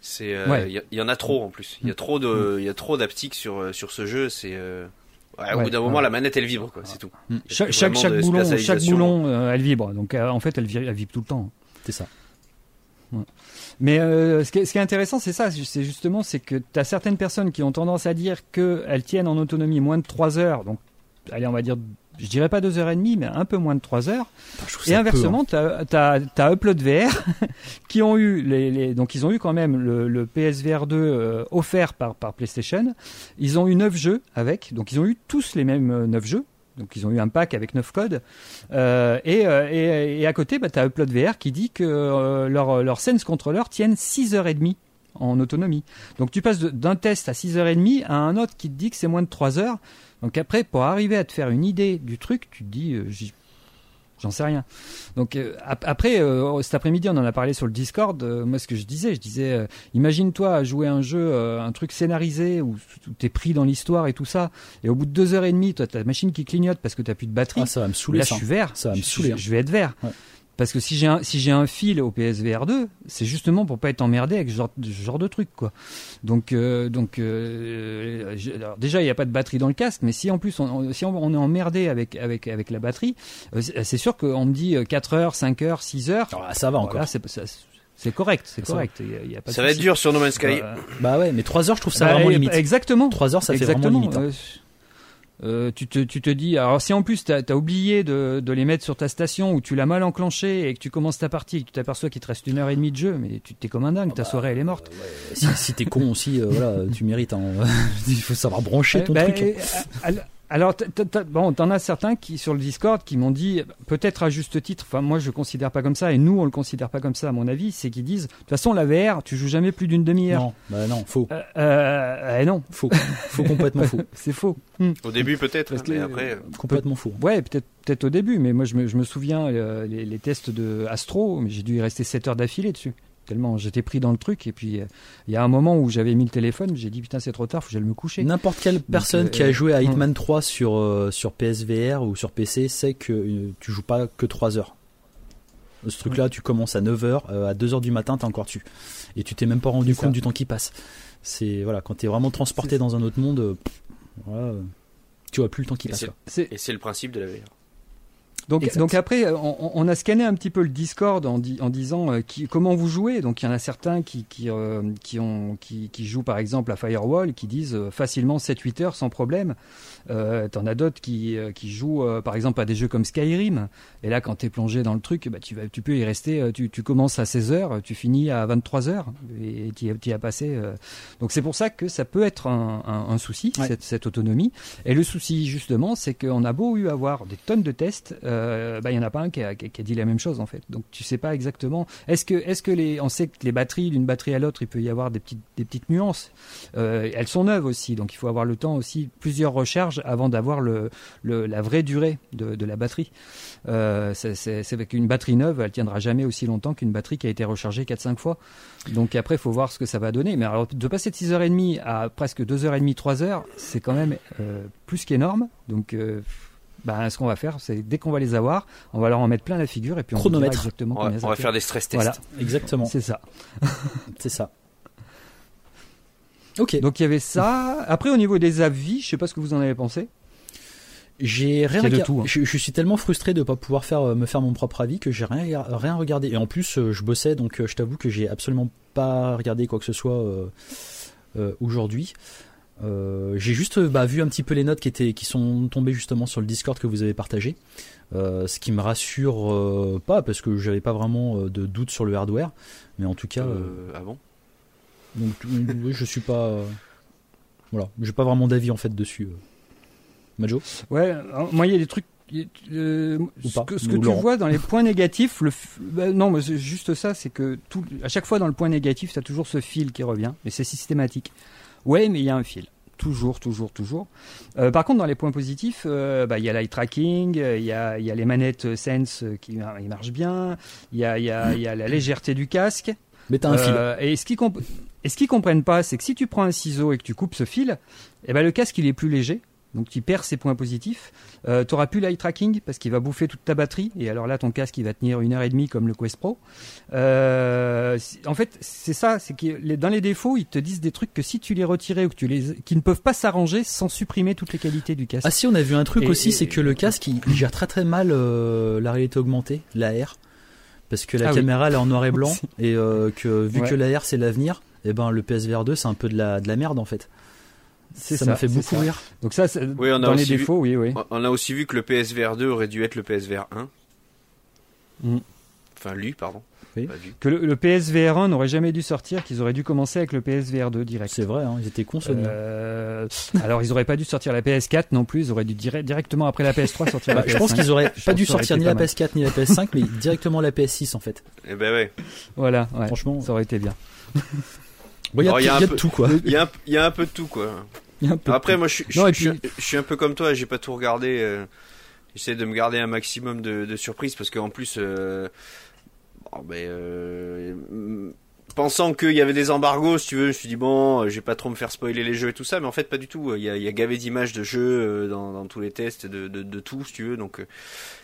C'est, euh, il y, en a trop en plus. Il y a trop de, mm. il y a trop d'aptique sur euh, sur ce jeu. C'est au bout d'un moment, la manette elle vibre, quoi, c'est tout. Mm. Chaque, chaque, boulon, chaque boulon elle vibre. Donc en fait, elle, elle vibre tout le temps. C'est ça. Mais euh, ce, qui est, ce, qui est, intéressant, c'est ça, c'est justement, c'est que tu as certaines personnes qui ont tendance à dire qu'elles tiennent en autonomie moins de 3 heures, donc allez, on va dire, je dirais pas 2 heures et demie, mais un peu moins de 3 heures. et inversement, tu as, as, Upload VR *laughs* qui ont eu les, les, donc ils ont eu quand même le, le PSVR 2 euh, offert par, par PlayStation. Ils ont eu 9 jeux avec, donc ils ont eu tous les mêmes 9 euh, jeux. Donc ils ont eu un pack avec 9 codes. Euh, et, euh, et, et, à côté, bah, tu as Upload VR qui dit que euh, leur, leur Sense Controller tiennent 6h30 en autonomie. Donc tu passes d'un test à 6h30 à un autre qui te dit que c'est moins de 3 heures. Donc après, pour arriver à te faire une idée du truc, tu te dis, euh, J'en sais rien. Donc euh, après, euh, cet après-midi, on en a parlé sur le Discord. Moi, ce que je disais, je disais, imagine-toi jouer un jeu, un truc scénarisé où, tu es pris dans l'histoire et tout ça, et au bout de deux heures et demie, toi, ta machine qui clignote parce que t'as plus de batterie. Ah, ça va me saouler. Là, je suis vert. Ça va me saouler. Je, je, vais être vert. Ouais. Parce que si j'ai un, si j'ai un fil au PSVR 2, c'est justement pour pas être emmerdé avec ce genre, ce genre de truc, quoi. Donc, euh, donc euh, alors déjà, il n'y a pas de batterie dans le casque, mais si en plus, on, si on, est emmerdé avec, avec, avec la batterie, euh, c'est sûr qu'on me dit 4 heures, 5 heures, 6 heures. Alors, ça va encore. c'est, c'est correct, c'est correct. Y a, pas ça va être dur sur No Man's Sky. bah ouais, mais 3 heures, je trouve ça bah, vraiment limite. Exactement. 3 heures, ça fait vraiment limite. Hein. Euh, tu, te, tu te dis, alors si en plus tu as, oublié de, de, les mettre sur ta station ou tu l'as mal enclenché et que tu commences ta partie et que tu t'aperçois qu'il te reste une heure et demie de jeu, mais tu t'es comme un dingue, ta bah, soirée elle est morte. si, si t'es con aussi, euh, voilà, tu mérites. Hein. *laughs* Il faut savoir brancher ton bah, truc. Alors, bon, t'en as certains qui sur le Discord qui m'ont dit, peut-être à juste titre. Enfin, moi, je le considère pas comme ça, et nous, on le considère pas comme ça, à mon avis. C'est qu'ils disent, de toute façon, la VR, tu joues jamais plus d'une demi-heure. Non, bah non, faux. Euh, euh, non, faux, faux complètement faux. *laughs* C'est faux. Hmm. Au début, peut-être, mais après, euh, complètement faux. Ouais, peut-être, peut-être au début, mais moi, je me, je me souviens les, les, tests de Astro, mais j'ai dû y rester 7 heures d'affilée dessus tellement j'étais pris dans le truc. Et puis, il y a un moment où j'avais mis le téléphone, j'ai dit putain, c'est trop tard, faut que j'aille me coucher. N'importe quelle personne euh, qui a joué à Hitman 3 sur, euh, sur PSVR ou sur PC sait que euh, tu joues pas que 3 heures. Ce truc-là, tu commences à 9h, à 2h du matin, t'es encore dessus. Et tu t'es même pas rendu compte du temps qui passe. C'est voilà, quand t'es vraiment transporté dans un autre monde, tu vois plus le temps qui passe. Et c'est le principe de la VR. Donc, donc après, euh, on, on, a scanné un petit peu le Discord en, en disant euh, qui, comment vous jouez. Donc il y en a certains qui, qui, euh, qui, ont, qui, qui, jouent par exemple à Firewall, qui disent facilement 7-8 heures sans problème. Euh, T'en as d'autres qui, qui jouent par exemple à des jeux comme Skyrim. Et là, quand tu es plongé dans le truc, bah, tu, vas, tu peux y rester. Tu, tu commences à 16 heures, tu finis à 23 heures et tu y, as passé. Donc c'est pour ça que ça peut être un, un, un souci, cette, cette, autonomie. Et le souci justement, c'est qu'on a beau eu avoir des tonnes de tests. Euh, bah, il y en a pas un qui a, dit la même chose en fait. Donc tu sais pas exactement. Est-ce que, est-ce que les, on sait que les batteries d'une batterie à l'autre, il peut y avoir des petites, des petites nuances. Euh, elles sont neuves aussi, donc il faut avoir le temps aussi plusieurs recharges avant d'avoir le, la vraie durée de, la batterie. Euh, c'est avec une batterie neuve, elle tiendra jamais aussi longtemps qu'une batterie qui a été rechargée 4-5 fois. Donc après, il faut voir ce que ça va donner. Mais alors, de passer de 6h30 à presque 2h30, 3h, c'est quand même plus qu'énorme. Donc bah, ce qu'on va faire, c'est dès qu'on va les avoir, on va leur en mettre plein la figure et puis on chronomètre. exactement on va, on va faire des stress tests. Voilà, exactement. C'est ça. c'est ça. Ok. Donc il y avait ça. Après, au niveau des avis, je sais pas ce que vous en avez pensé. J'ai rien regardé. Hein. Je, je, suis tellement frustré de pas pouvoir faire euh, me faire mon propre avis que j'ai rien rien regardé. Et en plus, euh, je bossais, donc euh, je t'avoue que j'ai absolument pas regardé quoi que ce soit euh, aujourd'hui. Euh, j'ai juste bah, vu un petit peu les notes qui étaient qui sont tombées justement sur le Discord que vous avez partagé, euh, ce qui me rassure euh, pas parce que j'avais pas vraiment de doute sur le hardware, mais en tout cas. ah bon? Donc oui, je suis pas. voilà, j'ai pas vraiment d'avis en fait dessus. Majo? Ouais, moi il y a des trucs. ce que, ce que tu vois dans les points négatifs, le bah, non, mais c'est juste ça, c'est que tout, à chaque fois dans le point négatif, tu as toujours ce fil qui revient, et c'est systématique. Ouais, mais il y a un fil. Toujours, toujours, toujours. Euh, par contre, dans les points positifs, euh, bah, il y a l'eye tracking, il y a, y a, les manettes Sense qui marchent bien, il y a, y, a, y a, la légèreté du casque. Mais t'as un fil. Euh, et ce qu'ils comp comprennent pas, c'est que si tu prends un ciseau et que tu coupes ce fil, eh ben le casque il est plus léger donc tu perds ses points positifs. Euh, tu n'auras plus l'eye tracking parce qu'il va bouffer toute ta batterie. Et alors là, ton casque, il va tenir une heure et demie comme le Quest Pro. Euh, en fait, c'est ça. C'est que dans les défauts, ils te disent des trucs que si tu les retirais ou que tu les, qui ne peuvent pas s'arranger sans supprimer toutes les qualités du casque. Ah si, on a vu un truc aussi, c'est que le casque, il, gère très très mal euh, la réalité augmentée, l'AR, parce que la ah caméra elle est en noir et blanc *laughs* et que vu que l'AR c'est l'avenir, et eh ben le PSVR 2 c'est un peu de la de la merde en fait ça m'a fait beaucoup rire. Donc ça, oui, on a dans les défauts, oui, oui. On a aussi vu que le PSVR 2 aurait dû être le PSVR 1. Mm. Enfin, lui, pardon. Que le, PSVR 1 n'aurait jamais dû sortir, qu'ils auraient dû commencer avec le PSVR 2 direct. C'est vrai, hein, ils étaient cons euh, alors ils n'auraient pas dû sortir la PS4 non plus, ils auraient dû directement après la PS3 sortir la PS5. Je pense qu'ils auraient pas dû sortir ni la PS4 ni la PS5, mais directement la PS6 en fait. Eh ben ouais. Voilà, franchement, ça aurait été bien. Il y, a, de tout quoi. Il y, a un peu de tout quoi. *laughs* Après, moi, je, suis un peu comme toi, j'ai pas tout regardé. Euh, j'essaie de me garder un maximum de, de surprises parce qu'en plus, euh, ben, euh, pensant qu'il y avait des embargos, si tu veux, je me suis dit bon, je vais pas trop me faire spoiler les jeux et tout ça, mais en fait pas du tout. Il y a, il y a gavé d'images de jeux dans, dans, tous les tests, de, de, de, tout, si tu veux. Donc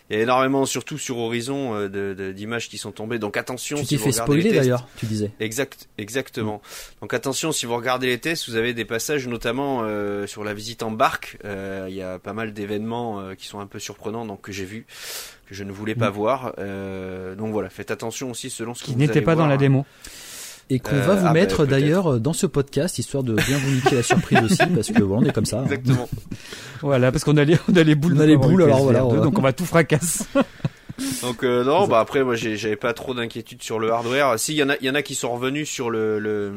il y a énormément, surtout sur Horizon, euh, d'images qui sont tombées. Donc attention. Tu t'es fait spoiler d'ailleurs, tu disais. Exact, exactement. Donc attention, si vous regardez les tests, vous avez des passages, notamment euh, sur la visite en barque. Euh, il y a pas mal d'événements qui sont un peu surprenants, donc que j'ai vu, que je ne voulais pas mm. voir. donc voilà, faites attention aussi selon ce qui n'était pas dans la démo et qu'on va vous ah, mettre bah, d'ailleurs dans ce podcast histoire de bien vous niquer la surprise aussi *laughs* parce que voilà on est comme ça. Hein. Exactement. *laughs* voilà parce qu'on a les on a les boules. On a les boules alors voilà. Donc on va tout fracasser. *laughs* Donc euh, non bah après moi j'avais pas trop d'inquiétude sur le hardware. Si il y en a il y en a qui sont revenus sur le, le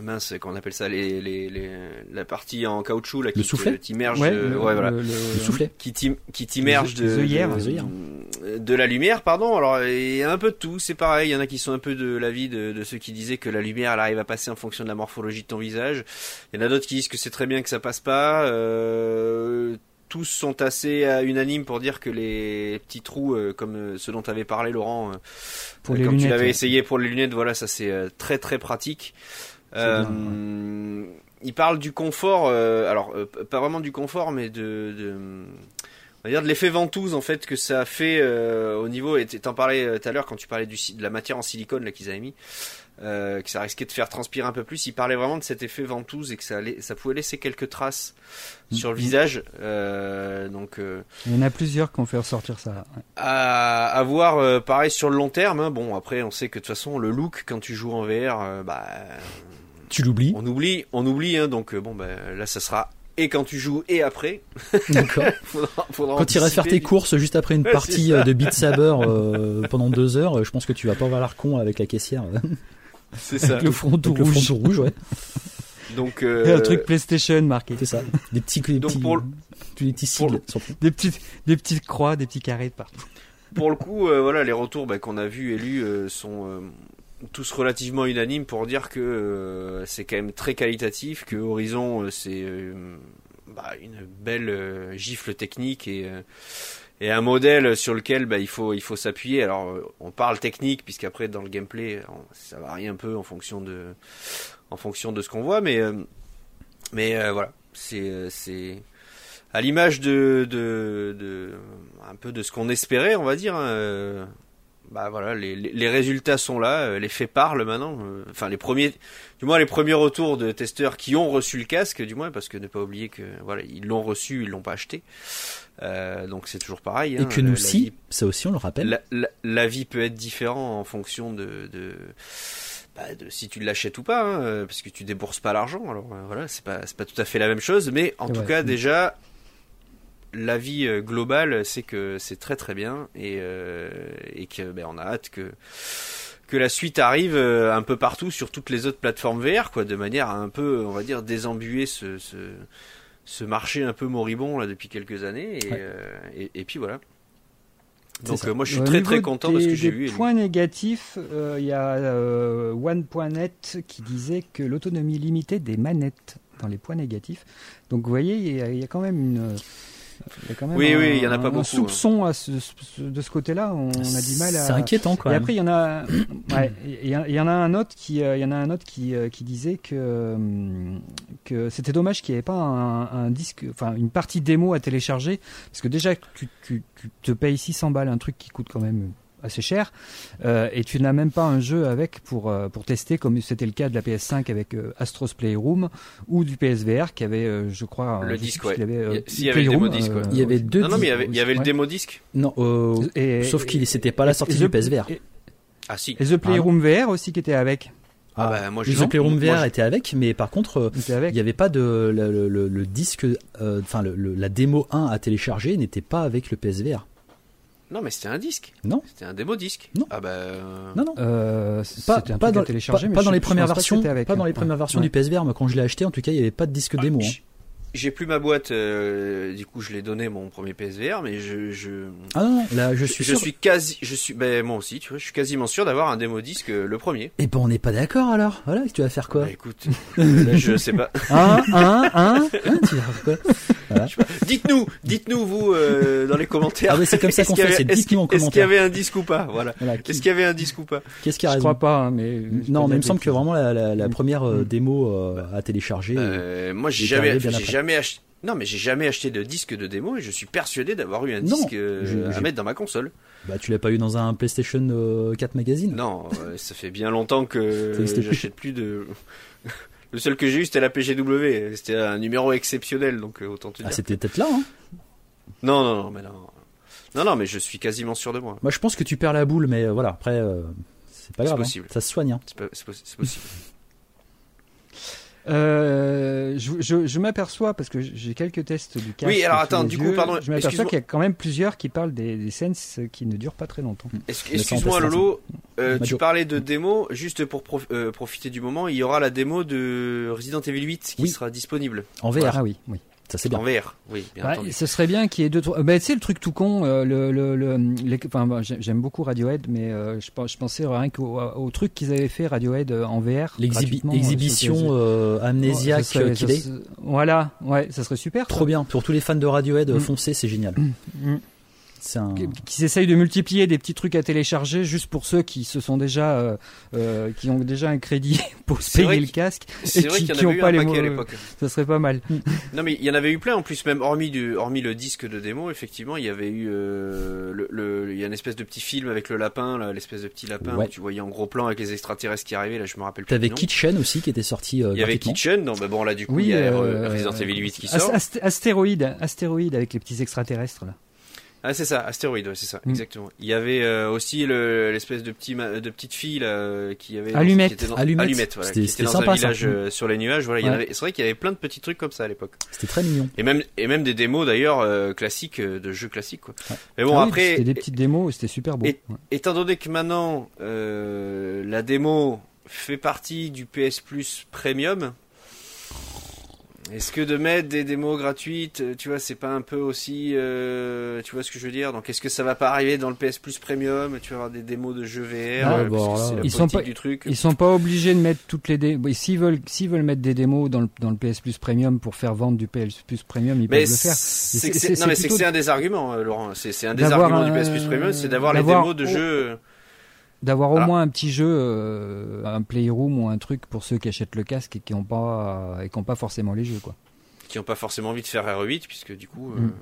mince, qu'on appelle ça les, les, les, la partie en caoutchouc là, qui t'immerge, ouais, le, ouais, voilà, le, soufflet, qui t'immerge de, de, de, la lumière, pardon. Alors il y a un peu de tout, c'est pareil. Il y en a qui sont un peu de l'avis de, de ceux qui disaient que la lumière elle arrive à passer en fonction de la morphologie de ton visage. Il y en a d'autres qui disent que c'est très bien que ça passe pas. Euh, tous sont assez unanimes pour dire que les petits trous, euh, comme euh, ceux dont tu avais parlé, Laurent, pour les quand tu l'avais essayé pour les lunettes, voilà, ça c'est très très pratique. Euh, il parle du confort, alors pas vraiment du confort, mais de, de on va dire de l'effet ventouse en fait que ça a fait au niveau. Et t'en parlais tout à l'heure quand tu parlais du, de la matière en silicone là qu'ils avaient mis. que ça risquait de faire transpirer un peu plus. Il parlait vraiment de cet effet ventouse et que ça, allait, ça pouvait laisser quelques traces mm. sur le visage. donc, il y en a plusieurs qui ont fait ressortir ça. À, à, voir, pareil sur le long terme. Hein. Bon, après, on sait que de toute façon, le look quand tu joues en VR, bah, tu l'oublies. On oublie, on oublie, hein, donc euh, bon, ben là, ça sera et quand tu joues et après. *laughs* D'accord. *laughs* quand tu iras faire tes courses juste après une *laughs* partie euh, de Beat Saber euh, pendant deux heures, je pense que tu vas pas avoir l'air con avec la caissière. C'est ça. Avec le front tout rouge. Le front rouge, ouais. Donc euh... un truc PlayStation marqué. C'est ça. Des petits, des petits, pour des petits sigles. Des petites, des petites croix, des petits carrés de partout. Pour le coup, voilà, les retours bah, qu'on a vus et lus sont tous relativement unanimes pour dire que euh, c'est quand même très qualitatif, que Horizon euh, c'est euh, bah, une belle gifle technique et, et un modèle sur lequel bah, il faut il faut s'appuyer. Alors on parle technique puisqu'après dans le gameplay ça varie un peu en fonction de en fonction de ce qu'on voit, mais mais voilà c'est c'est à l'image de, de, un peu de ce qu'on espérait, on va dire. Hein, bah voilà, les, les, résultats sont là, euh, les faits parlent maintenant. Euh, enfin, les premiers, du moins les premiers retours de testeurs qui ont reçu le casque, du moins, parce que ne pas oublier que voilà, ils l'ont reçu, ils l'ont pas acheté. Euh, donc c'est toujours pareil. Et hein, que nous, si, ça aussi, on le rappelle. La, vie peut être différente en fonction de, de, bah, de si tu l'achètes ou pas, hein, parce que tu débourses pas l'argent. Alors voilà, c'est pas, c'est pas tout à fait la même chose, mais en tout cas déjà l'avis euh, global, c'est que c'est très très bien et, euh, et que ben, on a hâte que que la suite arrive euh, un peu partout sur toutes les autres plateformes VR, quoi, de manière à un peu, on va dire, désembuer ce, ce, ce marché un peu moribond là depuis quelques années et, et, puis voilà. Donc moi je suis très très content de ce que j'ai vu. Point négatif, il y a One.net qui disait que l'autonomie limitée des manettes dans les points négatifs. Donc vous voyez, il y a quand même une oui, oui, il y en a pas beaucoup. soupçon à de ce côté-là. On, a du mal à. C'est inquiétant quand même. Et après, il y en *clears throat* a, il y, en a un autre qui, euh, il y en a un autre qui, euh, qui disait que euh, que c'était dommage qu'il n'y avait pas un, disque, enfin une partie démo à télécharger, parce que déjà tu, tu, tu te payes 600 balles un truc qui coûte quand même assez cher. Euh, et tu n'as même pas un jeu avec pour euh, pour tester comme c'était le cas de la PS5 avec euh, Astros Playroom ou du PSVR qui avait je crois le disque ouais. il y avait, il y avait le démo disque il y avait deux non, non mais il y avait, il y avait le démo disque. Non sauf qu'il c'était pas la sortie du PSVR ah si. et The Playroom VR aussi qui était avec. Ah, bah, moi, je The Playroom VR était avec, mais par contre, il n'y avait pas de le, le, le, disque, enfin la démo 1 à télécharger n'était pas avec le PSVR. Non, mais c'était un disque. Non. C'était un démo disque. Non. Ah bah. Non, non. Euh, pas, pas, dans, pas, dans les premières versions. Pas, dans les premières versions du PSVR. Moi, quand je l'ai acheté, en tout cas, il n'y avait pas de disque ah, démo. Hein j'ai plus ma boîte, euh, du coup je l'ai donné mon premier PSVR, mais je, je ah non, là je suis je suis quasi, je suis, ben moi aussi, tu vois, je suis quasiment sûr d'avoir un démo disque euh, le premier. Et eh ben on n'est pas d'accord alors, voilà, tu vas faire quoi? Bah, Écoute, là, je sais pas. Un, un, un, tu vas faire quoi? Voilà. Dites-nous, dites-nous vous euh, dans les commentaires. Ah oui, c'est comme ça qu'on fait, c'est dites-nous en commentaire. Est-ce qu'il y avait un disque ou pas? Voilà. Est-ce qu'il y avait un disque ou pas? Qu'est-ce qui a raison Je crois pas, hein, mais non, mais il me semble que vraiment la, la, la première mm. démo à télécharger. moi, j'ai jamais, jamais acheté. Non, mais j'ai jamais acheté de disque de démo et je suis persuadé d'avoir eu un disque euh, à mettre dans ma console. Bah, tu l'as pas eu dans un PlayStation 4 euh, magazine Non, euh, ça fait bien longtemps que *laughs* j'achète plus de. *laughs* Le seul que j'ai eu, c'était la PGW. C'était un numéro exceptionnel, donc autant te ah, dire. Ah, c'était peut-être là, hein Non, non, non, mais non. Non, non, mais je suis quasiment sûr de moi. Moi, je pense que tu perds la boule, mais voilà, après, c'est pas grave. Hein. Possible. Ça se soigne. Hein. C'est possible. *laughs* Euh, je, je, m'aperçois parce que j'ai quelques tests du casque. Oui, alors attends, du coup, pardon. Je m'aperçois qu'il y a quand même plusieurs qui parlent des, des scènes qui ne durent pas très longtemps. Excuse-moi, Lolo. tu parlais de démo, juste pour profiter du moment, il y aura la démo de Resident Evil 8 qui sera disponible. En VR. Ah oui, oui. Ça c'est bien. En VR, oui. Bien bah, ce serait bien qu'il y ait deux. Trois... Bah, tu sais le truc tout con. Euh, le, le, le les... enfin, bah, j'aime beaucoup Radiohead, mais euh, je, je, pensais rien qu'au au truc qu'ils avaient fait Radiohead euh, en VR. L'exhibition amnésiaque Voilà, ouais, ça serait super. Trop bien. Pour tous les fans de Radiohead, mm. foncez, c'est génial. Mm. Mm un... qui essayent de multiplier des petits trucs à télécharger juste pour ceux qui se sont déjà euh, euh qui ont déjà un crédit *laughs* pour se payer le casque et qui, qui ont pas les mots à l'époque. Ça serait pas mal. *laughs* non mais il y en avait eu plein en plus même hormis du hormis le disque de démo effectivement il y avait eu euh, le, le, il y a une espèce de petit film avec le lapin l'espèce de petit lapin où tu voyais en gros plan avec les extraterrestres qui arrivaient là je me rappelle plus. T'avais Kitchen aussi qui était sorti. Euh, il y avait Kitchen non mais bon là du coup il y a euh, Resident Evil 8 qui sort. Astéroïde astéroïde avec les petits extraterrestres là. Ah c'est ça, astéroïde, c'est ça, mm. exactement. Il y avait euh, aussi l'espèce de petit de petite fille là, qui avait allumette, qui était dans, allumette, voilà, qui était dans sympa, un village euh, sur les nuages. Voilà, ouais. c'est vrai qu'il y avait plein de petits trucs comme ça à l'époque. C'était très mignon. Et même et même des démos d'ailleurs euh, classiques de jeux classiques quoi. Mais bon ah après, c'était des petites démos, c'était super beau. Étant donné que maintenant la démo fait partie du PS Plus Premium, est-ce que de mettre des démos gratuites, euh, tu vois, c'est pas un peu aussi, euh, tu vois ce que je veux dire? Donc, est-ce que ça va pas arriver dans le PS Plus Premium Tu vas avoir des démos de jeux VR ah, euh, Ils sont pas, du truc. Ils sont pas obligés de mettre toutes les démos. S'ils veulent, s'ils veulent mettre des démos dans le, dans le PS Plus Premium pour faire vendre du PS Plus Premium, ils peuvent le faire. non, mais c'est que c'est un des arguments, Laurent. C'est un des arguments du PS Plus Premium, c'est d'avoir les démos de jeux d'avoir au moins un petit jeu, euh, un playroom ou un truc pour ceux qui achètent le casque et qui n'ont pas et qui ont pas forcément les jeux quoi. Qui n'ont pas forcément envie de faire R8 puisque du coup, euh, mm.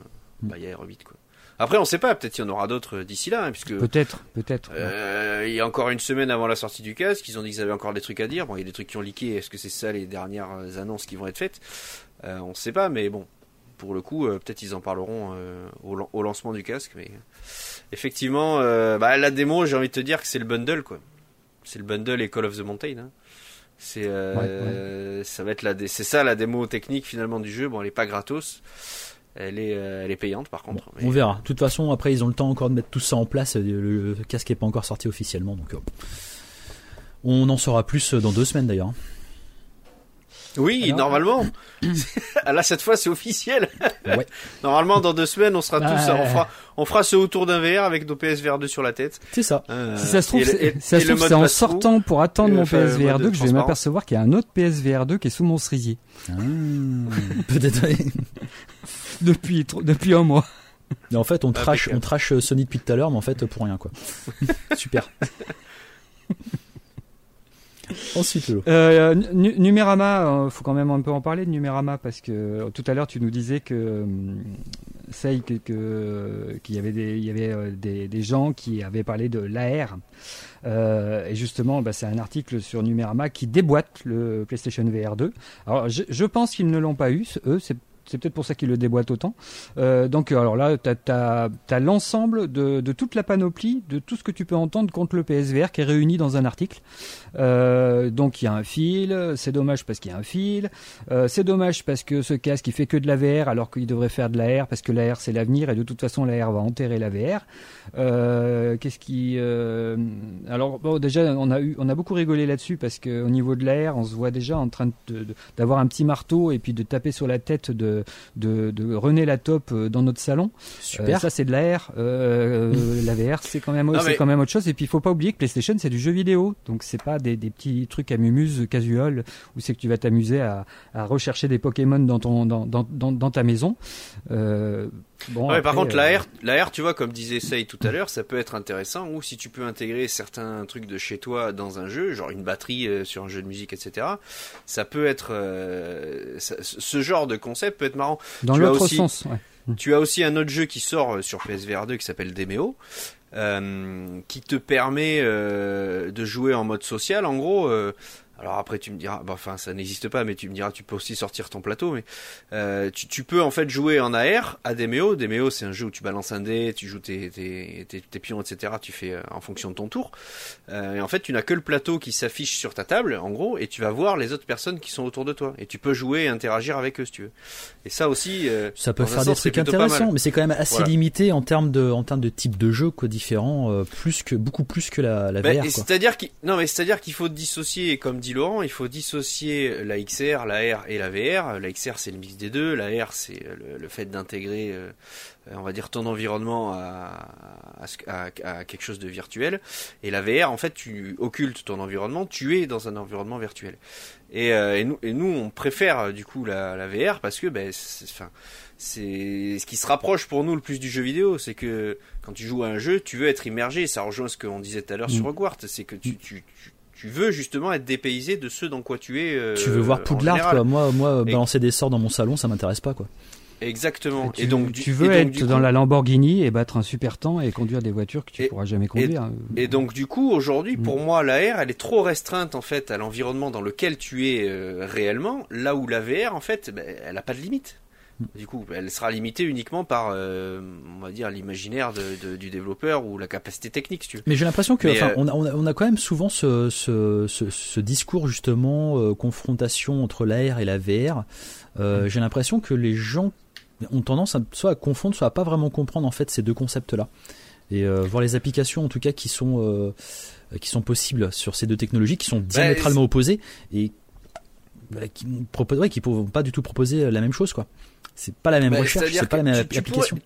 bah, il y a R8 quoi. Après, on sait pas, peut-être qu'il y en aura d'autres d'ici là, hein, puisque peut-être, peut-être. Euh, il y a encore une semaine avant la sortie du casque, ils ont dit qu'ils avaient encore des trucs à dire. Bon, il y a des trucs qui ont leaké. Est-ce que c'est ça les dernières annonces qui vont être faites? On ne sait pas, mais bon, pour le coup, peut-être ils en parleront au, au, lancement du casque, mais effectivement, euh, bah, la démo, j'ai envie de te dire que c'est le bundle, quoi. C'est le bundle et Call of the Mountain. Hein. C'est, euh, ça va être la, c'est ça la démo technique finalement du jeu. Bon, elle est pas gratos. Elle est, euh, elle est payante par contre. On verra. De toute façon, après, ils ont le temps encore de mettre tout ça en place. Le, casque n'est pas encore sorti officiellement, donc on en saura plus dans deux semaines d'ailleurs. Oui, normalement. *coughs* Là, cette fois, c'est officiel. *laughs* Normalement, dans deux semaines, on sera tous, on fera, on fera ce autour d'un VR avec nos PSVR 2 sur la tête. C'est ça. Euh, si ça se trouve, c'est en sortant pour attendre mon PSVR 2 que je vais m'apercevoir qu'il y a un autre PSVR 2 qui est sous mon cerisier. Ah, *laughs* peut-être. depuis, depuis un mois. Et en fait, on ah, trash, on trash Sony depuis tout à l'heure, mais en fait, pour rien, quoi. *laughs* Super. Ensuite, euh, Numérama, euh, faut quand même un peu en parler de Numérama parce que euh, tout à l'heure tu nous disais euh, que qu'il y avait des, il y avait des, gens qui avaient parlé de l'AR. et justement, bah, c'est un article sur Numérama qui déboîte le PlayStation VR 2. Alors, je, je pense qu'ils ne l'ont pas eu, eux. C'est c'est peut-être pour ça qu'il le déboîte autant. Euh, donc alors là, tu as, l'ensemble de, toute la panoplie, de tout ce que tu peux entendre contre le PSVR qui est réuni dans un article. Euh, donc il y a un fil, c'est dommage parce qu'il y a un fil, euh, c'est dommage parce que ce casque il fait que de la VR alors qu'il devrait faire de la R parce que la R c'est l'avenir et de toute façon la R va enterrer la VR. Qu'est-ce qui alors déjà on a eu on a beaucoup rigolé là-dessus parce qu'au niveau de la R on se voit déjà en train d'avoir un petit marteau et puis de taper sur la tête de de, de, René Latop euh, dans notre salon. Super. Euh, ça, c'est de l'AR. Euh, la VR, c'est quand même, c'est quand même autre chose. Et puis, il faut pas oublier que PlayStation, c'est du jeu vidéo. Donc, c'est pas des, des, petits trucs à mumuse casual où c'est que tu vas t'amuser à, à, rechercher des Pokémon dans ton, dans, dans, dans, ta maison. Euh, Bon, ouais, par contre, la R, la R, tu vois, comme disait Say tout à l'heure, ça peut être intéressant. Ou si tu peux intégrer certains trucs de chez toi dans un jeu, genre une batterie sur un jeu de musique, etc. Ça peut être, ce genre de concept peut être marrant. Dans l'autre sens. Tu as aussi un autre jeu qui sort euh, sur PSVR 2 qui s'appelle Demeo. Euh, qui te permet euh, de jouer en mode social. En gros, alors après tu me diras, bah, enfin ça n'existe pas, mais tu me diras tu peux aussi sortir ton plateau, mais euh, tu, tu, peux en fait jouer en AR à Demeo. Demeo c'est un jeu où tu balances un dé, tu joues tes, tes, tes, pions, etc. Tu fais euh, en fonction de ton tour. Euh, et en fait tu n'as que le plateau qui s'affiche sur ta table, en gros, et tu vas voir les autres personnes qui sont autour de toi. Et tu peux jouer et interagir avec eux si tu veux. Et ça aussi, euh, ça peut faire des trucs intéressants, mais c'est quand même assez limité en termes de en termes de type de jeu quoi différent, euh, plus que beaucoup plus que la, la VR. C'est-à-dire qu'il non mais c'est-à-dire qu'il faut dissocier comme Laurent, il faut dissocier la XR, la R et la VR. La XR, c'est le mix des deux. La R, c'est le, fait d'intégrer, euh, on va dire, ton environnement à, à, quelque chose de virtuel. Et la VR, en fait, tu occultes ton environnement, tu es dans un environnement virtuel. Et, euh, et, nous, et nous, on préfère du coup la, la VR parce que, ben, enfin, c'est ce qui se rapproche pour nous le plus du jeu vidéo, c'est que quand tu joues à un jeu, tu veux être immergé. Ça rejoint ce qu'on disait tout à l'heure sur mm. Hogwarts, c'est que tu, tu, tu tu veux justement être dépaysé de ce dans quoi tu es. Euh, tu veux voir Poudlard, quoi. Moi, moi, balancer des sorts dans mon salon, ça m'intéresse pas, quoi. Exactement. Et, donc, tu veux être dans la Lamborghini et battre un super temps et conduire des voitures que tu pourras jamais conduire. Et, donc, du coup, aujourd'hui, mm. pour moi, la R, elle est trop restreinte en fait à l'environnement dans lequel tu es euh, réellement. Là où la VR, en fait, ben, elle n'a pas de limite. Du coup, elle sera limitée uniquement par, euh, on va dire, l'imaginaire du développeur ou la capacité technique, si tu veux. Mais j'ai l'impression que, euh, on, a, on, a, quand même souvent ce, ce, ce, discours justement euh, confrontation entre l'AR et la VR. J'ai l'impression que les gens ont tendance à, soit à confondre, soit à pas vraiment comprendre en fait ces deux concepts-là. Et voir les applications, en tout cas, qui sont qui sont possibles sur ces deux technologies, qui sont diamétralement opposées et qui ne ouais, pas du tout proposer la même chose, quoi. C'est pas la même bah, recherche, c'est pas la même application.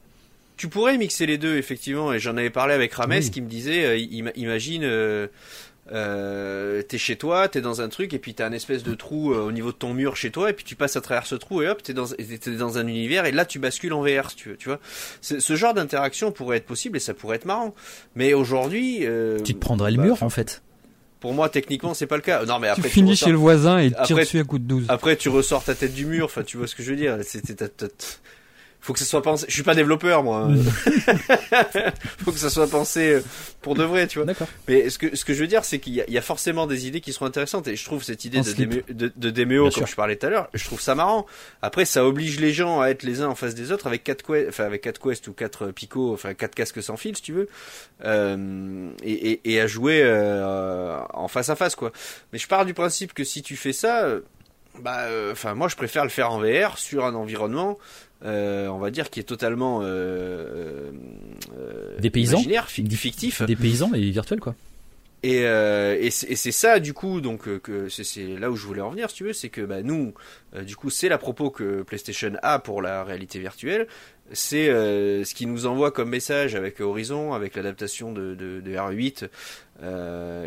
tu pourrais mixer les deux, effectivement, et j'en avais parlé avec Rames qui me disait, euh, imagine, euh, euh, t'es chez toi, t'es dans un truc, et puis t'as un espèce de trou au niveau de ton mur chez toi, et puis tu passes à travers ce trou, et hop, t'es dans, es dans un univers, et là tu bascules en VR, si tu veux, tu vois. Ce genre d'interaction pourrait être possible, et ça pourrait être marrant. Mais aujourd'hui... tu te prendrais le mur, bah, en fait. Pour moi, techniquement, c'est pas le cas. Non, mais après, tu finis chez le voisin et tu tires dessus à coup de 12. Après, tu ressors ta tête du mur. Enfin, tu vois ce que je veux dire. C'était faut que ça soit pensé. Je suis pas développeur moi. *laughs* faut que ça soit pensé euh, pour de vrai, tu vois. D'accord. Mais ce que ce que je veux dire, c'est qu'il y, a forcément des idées qui seront intéressantes et je trouve cette idée de, de, de déméo, comme je parlais tout à l'heure, je trouve ça marrant. Après, ça oblige les gens à être les uns en face des autres avec quatre quest, enfin avec quatre quests ou quatre picots, enfin quatre casques sans fil, si tu veux, euh, et, et, et, à jouer euh, en face à face, quoi. Mais je pars du principe que si tu fais ça, bah, euh, enfin moi je préfère le faire en VR sur un environnement euh, on va dire, qui est totalement euh, euh, des paysans, fictif, des paysans et virtuels quoi. Et, euh, et c'est ça du coup donc que c'est là où je voulais en venir si tu veux c'est que bah, nous du coup c'est la propos que PlayStation a pour la réalité virtuelle. C'est ce qui nous envoie comme message avec Horizon avec l'adaptation de, de, de, R8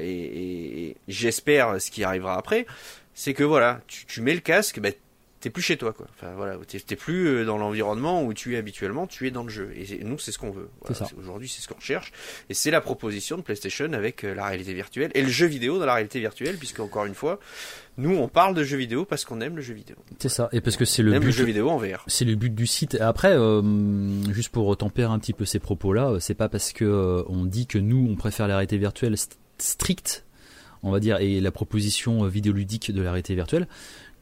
et, et, j'espère ce qui arrivera après. C'est que voilà tu, tu mets le casque bah, t'es plus chez toi quoi. Enfin voilà, t'es plus euh, dans l'environnement où tu es habituellement, tu es dans le jeu. Et nous c'est ce qu'on veut. Aujourd'hui c'est ce qu'on recherche. Et c'est la proposition de PlayStation avec euh, la réalité virtuelle et le jeu vidéo dans la réalité virtuelle, puisque encore une fois, nous on parle de jeu vidéo parce qu'on aime le jeu vidéo. C'est ça. Et parce que c'est le but. Le jeu vidéo en VR. C'est le but du site. Après, euh, juste pour tempérer un petit peu ces propos-là, c'est pas parce que on dit que nous on préfère la réalité virtuelle stricte on va dire, et la proposition vidéoludique de la réalité virtuelle,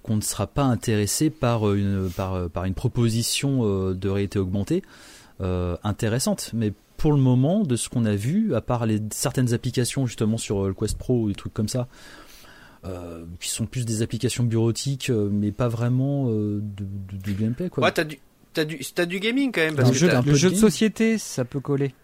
qu'on ne sera pas intéressé par une, par, par une proposition euh, de réalité augmentée euh, intéressante. Mais pour le moment, de ce qu'on a vu, à part les, certaines applications justement sur euh, le Quest Pro ou des trucs comme ça, qui sont plus des applications bureautiques, mais pas vraiment de, gameplay. Quoi. Ouais, t'as du, as du, as du gaming quand même. Parce que le jeu de société, ça peut coller.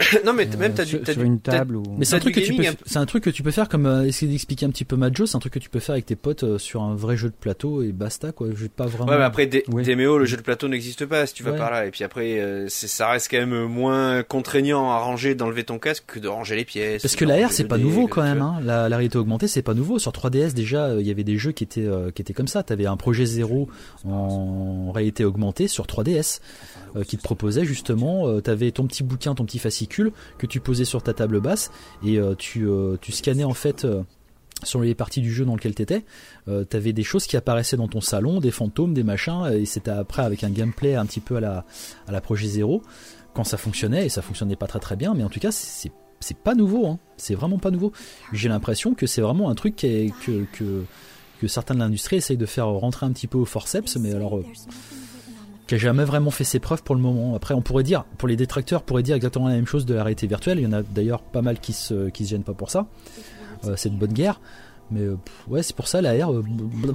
*coughs* non mais même t'as du as sur une table ou... mais c'est un truc que tu peux c'est un truc que tu peux faire comme euh, essayer d'expliquer un petit peu Majo c'est un truc que tu peux faire avec tes potes euh, sur un vrai jeu de plateau et basta quoi. Je pas vraiment ouais. mais après Demeo le jeu de plateau n'existe pas si tu vas par là. Et puis après euh, ça reste quand même moins contraignant à ranger d'enlever ton casque que de ranger les pièces parce que la R c'est pas nouveau quand même hein. la, la, réalité augmentée c'est pas nouveau. Sur 3DS déjà il y avait des jeux qui étaient qui étaient comme ça. T'avais un projet zéro en réalité augmentée sur 3DS euh, qui te proposait justement, euh, tu avais ton petit bouquin, ton petit fascicule que tu posais sur ta table basse et euh, tu, tu scannais en fait sur les parties du jeu dans lequel tu étais, euh, tu avais des choses qui apparaissaient dans ton salon, des fantômes, des machins, et c'était après avec un gameplay un petit peu à la, à la Projet Zero, quand ça fonctionnait, et ça fonctionnait pas très très bien, mais en tout cas c'est c'est pas nouveau, hein. c'est vraiment pas nouveau. J'ai l'impression que c'est vraiment un truc que, que, que certains de l'industrie essayent de faire rentrer un petit peu au forceps, mais alors euh, qui a jamais vraiment fait ses preuves pour le moment. Après, on pourrait dire, pour les détracteurs, on pourrait dire exactement la même chose de la réalité virtuelle. Il y en a d'ailleurs pas mal qui se, gênent pas pour ça. Euh, c'est de bonne guerre. Mais ouais, c'est pour ça la R. voilà.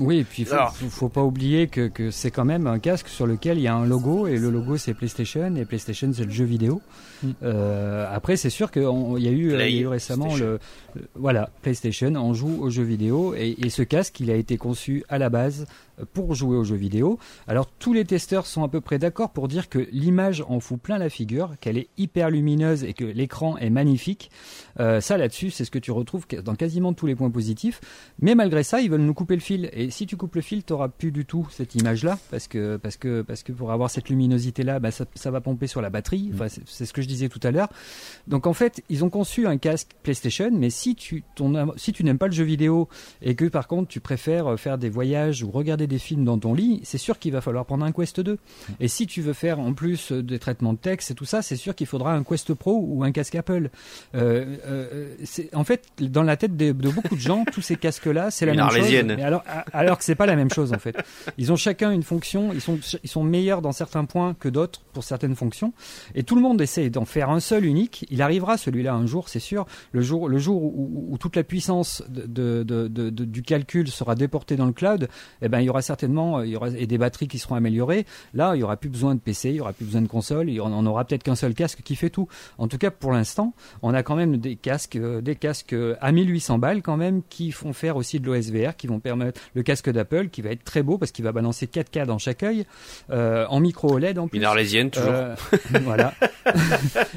Oui, et puis il faut, faut, pas oublier que, que c'est quand même un casque sur lequel il y a un logo, et le logo c'est PlayStation, et PlayStation c'est le jeu vidéo. Mm. Euh, après, c'est sûr qu'il y, a eu, y a eu récemment le, voilà PlayStation, on joue aux jeux vidéo, et, et, ce casque il a été conçu à la base pour jouer aux jeux vidéo. Alors tous les testeurs sont à peu près d'accord pour dire que l'image en fout plein la figure, qu'elle est hyper lumineuse et que l'écran est magnifique. Euh, ça là-dessus, c'est ce que tu retrouves dans quasiment tous les points positifs. Mais malgré ça, ils veulent nous couper le fil. Et si tu coupes le fil, tu n'auras plus du tout cette image-là, parce que parce que parce que pour avoir cette luminosité-là, bah, ça, ça, va pomper sur la batterie. Enfin, c'est ce que je disais tout à l'heure. Donc en fait, ils ont conçu un casque PlayStation, mais si tu ton, si tu n'aimes pas le jeu vidéo et que par contre tu préfères faire des voyages ou regarder des films dans ton lit, c'est sûr qu'il va falloir prendre un Quest 2. Et si tu veux faire en plus des traitements de texte et tout ça, c'est sûr qu'il faudra un Quest Pro ou un casque Apple. Euh, euh, en fait, dans la tête de, beaucoup de gens, tous ces casques-là, c'est la même chose. Mais alors, alors que c'est pas la même chose en fait. Ils ont chacun une fonction, ils sont, ils sont meilleurs dans certains points que d'autres pour certaines fonctions. Et tout le monde essaie d'en faire un seul unique. Il arrivera celui-là un jour, c'est sûr. Le jour, le jour où, toute la puissance de, de, du calcul sera déportée dans le cloud, eh ben, il y aura certainement euh, il y aura, et des batteries qui seront améliorées. Là, il y aura plus besoin de PC, il y aura plus besoin de console, il on aura peut-être qu'un seul casque qui fait tout. En tout cas, pour l'instant, on a quand même des casques, euh, des casques euh, à 1800 balles quand même qui font faire aussi de l'OSVR, qui vont permettre le casque d'Apple qui va être très beau parce qu'il va balancer 4K dans chaque œil, en micro OLED en plus. Une arlésienne toujours. *laughs* voilà. et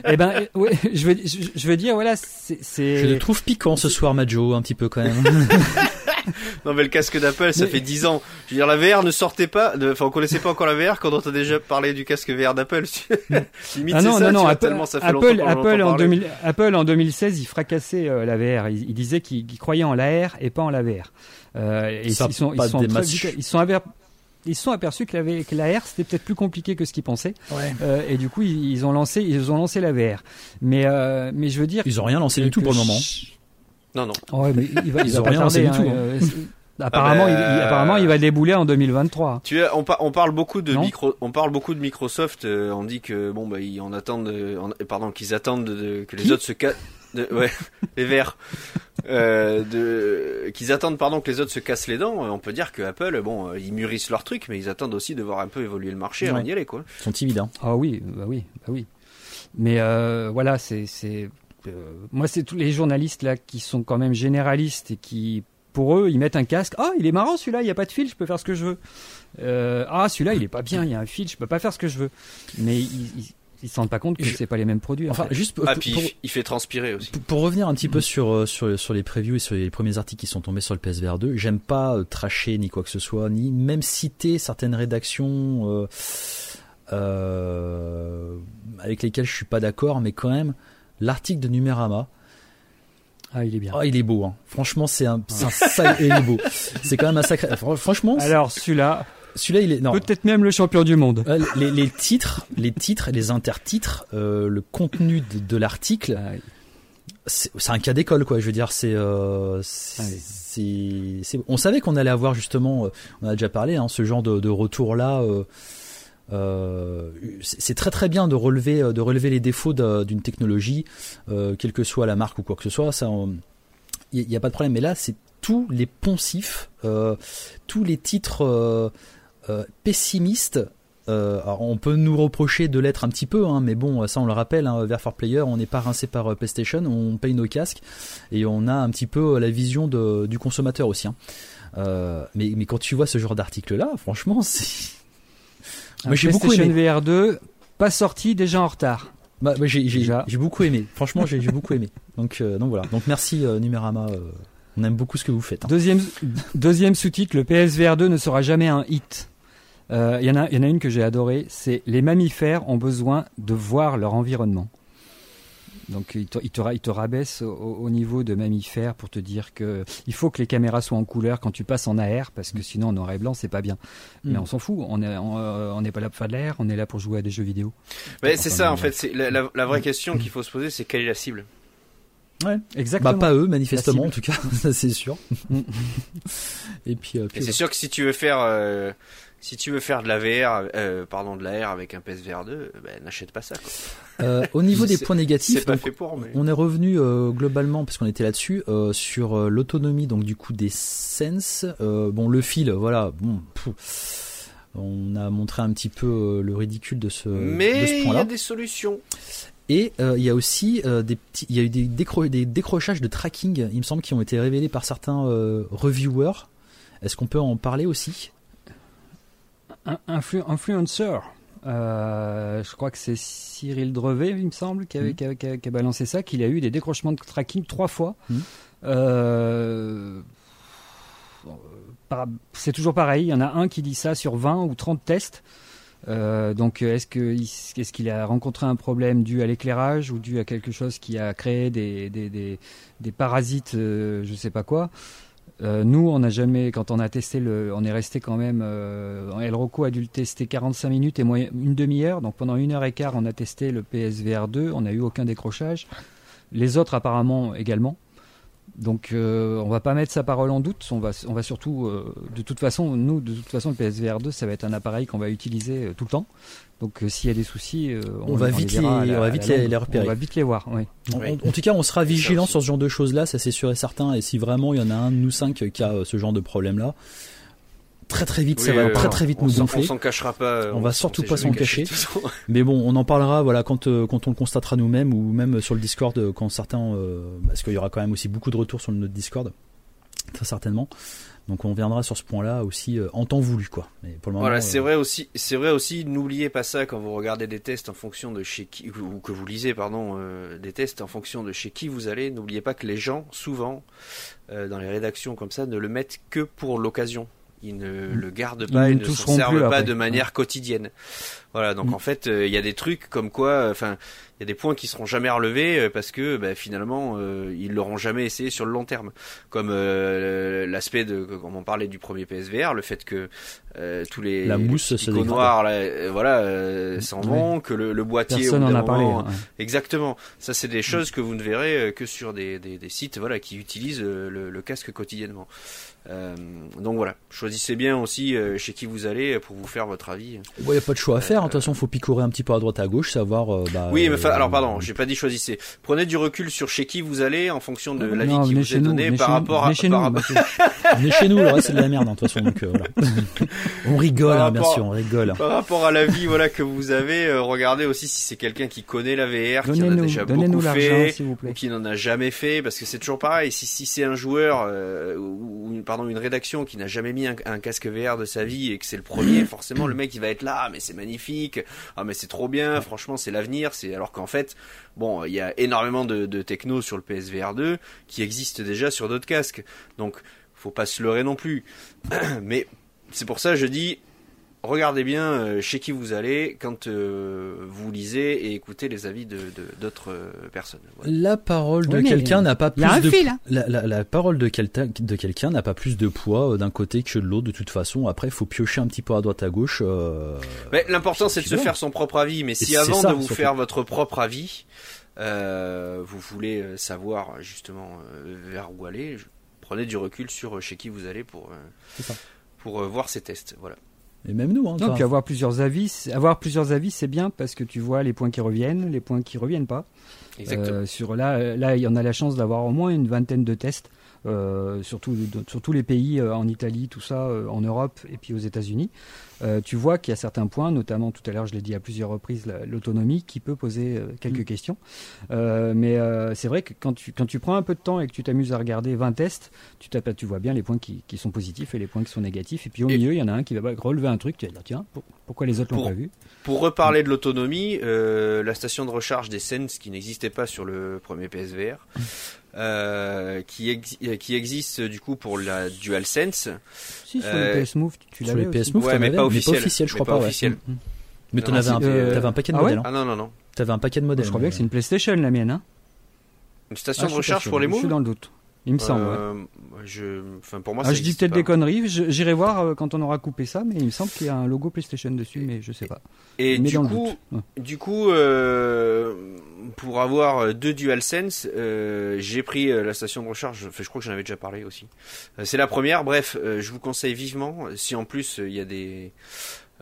*laughs* eh ben, ouais, je veux, je, veux dire, voilà, c'est. Je le trouve piquant ce soir, Majo, un petit peu quand même. *laughs* non mais le casque d'Apple, ça fait 10 ans. Je veux dire, la VR ne sortait pas, enfin on connaissait pas encore la VR quand on a déjà parlé du casque VR d'Apple. *laughs* Limite ah non, ça, non, non, Apple, tellement ça fait Apple, Apple en, 2000, Apple en 2016, il fracassait euh, la VR. Il, disait qu'il croyait en l'AR et pas en la VR. Euh, et ils, sont, ils, sont ils, sont ils sont aperçus que la, que la R c'était peut-être plus compliqué que ce qu'ils pensaient. Ouais. Euh, et du coup, ils, ont lancé, ils ont lancé la VR. Mais, euh, mais je veux dire, ils ont rien lancé du tout pour le moment. Non, non. Ouais, mais il va, il va pas tarder, hein, tout. Hein. Euh, apparemment, ah il, bah, apparemment, il va débouler en 2023. Tu on, on, parle beaucoup de micro, on parle beaucoup de Microsoft. Euh, on dit que bon, bah, ils en attendent, pardon, qu'ils attendent de, que les autres se cassent. ouais, *laughs* les verts. Euh, de, qu'ils attendent pardon que les autres se cassent les dents. On peut dire que Apple, bon, ils mûrissent leur truc, mais ils attendent aussi de voir un peu évoluer le marché avant d'y aller, quoi. Ils sont timides. Hein. Ah oui, bah oui, bah oui. Mais euh, voilà, c'est, c'est euh, moi, c'est tous les journalistes là qui sont quand même généralistes et qui, pour eux, ils mettent un casque. Ah, il est marrant celui-là, il n'y a pas de fil, je peux faire ce que je veux. Euh, ah, celui-là, il est pas bien, il y a un fil, je peux pas faire ce que je veux. Mais ils, ils, se rendent pas compte que c'est pas les mêmes produits. Enfin, juste ah, puis il fait transpirer aussi. Pour, revenir un petit peu sur, euh, sur, sur les previews et sur les premiers articles qui sont tombés sur le PSVR 2, j'aime pas tracher ni quoi que ce soit, ni même citer certaines rédactions avec lesquelles je suis pas d'accord, mais quand même, l'article de Numérama. Ah, il est bien. Ah, il est beau. Hein. Franchement, c'est un, c'est un *laughs* il est beau. C'est quand même un sacré. Franchement. Alors celui-là. Celui-là, il est non. Peut-être même le champion du monde. Euh, les, les, titres, les titres, les intertitres, euh, le contenu de, de l'article. Ah, c'est un cas d'école quoi je veux dire c'est euh, ah c'est on savait qu'on allait avoir justement euh, on a déjà parlé hein, ce genre de, de retour là euh, c'est très très bien de relever euh, de relever les défauts d'une technologie, euh, quelle que soit la marque ou quoi que ce soit. Il n'y a pas de problème. Mais là, c'est tous les poncifs, tous les titres pessimistes alors on peut nous reprocher de l'être un petit peu, hein, mais bon, ça on le rappelle, hein, vers for Player, on n'est pas rincé par PlayStation, on paye nos casques et on a un petit peu la vision du consommateur aussi. Hein. mais, mais quand tu vois ce genre d'article-là, franchement, *laughs* c'est moi, j'ai beaucoup aimé. VR 2, pas sorti, déjà en retard. Bah, j'ai beaucoup aimé. Franchement, j'ai beaucoup aimé. Donc, euh, donc voilà. Donc merci euh, Numérama. Euh, on aime beaucoup ce que vous faites. Hein. Deuxième, deuxième sous-titre, le PSVR 2 ne sera jamais un hit. Il y, en a, y en a une que j'ai adorée, c'est les mammifères ont besoin de voir leur environnement. Donc il te, il te, il te rabaisse au, niveau de mammifères pour te dire que il faut que les caméras soient en couleur quand tu passes en AR parce que sinon en noir et blanc c'est pas bien. Mais mm. on s'en fout, on est on n'est pas là pour faire de l'AR, on est là pour jouer à des jeux vidéo. Mais c'est ça en fait, c'est la, la, vraie question qu'il faut se poser, c'est quelle est la cible? Ouais, exactement. Bah pas eux manifestement en tout cas, *laughs* ça c'est sûr. et puis, euh, c'est sûr que si tu veux faire euh, si tu veux faire de la VR, euh, pardon, de la R avec un PSVR 2, ben, n'achète pas ça. Euh, au niveau des points négatifs, on est revenu euh, globalement, parce qu'on était là-dessus, euh, sur euh, l'autonomie donc du coup des Sense. bon, le fil, voilà, bon, on a montré un petit peu le ridicule de ce, Mais il y a des solutions. Et il y a aussi des petits, il y a eu des, des décrochages de tracking, il me semble, qui ont été révélés par certains reviewers. Est-ce qu'on peut en parler aussi? Influ influenceur. Euh, je crois que c'est Cyril Drevet, il me semble, qui, avait, mmh. qui, a, qui, a, balancé ça, qu'il a eu des décrochements de tracking trois fois. Mmh. Euh, c'est toujours pareil, il y en a un qui dit ça sur 20 ou 30 tests. Euh, donc est-ce qu'il est a rencontré un problème dû à l'éclairage ou dû à quelque chose qui a créé des, des, des, des parasites, je sais pas quoi euh, nous, on n'a jamais, quand on a testé on est resté quand même. Euh, El a dû le tester 45 minutes et une demi-heure. Donc pendant une heure et quart, on a testé le PSVR 2. On n'a eu aucun décrochage. Les autres apparemment également. Donc euh, on va pas mettre sa parole en doute. On va, on va surtout, euh, de toute façon, nous, de toute façon, le PSVR 2, ça va être un appareil qu'on va utiliser euh, tout le temps. Donc s'il y a des soucis, on, va vite, les, on va vite les, repérer. On va vite les voir. Oui. En, tout cas, on sera vigilant sur ce genre de choses-là, ça c'est sûr et certain. Et si vraiment il y en a un de nous cinq qui a ce genre de problème-là, très très vite, ça va très très vite nous gonfler. On s'en cachera pas. On, va surtout pas s'en cacher. *laughs* Mais bon, on en parlera voilà quand euh, quand on le constatera nous-mêmes ou même sur le Discord euh, quand certains euh, parce qu'il y aura quand même aussi beaucoup de retours sur notre Discord très certainement. Donc on viendra sur ce point-là aussi en temps voulu quoi. Mais pour le moment, voilà, c'est vrai aussi, c'est vrai aussi. N'oubliez pas ça quand vous regardez des tests en fonction de chez qui ou que vous lisez pardon des tests en fonction de chez qui vous allez. N'oubliez pas que les gens souvent dans les rédactions comme ça ne le mettent que pour l'occasion ils ne mm. le gardent pas, ils, ne s'en servent pas de manière quotidienne. Voilà, donc mm. en fait, euh, il y a des trucs comme quoi, euh, enfin, il y a des points qui seront jamais relevés euh, parce que bah, finalement, ils l'auront jamais essayé sur le long terme. Comme l'aspect de, comme on parlait du premier PSVR, le fait que tous les la mousse se noirs, voilà, s'en vont, que le, boîtier. Personne en a parlé. Hein. Exactement. Ça, c'est des choses que vous ne verrez que sur des, des, des sites, voilà, qui utilisent le, le casque quotidiennement. Euh, donc voilà, choisissez bien aussi euh, chez qui vous allez pour vous faire votre avis. Il n'y a pas de choix à faire, de toute façon, il faut picorer un petit peu à droite à gauche, savoir. Euh, bah, oui, mais alors pardon, j'ai pas dit choisissez. Prenez du recul sur chez qui vous allez en fonction de la vie qui vous est donnée par rapport à. Chez nous, venez chez nous, le reste c'est de la merde, hein, de toute façon. Donc, voilà. on rigole, hein, bien sûr, on rigole. Par rapport à la vie voilà, que vous avez, regardez aussi si c'est quelqu'un qui connaît la VR, qui en a déjà beaucoup fait, ou qui n'en a jamais fait, parce que c'est toujours pareil. Si, si c'est un joueur ou pardon, une rédaction qui n'a jamais mis un, casque VR de sa vie et que c'est le premier, forcément le mec il va être là, ah, mais c'est magnifique, ah mais c'est trop bien, franchement c'est l'avenir, c'est alors qu'en fait, bon, il y a énormément de, techno sur le PSVR 2 qui existe déjà sur d'autres casques, donc faut pas se leurrer non plus. *clears throat* mais c'est pour ça je dis regardez bien euh, chez qui vous allez quand euh, vous lisez et écoutez les avis de d'autres euh, personnes. La parole de quelqu'un n'a pas plus de hein. la, parole de quelqu'un de quelqu'un n'a pas plus de poids d'un côté que de l'autre de toute façon. Après, il faut piocher un petit peu à droite à gauche. Mais l'important c'est de se faire son propre avis. Mais si avant de vous faire votre propre avis, vous voulez savoir justement vers où aller, prenez du recul sur chez qui vous allez pour pour voir ces tests. Voilà. Et même nous. Hein, Donc avoir plusieurs avis, avoir plusieurs avis, c'est bien parce que tu vois les points qui reviennent, les points qui reviennent pas. Exactement. Euh, sur là, là, il y en a la chance d'avoir au moins une vingtaine de tests euh, surtout sur tous les pays, euh, en Italie, tout ça, euh, en Europe et puis aux États-Unis. tu vois qu'il y a certains points, notamment tout à l'heure, je l'ai dit à plusieurs reprises, l'autonomie qui peut poser quelques mm. questions. mais c'est vrai que quand tu, quand tu prends un peu de temps et que tu t'amuses à regarder 20 tests, tu, tu vois bien les points qui, qui, sont positifs et les points qui sont négatifs. Et puis au milieu, il y en a un qui va relever un truc, tu vas dire tiens, pourquoi les autres l'ont pas vu? Pour reparler de l'autonomie, la station de recharge des Sense qui n'existait pas sur le premier PSVR. Euh, qui, qui existe du coup pour la DualSense. Si, sur le PS Move, tu l'avais. Sur le PS Move, ouais, mais, pas officiel, pas officiel, je crois pas. Officiel. Mais t'en avais, un, euh... avais un paquet de ah modèles. Hein. Ah non, non, non. T'avais un paquet de modèles. Je crois bien que c'est une PlayStation la mienne. Hein Une station de recharge pour les mots Je suis dans le doute. Il me semble. Euh, je, enfin pour moi, ah, je dis peut-être des conneries. J'irai voir euh, quand on aura coupé ça, mais il me semble qu'il y a un logo PlayStation dessus, mais je sais pas. Et du coup, du coup, euh, pour avoir deux DualSense, j'ai pris la station de recharge. Je crois que j'en avais déjà parlé aussi. C'est la première. Bref, je vous conseille vivement. Si en plus il y a des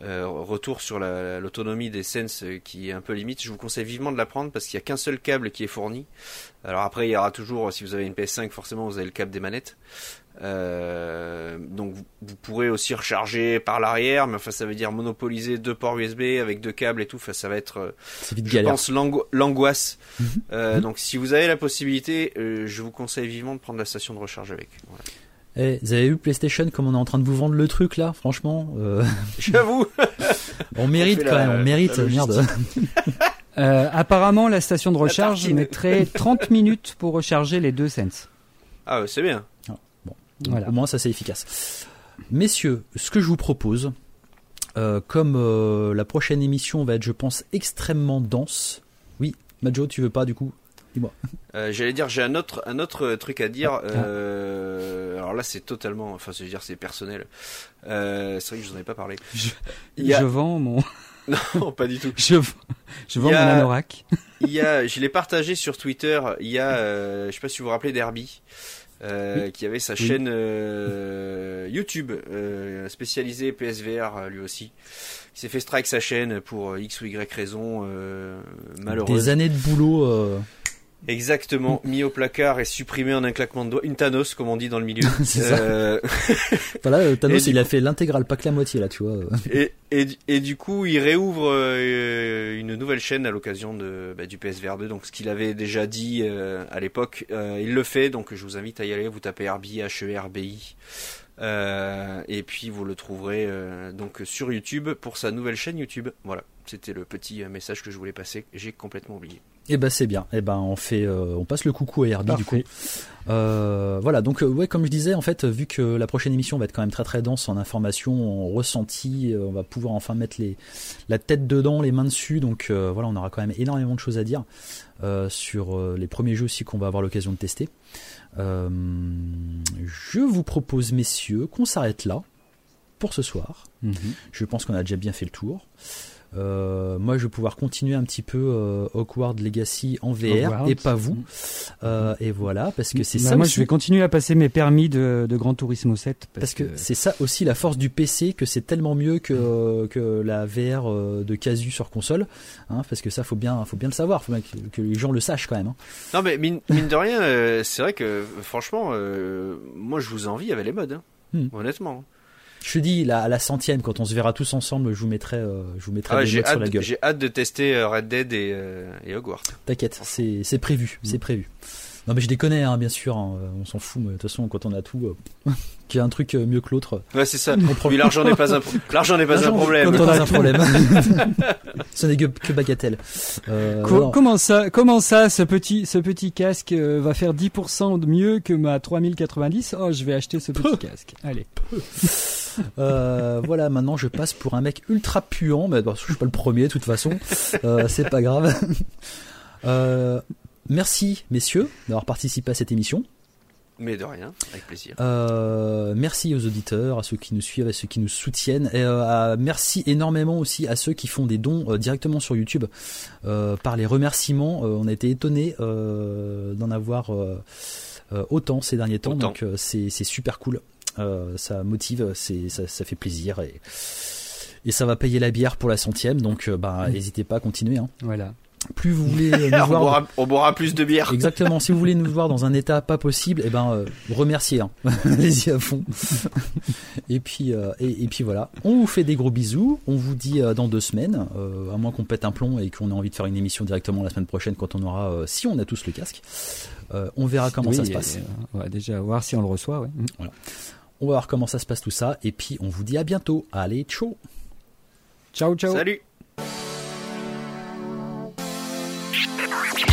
euh, retour sur l'autonomie des Sense euh, qui est un peu limite, je vous conseille vivement de la prendre parce qu'il n'y a qu'un seul câble qui est fourni. Alors après, il y aura toujours, si vous avez une PS5, forcément, vous avez le câble des manettes. Euh, donc vous, pourrez aussi recharger par l'arrière, mais enfin ça veut dire monopoliser deux ports USB avec deux câbles et tout. Enfin ça va être, je pense, l'angoisse. Mhm. Donc si vous avez la possibilité, je vous conseille vivement de prendre la station de recharge avec. Eh, vous avez vu PlayStation comme on est en train de vous vendre le truc là, franchement. Euh... *laughs* J'avoue. *laughs* on mérite quand même, on mérite, merde. *laughs* euh, apparemment, la station de recharge mettrait 30 minutes pour recharger les deux Sense. Ah, c'est bien. Bon, voilà. au moins ça c'est efficace. Messieurs, ce que je vous propose, euh, comme euh, la prochaine émission va être, je pense, extrêmement dense. Oui, Majo, tu veux pas du coup? Euh, J'allais dire, j'ai un autre, un autre truc à dire. Ah. Euh, alors là, c'est totalement, enfin, je veux dire, c'est personnel. Euh, c'est vrai que je n'en ai pas parlé. Je, vends mon. *laughs* non, pas du tout. Je, je vends mon anorak. il y a, je l'ai partagé sur Twitter. Il y a, je sais pas si vous vous rappelez d'Herbie. Qui avait sa chaîne YouTube spécialisée PSVR lui aussi. Il s'est fait strike sa chaîne pour X ou Y raison malheureuse. Des années de boulot. Exactement, mis au placard et supprimé en un claquement de doigts. Une Thanos, comme on dit dans le milieu. *laughs* euh... *laughs* voilà, euh, Thanos, il a fait l'intégrale, pas que la moitié, là, tu vois. *laughs* et, et, et, du coup, il réouvre euh, une nouvelle chaîne à l'occasion de, bah, du PSVR 2. Donc, ce qu'il avait déjà dit euh, à l'époque, il le fait. Donc, je vous invite à y aller. Vous tapez RB, H-E-R-B-I. Et puis, vous le trouverez donc sur YouTube pour sa nouvelle chaîne YouTube. Voilà, c'était le petit message que je voulais passer. J'ai complètement oublié. Eh ben c'est bien. Eh ben on fait, euh, on passe le coucou à Herbie du coup. Euh, voilà. Donc euh, ouais, comme je disais, en fait, vu que la prochaine émission va être quand même très très dense en informations, en ressenti, on va pouvoir enfin mettre les, la tête dedans, les mains dessus. Donc voilà, on aura quand même énormément de choses à dire sur les premiers jeux aussi qu'on va avoir l'occasion de tester. Je vous propose, messieurs, qu'on s'arrête là pour ce soir. Mhm. Je pense qu'on a déjà bien fait le tour. Euh, moi, je vais pouvoir continuer un petit peu euh, Hogwarts Legacy en VR et pas vous. Mm. Euh, et voilà, parce que c'est bah, ça. Moi, je vais continuer à passer mes permis de, de Gran Turismo 7. Parce, que, c'est ça aussi la force du PC, que c'est tellement mieux que, que la VR de Casu sur console. Hein, parce que ça, faut bien, faut bien le savoir, faut bien que, les gens le sachent quand même. Hein. Non, mais mine, de rien, c'est vrai que franchement, moi, je vous envie avec les modes. Hein. Hmm. Honnêtement. Je te dis, la, la centième, quand on se verra tous ensemble, je vous mettrai, euh, je vous mettrai ah, des sur la gueule. J'ai hâte de tester euh, Red Dead et, euh, et Hogwarts. T'inquiète, c'est prévu, c'est prévu. Non mais je déconne, hein, bien sûr, hein, on s'en fout, mais de toute façon quand on a tout, qu'il y a un truc euh, mieux que l'autre. Ouais c'est ça, *laughs* l'argent n'est pas un, l'argent n'est pas un *laughs* problème. Quand on a un problème. Ce n'est que, que bagatelle. Euh, comment ça, comment ça, ce petit, ce petit casque euh, va faire 10% de mieux que ma 3090 Oh je vais acheter ce petit casque, allez. Euh, voilà, maintenant je passe pour un mec ultra puant, mais bon, je suis pas le premier de toute façon, euh, c'est pas grave. Euh, Merci, messieurs, d'avoir participé à cette émission. Mais de rien, avec plaisir. Euh, merci aux auditeurs, à ceux qui nous suivent, à ceux qui nous soutiennent. Et euh, merci énormément aussi à ceux qui font des dons euh, directement sur YouTube. par les remerciements, on a été étonnés d'en avoir autant ces derniers temps. Donc c'est super cool. ça motive, ça, ça fait plaisir et, et ça va payer la bière pour la centième. Donc bah, n'hésitez pas à continuer. Hein. Voilà plus vous voulez *laughs* nous voir, on boira, plus de bière. Exactement. Si vous voulez nous voir dans un état pas possible, eh ben euh, remerciez. Hein. *laughs* Allez-y à fond. *laughs* et puis euh, et, puis voilà. On vous fait des gros bisous. On vous dit euh, dans deux semaines, à moins qu'on pète un plomb et qu'on ait envie de faire une émission directement la semaine prochaine quand on aura, si on a tous le casque. on verra comment ça se passe. on va déjà voir si on le reçoit. Ouais. Voilà. On va voir comment ça se passe tout ça. Et puis on vous dit à bientôt. Allez, ciao. Ciao, ciao. Salut. Thank you.